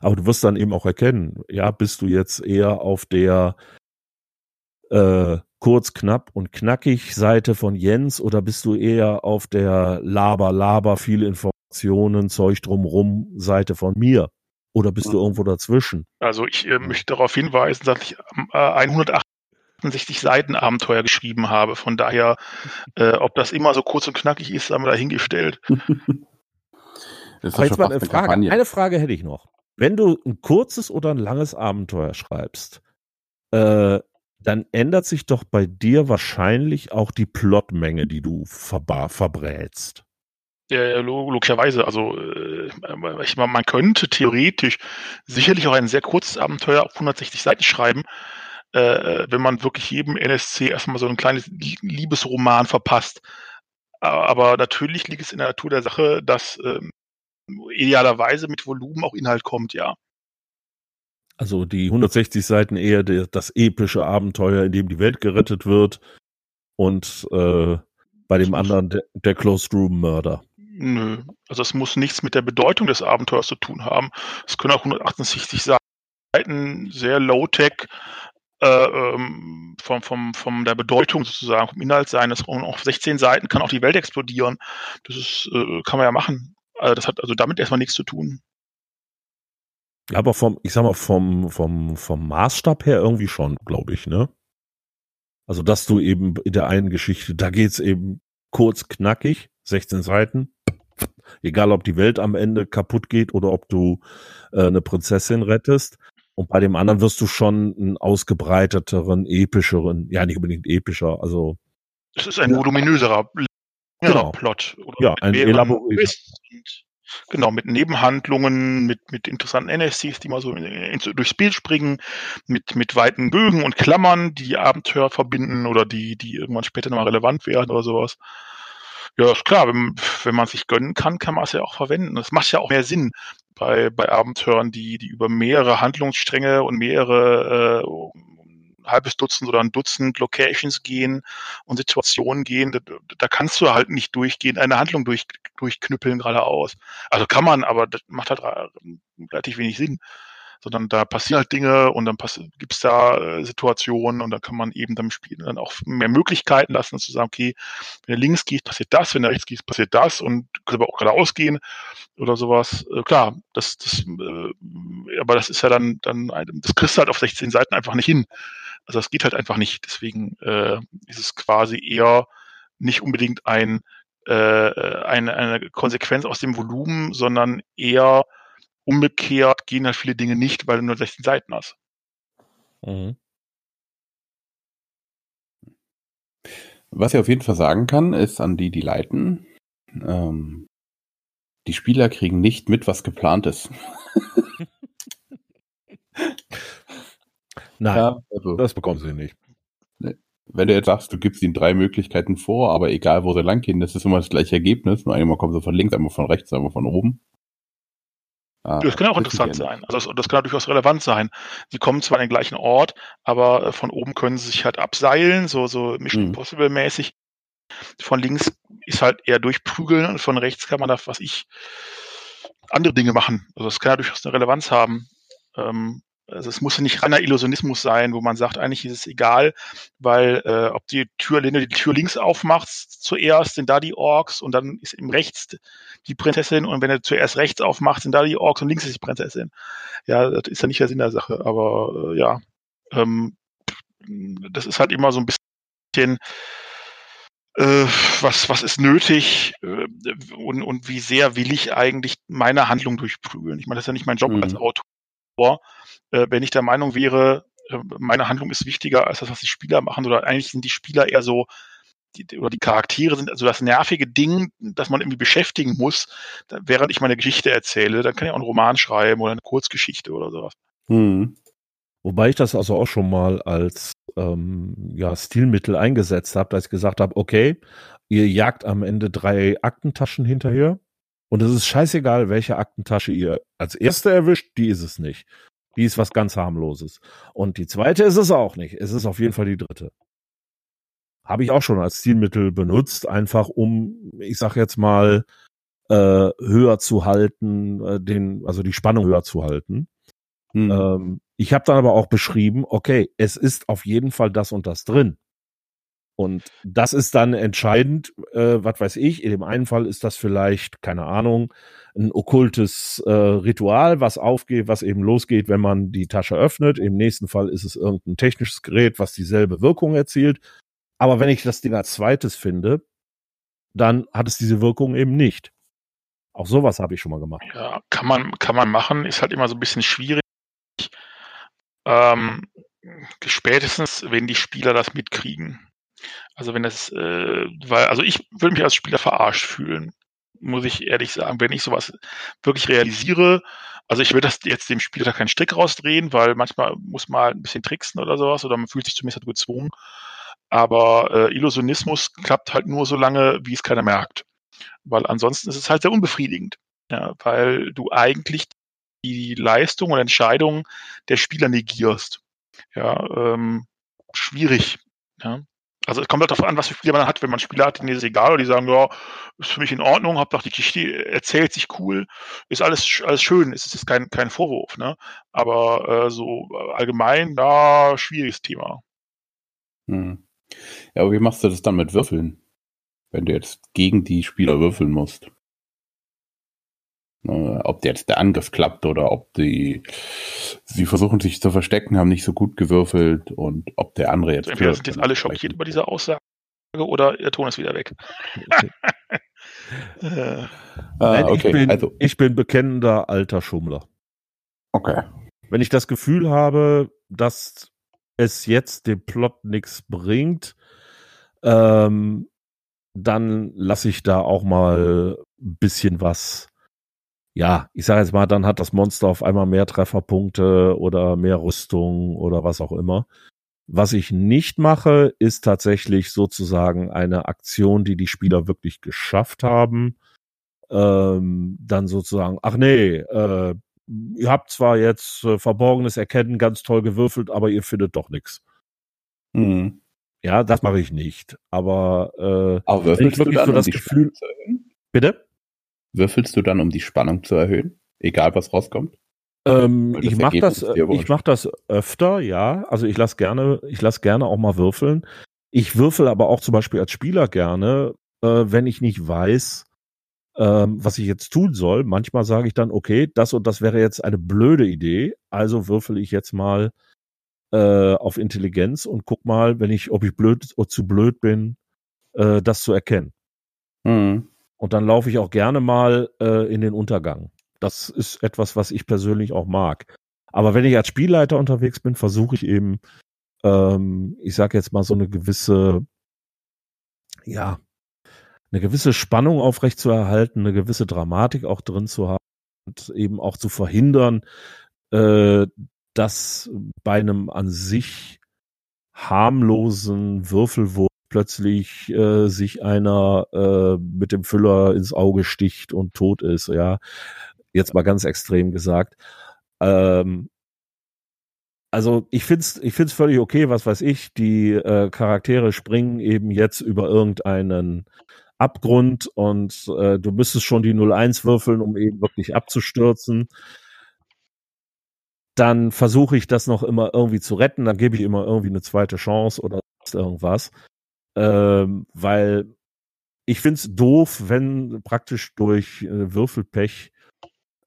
Aber du wirst dann eben auch erkennen, ja, bist du jetzt eher auf der äh, kurz, knapp und knackig Seite von Jens oder bist du eher auf der Laber, Laber, viele Informationen, Zeug drumrum Seite von mir? Oder bist du irgendwo dazwischen? Also ich äh, möchte darauf hinweisen, dass ich äh, 168 Seiten Abenteuer geschrieben habe. Von daher, äh, ob das immer so kurz und knackig ist, haben wir dahingestellt. das ist jetzt mal eine Frage. Kampagne. Eine Frage hätte ich noch. Wenn du ein kurzes oder ein langes Abenteuer schreibst, äh, dann ändert sich doch bei dir wahrscheinlich auch die Plotmenge, die du verbrätst. Ja, logischerweise. Also äh, ich meine, man könnte theoretisch sicherlich auch ein sehr kurzes Abenteuer auf 160 Seiten schreiben, äh, wenn man wirklich jedem NSC erstmal so ein kleines Liebesroman verpasst. Aber natürlich liegt es in der Natur der Sache, dass ähm, idealerweise mit Volumen auch Inhalt kommt, ja. Also die 160 Seiten eher der, das epische Abenteuer, in dem die Welt gerettet wird und äh, bei dem anderen der, der Closed Room Murder. Nö, also es muss nichts mit der Bedeutung des Abenteuers zu tun haben. Es können auch 168 Seiten sehr low-tech äh, ähm, vom, vom, vom der Bedeutung sozusagen, vom Inhalt sein. Das, auf 16 Seiten kann auch die Welt explodieren. Das ist, äh, kann man ja machen. Also das hat also damit erstmal nichts zu tun. Aber vom, ich sag mal, vom, vom, vom Maßstab her irgendwie schon, glaube ich, ne? Also, dass du eben in der einen Geschichte, da geht's eben kurz knackig, 16 Seiten. Egal, ob die Welt am Ende kaputt geht oder ob du äh, eine Prinzessin rettest. Und bei dem anderen wirst du schon einen ausgebreiteteren, epischeren, ja, nicht unbedingt epischer, also. Es ist ein voluminöserer genau. Plot. Oder ja, ein elaborierter. Genau, mit Nebenhandlungen, mit, mit interessanten NSCs, die mal so durchs Bild springen, mit, mit weiten Bögen und Klammern, die Abenteuer verbinden oder die, die irgendwann später nochmal relevant werden oder sowas. Ja, ist klar, wenn, wenn man sich gönnen kann, kann man es ja auch verwenden. Das macht ja auch mehr Sinn bei, bei Abenteuern, die, die über mehrere Handlungsstränge und mehrere äh, halbes Dutzend oder ein Dutzend Locations gehen und Situationen gehen, da, da kannst du halt nicht durchgehen, eine Handlung durch, durchknüppeln geradeaus. Also kann man, aber das macht halt relativ wenig Sinn. Sondern da passieren halt Dinge und dann gibt es da äh, Situationen und dann kann man eben dann Spiel dann auch mehr Möglichkeiten lassen, zu sagen, okay, wenn du links gehst, passiert das, wenn du rechts gehst, passiert das und können aber auch geradeaus gehen oder sowas. Äh, klar, das, das, äh, aber das ist ja dann, dann, das kriegst du halt auf 16 Seiten einfach nicht hin. Also das geht halt einfach nicht. Deswegen äh, ist es quasi eher nicht unbedingt ein, äh, eine, eine Konsequenz aus dem Volumen, sondern eher umgekehrt gehen halt viele Dinge nicht, weil du nur 16 Seiten hast. Mhm. Was ich auf jeden Fall sagen kann, ist an die, die leiten, ähm, die Spieler kriegen nicht mit, was geplant ist. Nein, ja, also, das bekommen sie nicht. Wenn du jetzt sagst, du gibst ihnen drei Möglichkeiten vor, aber egal, wo sie langgehen, das ist immer das gleiche Ergebnis. Nur einmal kommen sie von links, einmal von rechts, einmal von oben. Ah, das kann auch interessant sein. Also das, das, kann durchaus relevant sein. Sie kommen zwar an den gleichen Ort, aber äh, von oben können sie sich halt abseilen, so, so Mission mhm. Impossible mäßig. Von links ist halt eher durchprügeln und von rechts kann man da, was ich, andere Dinge machen. Also das kann ja durchaus eine Relevanz haben. Ähm, also es muss ja nicht reiner Illusionismus sein, wo man sagt, eigentlich ist es egal, weil äh, ob die Tür, wenn du die Tür links aufmachst, zuerst sind da die Orks und dann ist im rechts die Prinzessin und wenn du zuerst rechts aufmachst, sind da die Orks und links ist die Prinzessin. Ja, das ist ja nicht der Sinn der Sache, aber äh, ja, ähm, das ist halt immer so ein bisschen äh, was, was ist nötig äh, und, und wie sehr will ich eigentlich meine Handlung durchprügeln. Ich meine, das ist ja nicht mein Job mhm. als Autor. Äh, wenn ich der Meinung wäre, äh, meine Handlung ist wichtiger als das, was die Spieler machen, oder eigentlich sind die Spieler eher so, die, oder die Charaktere sind also das nervige Ding, das man irgendwie beschäftigen muss, während ich meine Geschichte erzähle, dann kann ich auch einen Roman schreiben oder eine Kurzgeschichte oder sowas. Mhm. Wobei ich das also auch schon mal als ähm, ja, Stilmittel eingesetzt habe, dass ich gesagt habe, okay, ihr jagt am Ende drei Aktentaschen hinterher und es ist scheißegal, welche Aktentasche ihr als erste erwischt, die ist es nicht. Die ist was ganz harmloses. Und die zweite ist es auch nicht. Es ist auf jeden Fall die dritte. Habe ich auch schon als Stilmittel benutzt, einfach um, ich sag jetzt mal, äh, höher zu halten, äh, den, also die Spannung höher zu halten. Hm. Ähm, ich habe dann aber auch beschrieben, okay, es ist auf jeden Fall das und das drin. Und das ist dann entscheidend, äh, was weiß ich, in dem einen Fall ist das vielleicht, keine Ahnung, ein okkultes äh, Ritual, was aufgeht, was eben losgeht, wenn man die Tasche öffnet. Im nächsten Fall ist es irgendein technisches Gerät, was dieselbe Wirkung erzielt. Aber wenn ich das Ding als zweites finde, dann hat es diese Wirkung eben nicht. Auch sowas habe ich schon mal gemacht. Ja, kann man, kann man machen, ist halt immer so ein bisschen schwierig. Ähm, spätestens, wenn die Spieler das mitkriegen. Also wenn das, äh, weil, also ich würde mich als Spieler verarscht fühlen, muss ich ehrlich sagen, wenn ich sowas wirklich realisiere. Also ich würde das jetzt dem Spieler da keinen Strick rausdrehen, weil manchmal muss man ein bisschen tricksen oder sowas oder man fühlt sich zumindest gezwungen. Aber äh, Illusionismus klappt halt nur so lange, wie es keiner merkt. Weil ansonsten ist es halt sehr unbefriedigend. Ja, weil du eigentlich die Leistung und Entscheidung der Spieler negierst. Ja, ähm, schwierig. Ja. Also es kommt halt darauf an, was für Spieler man hat. Wenn man Spieler hat, denen ist es egal, oder die sagen, ja, ist für mich in Ordnung, hab doch die Geschichte erzählt sich cool, ist alles alles schön, es ist kein kein Vorwurf, ne? Aber äh, so allgemein, da schwieriges Thema. Hm. Ja, aber wie machst du das dann mit Würfeln? Wenn du jetzt gegen die Spieler würfeln musst? Äh, ob jetzt der Angriff klappt oder ob die, sie versuchen sich zu verstecken, haben nicht so gut gewürfelt und ob der andere jetzt. Entweder sind jetzt alle schockiert über diese Aussage oder der Ton ist wieder weg. äh. Nein, okay. ich, bin, also. ich bin bekennender alter Schummler. Okay. Wenn ich das Gefühl habe, dass es jetzt dem Plot nichts bringt, ähm, dann lasse ich da auch mal ein bisschen was ja, ich sage jetzt mal, dann hat das Monster auf einmal mehr Trefferpunkte oder mehr Rüstung oder was auch immer. Was ich nicht mache, ist tatsächlich sozusagen eine Aktion, die die Spieler wirklich geschafft haben. Ähm, dann sozusagen, ach nee, äh, ihr habt zwar jetzt äh, verborgenes Erkennen ganz toll gewürfelt, aber ihr findet doch nichts. Mhm. Ja, das mache ich nicht. Aber, äh, aber wenn ich wirklich so das Gefühl. Bitte? Würfelst du dann, um die Spannung zu erhöhen? Egal, was rauskommt? Ähm, ich mache das, ich mach das öfter, ja. Also ich lasse gerne, ich lasse gerne auch mal würfeln. Ich würfel aber auch zum Beispiel als Spieler gerne, äh, wenn ich nicht weiß, ähm, was ich jetzt tun soll. Manchmal sage ich dann, okay, das und das wäre jetzt eine blöde Idee, also würfel ich jetzt mal äh, auf Intelligenz und guck mal, wenn ich, ob ich blöd oder zu blöd bin, äh, das zu erkennen. Mhm. Und dann laufe ich auch gerne mal äh, in den Untergang. Das ist etwas, was ich persönlich auch mag. Aber wenn ich als Spielleiter unterwegs bin, versuche ich eben, ähm, ich sage jetzt mal so eine gewisse, ja, eine gewisse Spannung aufrechtzuerhalten, eine gewisse Dramatik auch drin zu haben und eben auch zu verhindern, äh, dass bei einem an sich harmlosen Würfelwurf plötzlich äh, sich einer äh, mit dem Füller ins Auge sticht und tot ist, ja. Jetzt mal ganz extrem gesagt. Ähm, also ich find's, ich find's völlig okay, was weiß ich, die äh, Charaktere springen eben jetzt über irgendeinen Abgrund und äh, du müsstest schon die 01 würfeln, um eben wirklich abzustürzen. Dann versuche ich das noch immer irgendwie zu retten, dann gebe ich immer irgendwie eine zweite Chance oder irgendwas ähm, weil ich finde es doof, wenn praktisch durch äh, Würfelpech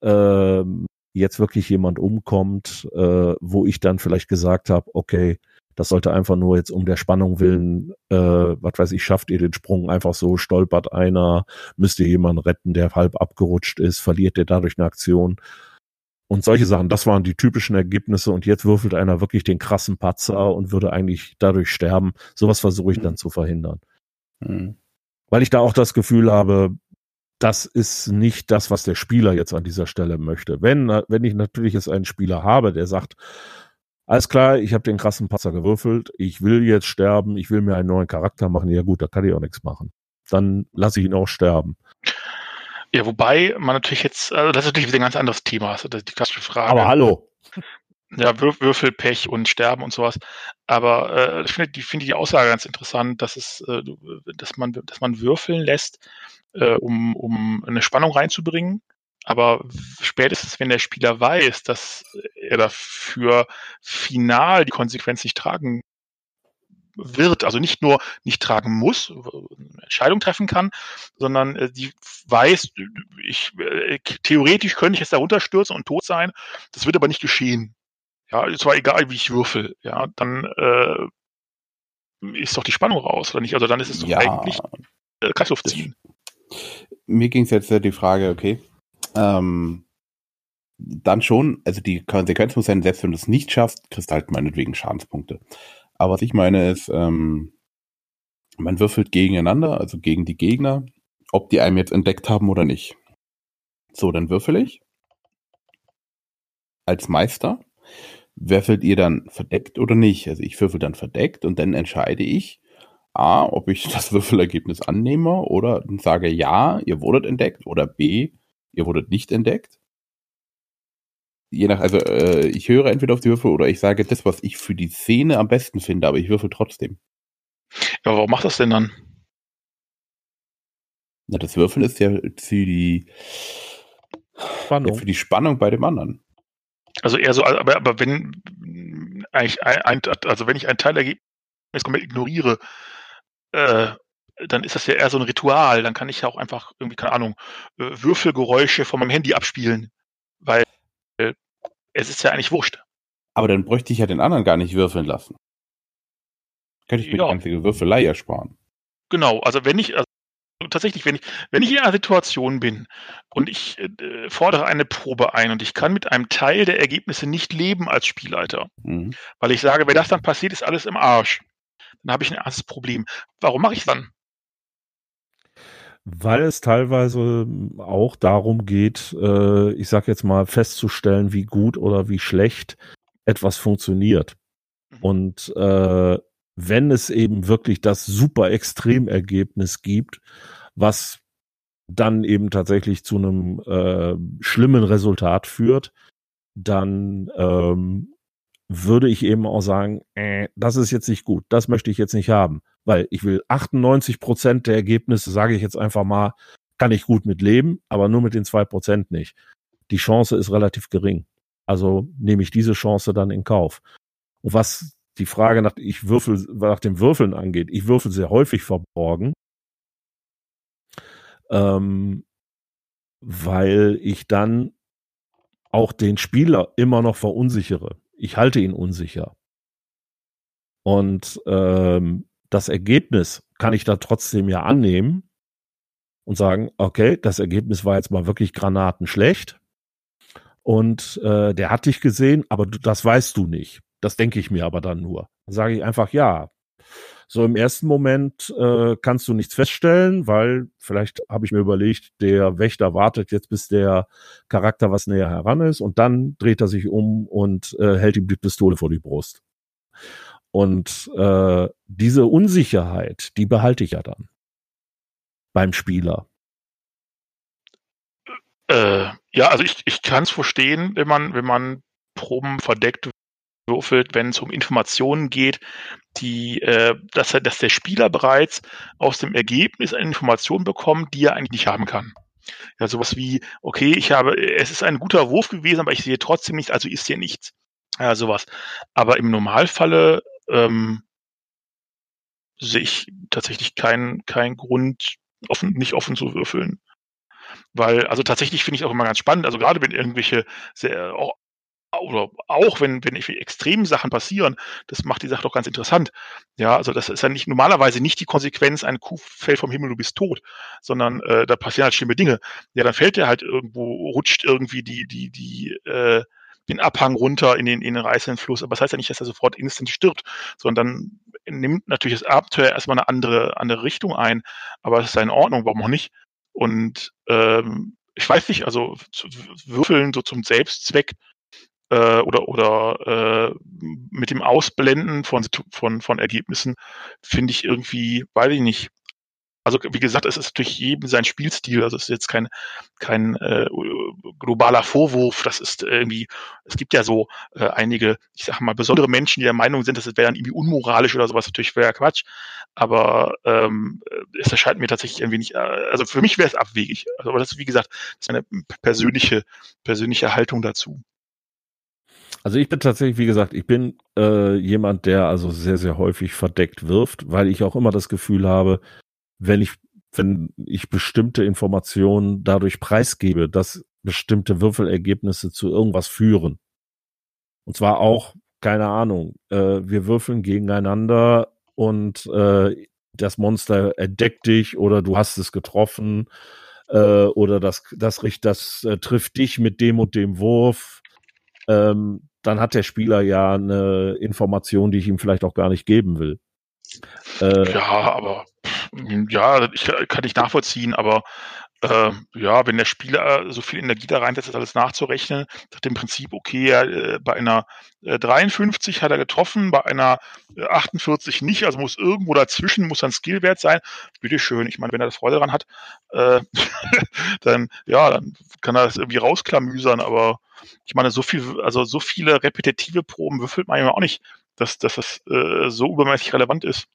ähm, jetzt wirklich jemand umkommt, äh, wo ich dann vielleicht gesagt habe, okay, Das sollte einfach nur jetzt um der Spannung willen, äh, was weiß ich, schafft ihr den Sprung einfach so, stolpert einer, müsst ihr jemanden retten, der halb abgerutscht ist, verliert ihr dadurch eine Aktion. Und solche Sachen, das waren die typischen Ergebnisse und jetzt würfelt einer wirklich den krassen Patzer und würde eigentlich dadurch sterben. Sowas versuche ich dann zu verhindern. Mhm. Weil ich da auch das Gefühl habe, das ist nicht das, was der Spieler jetzt an dieser Stelle möchte. Wenn, wenn ich natürlich jetzt einen Spieler habe, der sagt, alles klar, ich habe den krassen Patzer gewürfelt, ich will jetzt sterben, ich will mir einen neuen Charakter machen, ja gut, da kann ich auch nichts machen. Dann lasse ich ihn auch sterben. Ja, wobei man natürlich jetzt, also das ist natürlich wieder ein ganz anderes Thema, also die klassische Frage. Aber hallo. Ja, Wür Würfelpech und Sterben und sowas. Aber äh, ich finde die, find die Aussage ganz interessant, dass es, äh, dass man, dass man würfeln lässt, äh, um, um eine Spannung reinzubringen. Aber spätestens, wenn der Spieler weiß, dass er dafür final die Konsequenz nicht tragen wird, also nicht nur nicht tragen muss, eine Entscheidung treffen kann, sondern äh, die weiß, ich, äh, theoretisch könnte ich jetzt darunter stürzen und tot sein, das wird aber nicht geschehen. Ja, es war egal, wie ich würfel, ja, dann äh, ist doch die Spannung raus, oder nicht? Also dann ist es doch ja, eigentlich äh, Kreislauf ziehen mir ging es jetzt die Frage, okay, ähm, dann schon, also die Konsequenz muss sein, selbst wenn du es nicht schaffst, kriegst du halt meinetwegen Schadenspunkte. Aber was ich meine ist, ähm, man würfelt gegeneinander, also gegen die Gegner, ob die einem jetzt entdeckt haben oder nicht. So, dann würfel ich. Als Meister. Würfelt ihr dann verdeckt oder nicht? Also ich würfel dann verdeckt und dann entscheide ich, A, ob ich das Würfelergebnis annehme oder sage ja, ihr wurdet entdeckt oder B, ihr wurdet nicht entdeckt. Je nach, also äh, ich höre entweder auf die Würfel oder ich sage das, was ich für die Szene am besten finde, aber ich würfel trotzdem. Ja, warum macht das denn dann? Na, das Würfeln ist ja für die Spannung. Ja, für die Spannung bei dem anderen. Also eher so, aber, aber wenn eigentlich ein, also wenn ich ein Teilergebnis komplett ignoriere, äh, dann ist das ja eher so ein Ritual. Dann kann ich ja auch einfach irgendwie, keine Ahnung, äh, Würfelgeräusche von meinem Handy abspielen. Weil es ist ja eigentlich wurscht. Aber dann bräuchte ich ja den anderen gar nicht würfeln lassen. Könnte ich mir ja. die einzige Würfelei ersparen. Genau, also wenn ich, also tatsächlich, wenn ich, wenn ich in einer Situation bin und ich äh, fordere eine Probe ein und ich kann mit einem Teil der Ergebnisse nicht leben als Spielleiter, mhm. weil ich sage, wenn das dann passiert, ist alles im Arsch dann habe ich ein erstes Problem. Warum mache ich es dann? Weil es teilweise auch darum geht, äh, ich sage jetzt mal, festzustellen, wie gut oder wie schlecht etwas funktioniert. Mhm. Und äh, wenn es eben wirklich das super Extremergebnis gibt, was dann eben tatsächlich zu einem äh, schlimmen Resultat führt, dann ähm, würde ich eben auch sagen, äh, das ist jetzt nicht gut, das möchte ich jetzt nicht haben, weil ich will 98 Prozent der Ergebnisse, sage ich jetzt einfach mal, kann ich gut mit leben, aber nur mit den zwei Prozent nicht. Die Chance ist relativ gering. Also nehme ich diese Chance dann in Kauf. Und was die Frage nach, ich würfel, nach dem Würfeln angeht, ich würfel sehr häufig verborgen, ähm, weil ich dann auch den Spieler immer noch verunsichere ich halte ihn unsicher. Und ähm, das Ergebnis kann ich da trotzdem ja annehmen und sagen, okay, das Ergebnis war jetzt mal wirklich granatenschlecht. Und äh, der hat dich gesehen, aber du, das weißt du nicht. Das denke ich mir aber dann nur. Dann sage ich einfach, ja, so im ersten Moment äh, kannst du nichts feststellen, weil vielleicht habe ich mir überlegt, der Wächter wartet jetzt, bis der Charakter was näher heran ist und dann dreht er sich um und äh, hält ihm die Pistole vor die Brust. Und äh, diese Unsicherheit, die behalte ich ja dann beim Spieler. Äh, ja, also ich, ich kann es verstehen, wenn man, wenn man Proben verdeckt würfelt, wenn es um Informationen geht, die, äh, dass, er, dass der Spieler bereits aus dem Ergebnis eine Information bekommt, die er eigentlich nicht haben kann. Ja, sowas wie, okay, ich habe, es ist ein guter Wurf gewesen, aber ich sehe trotzdem nichts, also ist hier nichts. Ja, sowas. Aber im Normalfalle ähm, sehe ich tatsächlich keinen keinen Grund, offen, nicht offen zu würfeln. Weil, also tatsächlich finde ich auch immer ganz spannend, also gerade wenn irgendwelche sehr, oder auch wenn, wenn extrem Sachen passieren, das macht die Sache doch ganz interessant. Ja, also das ist ja nicht normalerweise nicht die Konsequenz, ein Kuh fällt vom Himmel, du bist tot, sondern äh, da passieren halt schlimme Dinge. Ja, dann fällt der halt irgendwo, rutscht irgendwie die, die, die, äh, den Abhang runter in den, in den reißenden Fluss. Aber das heißt ja nicht, dass er sofort instant stirbt, sondern dann nimmt natürlich das Abenteuer erstmal eine andere, andere Richtung ein. Aber es ist ja in Ordnung, warum auch nicht? Und ähm, ich weiß nicht, also zu würfeln so zum Selbstzweck äh, oder oder äh, mit dem Ausblenden von von von Ergebnissen finde ich irgendwie, weiß ich nicht. Also wie gesagt, es ist durch jedem sein Spielstil. Also es ist jetzt kein kein äh, globaler Vorwurf. Das ist irgendwie. Es gibt ja so äh, einige, ich sag mal, besondere Menschen, die der Meinung sind, dass es wäre dann irgendwie unmoralisch oder sowas. Natürlich wäre ja Quatsch. Aber ähm, es erscheint mir tatsächlich irgendwie nicht. Äh, also für mich wäre es abwegig. Also aber das ist wie gesagt das ist eine persönliche persönliche Haltung dazu. Also ich bin tatsächlich, wie gesagt, ich bin äh, jemand, der also sehr, sehr häufig verdeckt wirft, weil ich auch immer das Gefühl habe, wenn ich, wenn ich bestimmte Informationen dadurch preisgebe, dass bestimmte Würfelergebnisse zu irgendwas führen. Und zwar auch, keine Ahnung, äh, wir würfeln gegeneinander und äh, das Monster entdeckt dich oder du hast es getroffen äh, oder das, das, das, das äh, trifft dich mit dem und dem Wurf. Ähm, dann hat der Spieler ja eine Information, die ich ihm vielleicht auch gar nicht geben will. Äh, ja, aber ja, ich kann ich nachvollziehen, aber äh, ja, wenn der Spieler so viel Energie da reinsetzt, alles nachzurechnen, sagt im Prinzip, okay, äh, bei einer äh, 53 hat er getroffen, bei einer 48 äh, nicht, also muss irgendwo dazwischen, muss ein Skillwert sein. Bitteschön, ich meine, wenn er das Freude daran hat, äh, dann, ja, dann kann er das irgendwie rausklamüsern, aber ich meine, so viel, also so viele repetitive Proben würfelt man ja auch nicht, dass, dass das äh, so übermäßig relevant ist.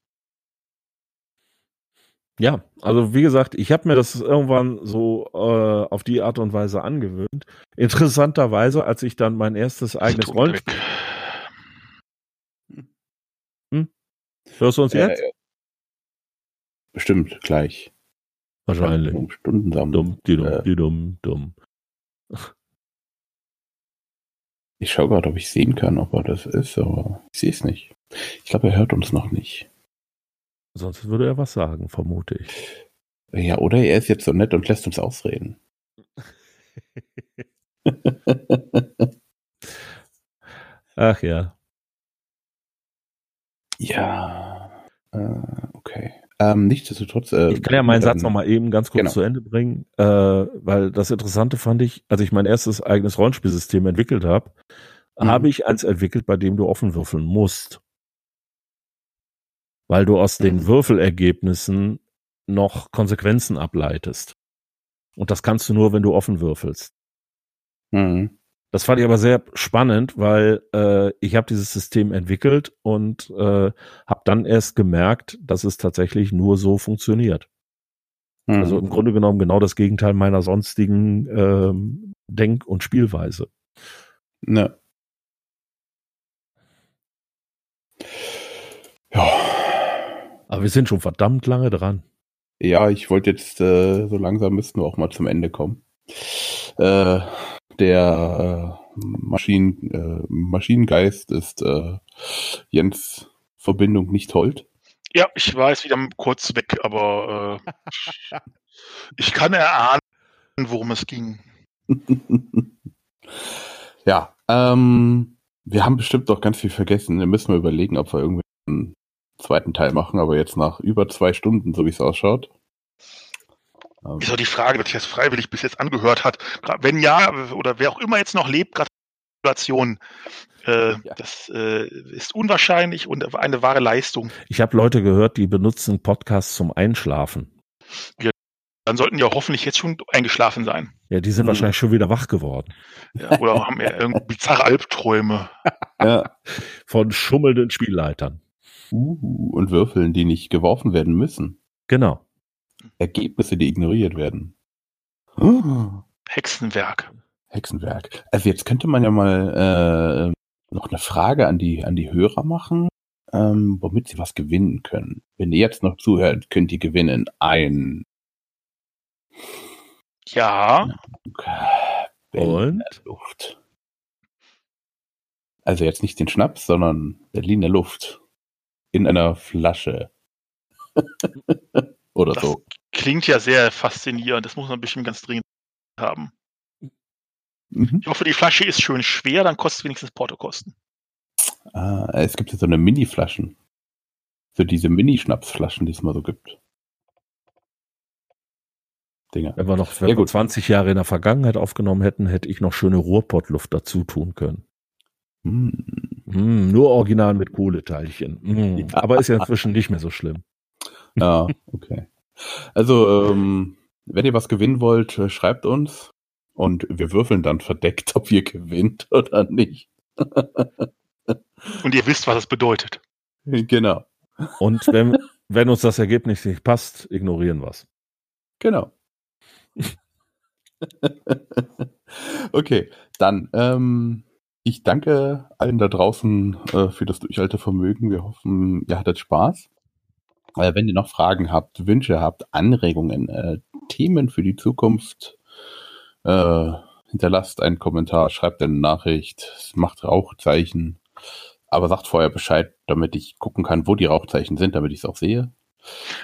Ja, also wie gesagt, ich habe mir das irgendwann so äh, auf die Art und Weise angewöhnt. Interessanterweise, als ich dann mein erstes eigenes Rollenspiel. Hm? Hörst du uns äh, jetzt? Bestimmt gleich. Wahrscheinlich. Stunden Dumm, die dumm, äh, die dumm, dumm. Ich schaue gerade, ob ich sehen kann, ob er das ist, aber ich sehe es nicht. Ich glaube, er hört uns noch nicht. Sonst würde er was sagen, vermute ich. Ja, oder er ist jetzt so nett und lässt uns ausreden. Ach ja. Ja. Äh, okay. Ähm, nichtsdestotrotz. Äh, ich kann ja meinen Satz nochmal eben ganz kurz genau. zu Ende bringen, äh, weil das Interessante fand ich, als ich mein erstes eigenes Rollenspielsystem entwickelt habe, mhm. habe ich eins entwickelt, bei dem du offen würfeln musst weil du aus den Würfelergebnissen noch Konsequenzen ableitest. Und das kannst du nur, wenn du offen würfelst. Mhm. Das fand ich aber sehr spannend, weil äh, ich habe dieses System entwickelt und äh, habe dann erst gemerkt, dass es tatsächlich nur so funktioniert. Mhm. Also im Grunde genommen genau das Gegenteil meiner sonstigen ähm, Denk- und Spielweise. Ne. Aber wir sind schon verdammt lange dran. Ja, ich wollte jetzt, äh, so langsam müssten wir auch mal zum Ende kommen. Äh, der äh, Maschinen, äh, Maschinengeist ist äh, Jens Verbindung nicht hold. Ja, ich war jetzt wieder kurz weg, aber äh, ich kann erahnen, worum es ging. ja, ähm, wir haben bestimmt doch ganz viel vergessen. Wir müssen mal überlegen, ob wir irgendwie zweiten Teil machen, aber jetzt nach über zwei Stunden, so wie es ausschaut. Ähm. Ist doch die Frage, wer sich das freiwillig bis jetzt angehört hat. Wenn ja, oder wer auch immer jetzt noch lebt, Gratulation. Äh, ja. Das äh, ist unwahrscheinlich und eine wahre Leistung. Ich habe Leute gehört, die benutzen Podcasts zum Einschlafen. Ja, dann sollten die auch hoffentlich jetzt schon eingeschlafen sein. Ja, die sind mhm. wahrscheinlich schon wieder wach geworden. Ja, oder haben ja irgendwie bizarre Albträume. ja. Von schummelnden Spielleitern. Uh, und Würfeln, die nicht geworfen werden müssen. Genau. Ergebnisse, die ignoriert werden. Hexenwerk. Hexenwerk. Also jetzt könnte man ja mal äh, noch eine Frage an die, an die Hörer machen, ähm, womit sie was gewinnen können. Wenn ihr jetzt noch zuhört, könnt ihr gewinnen ein ja. Und? Luft. Also jetzt nicht den Schnaps, sondern Berliner Luft. In einer Flasche. Oder Das so. klingt ja sehr faszinierend. Das muss man bestimmt ganz dringend haben. Mhm. Ich hoffe, die Flasche ist schön schwer, dann kostet es wenigstens Portokosten. Ah, es gibt ja so eine Mini-Flaschen. So diese Mini-Schnapsflaschen, die es mal so gibt. Dinger. Wenn wir noch wenn Ja, wir gut. 20 Jahre in der Vergangenheit aufgenommen hätten, hätte ich noch schöne Ruhrpottluft dazu tun können. Hm. Mm, nur original mit Kohleteilchen. Mm, Ja. Aber ist ja inzwischen nicht mehr so schlimm. Ja, okay. Also, ähm, wenn ihr was gewinnen wollt, äh, schreibt uns und wir würfeln dann verdeckt, ob ihr gewinnt oder nicht. Und ihr wisst, was es bedeutet. genau, Und wenn, wenn uns das Ergebnis nicht passt, ignorieren wir es. genau. okay, dann, ähm, ich danke allen da draußen äh, für das Durchhaltevermögen. Wir hoffen, ihr hattet Spaß. Äh, wenn ihr noch Fragen habt, Wünsche habt, Anregungen, äh, Themen für die Zukunft, äh, hinterlasst einen Kommentar, schreibt eine Nachricht, macht Rauchzeichen, aber sagt vorher Bescheid, damit ich gucken kann, wo die Rauchzeichen sind, damit ich es auch sehe.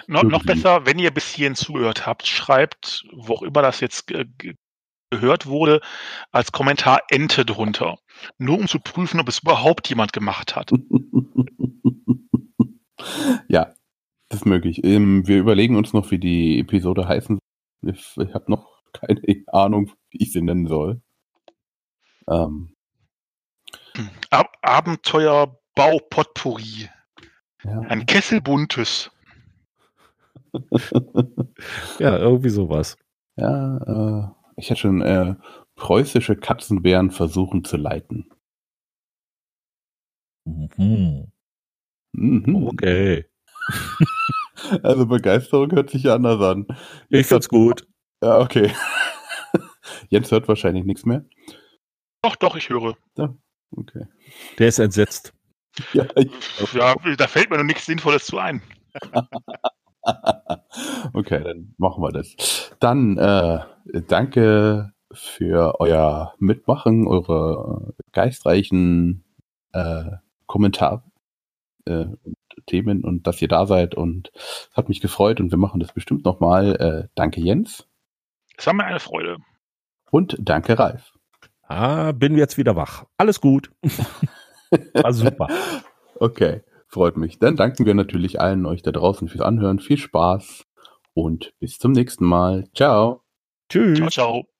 No, noch besser, wenn ihr bis hierhin zugehört habt, schreibt, wo auch immer das jetzt ge gehört wurde, als Kommentar Ente drunter. Nur um zu prüfen, ob es überhaupt jemand gemacht hat. ja, das ist möglich. Ähm, wir überlegen uns noch, wie die Episode heißen. Ich, ich habe noch keine Ahnung, wie ich sie nennen soll. Ähm, Ab Abenteuer Bau Potpourri. ja. Ein Kessel buntes. Ja, irgendwie sowas. Ja, äh, ich hätte schon äh, preußische Katzenbären versuchen zu leiten. Mhm. Mhm. Okay. Also Begeisterung hört sich ja anders an. Ich find's gut. Ja, okay. Jens hört wahrscheinlich nichts mehr. Doch, doch, ich höre. Okay. Der ist entsetzt. Ja, ich, Ja, da fällt mir noch nichts Sinnvolles zu ein. okay, dann machen wir das. Dann äh, danke für euer Mitmachen, eure geistreichen äh, Kommentare äh, und Themen und dass ihr da seid und es hat mich gefreut und wir machen das bestimmt nochmal. Äh, danke Jens Es war mir eine Freude. und danke Ralf. Ah, bin jetzt wieder wach. Alles gut. War super. Okay, freut mich. Dann danken wir natürlich allen euch da draußen fürs Anhören. Viel Spaß und bis zum nächsten Mal. Ciao. Tschüss. Ciao, ciao.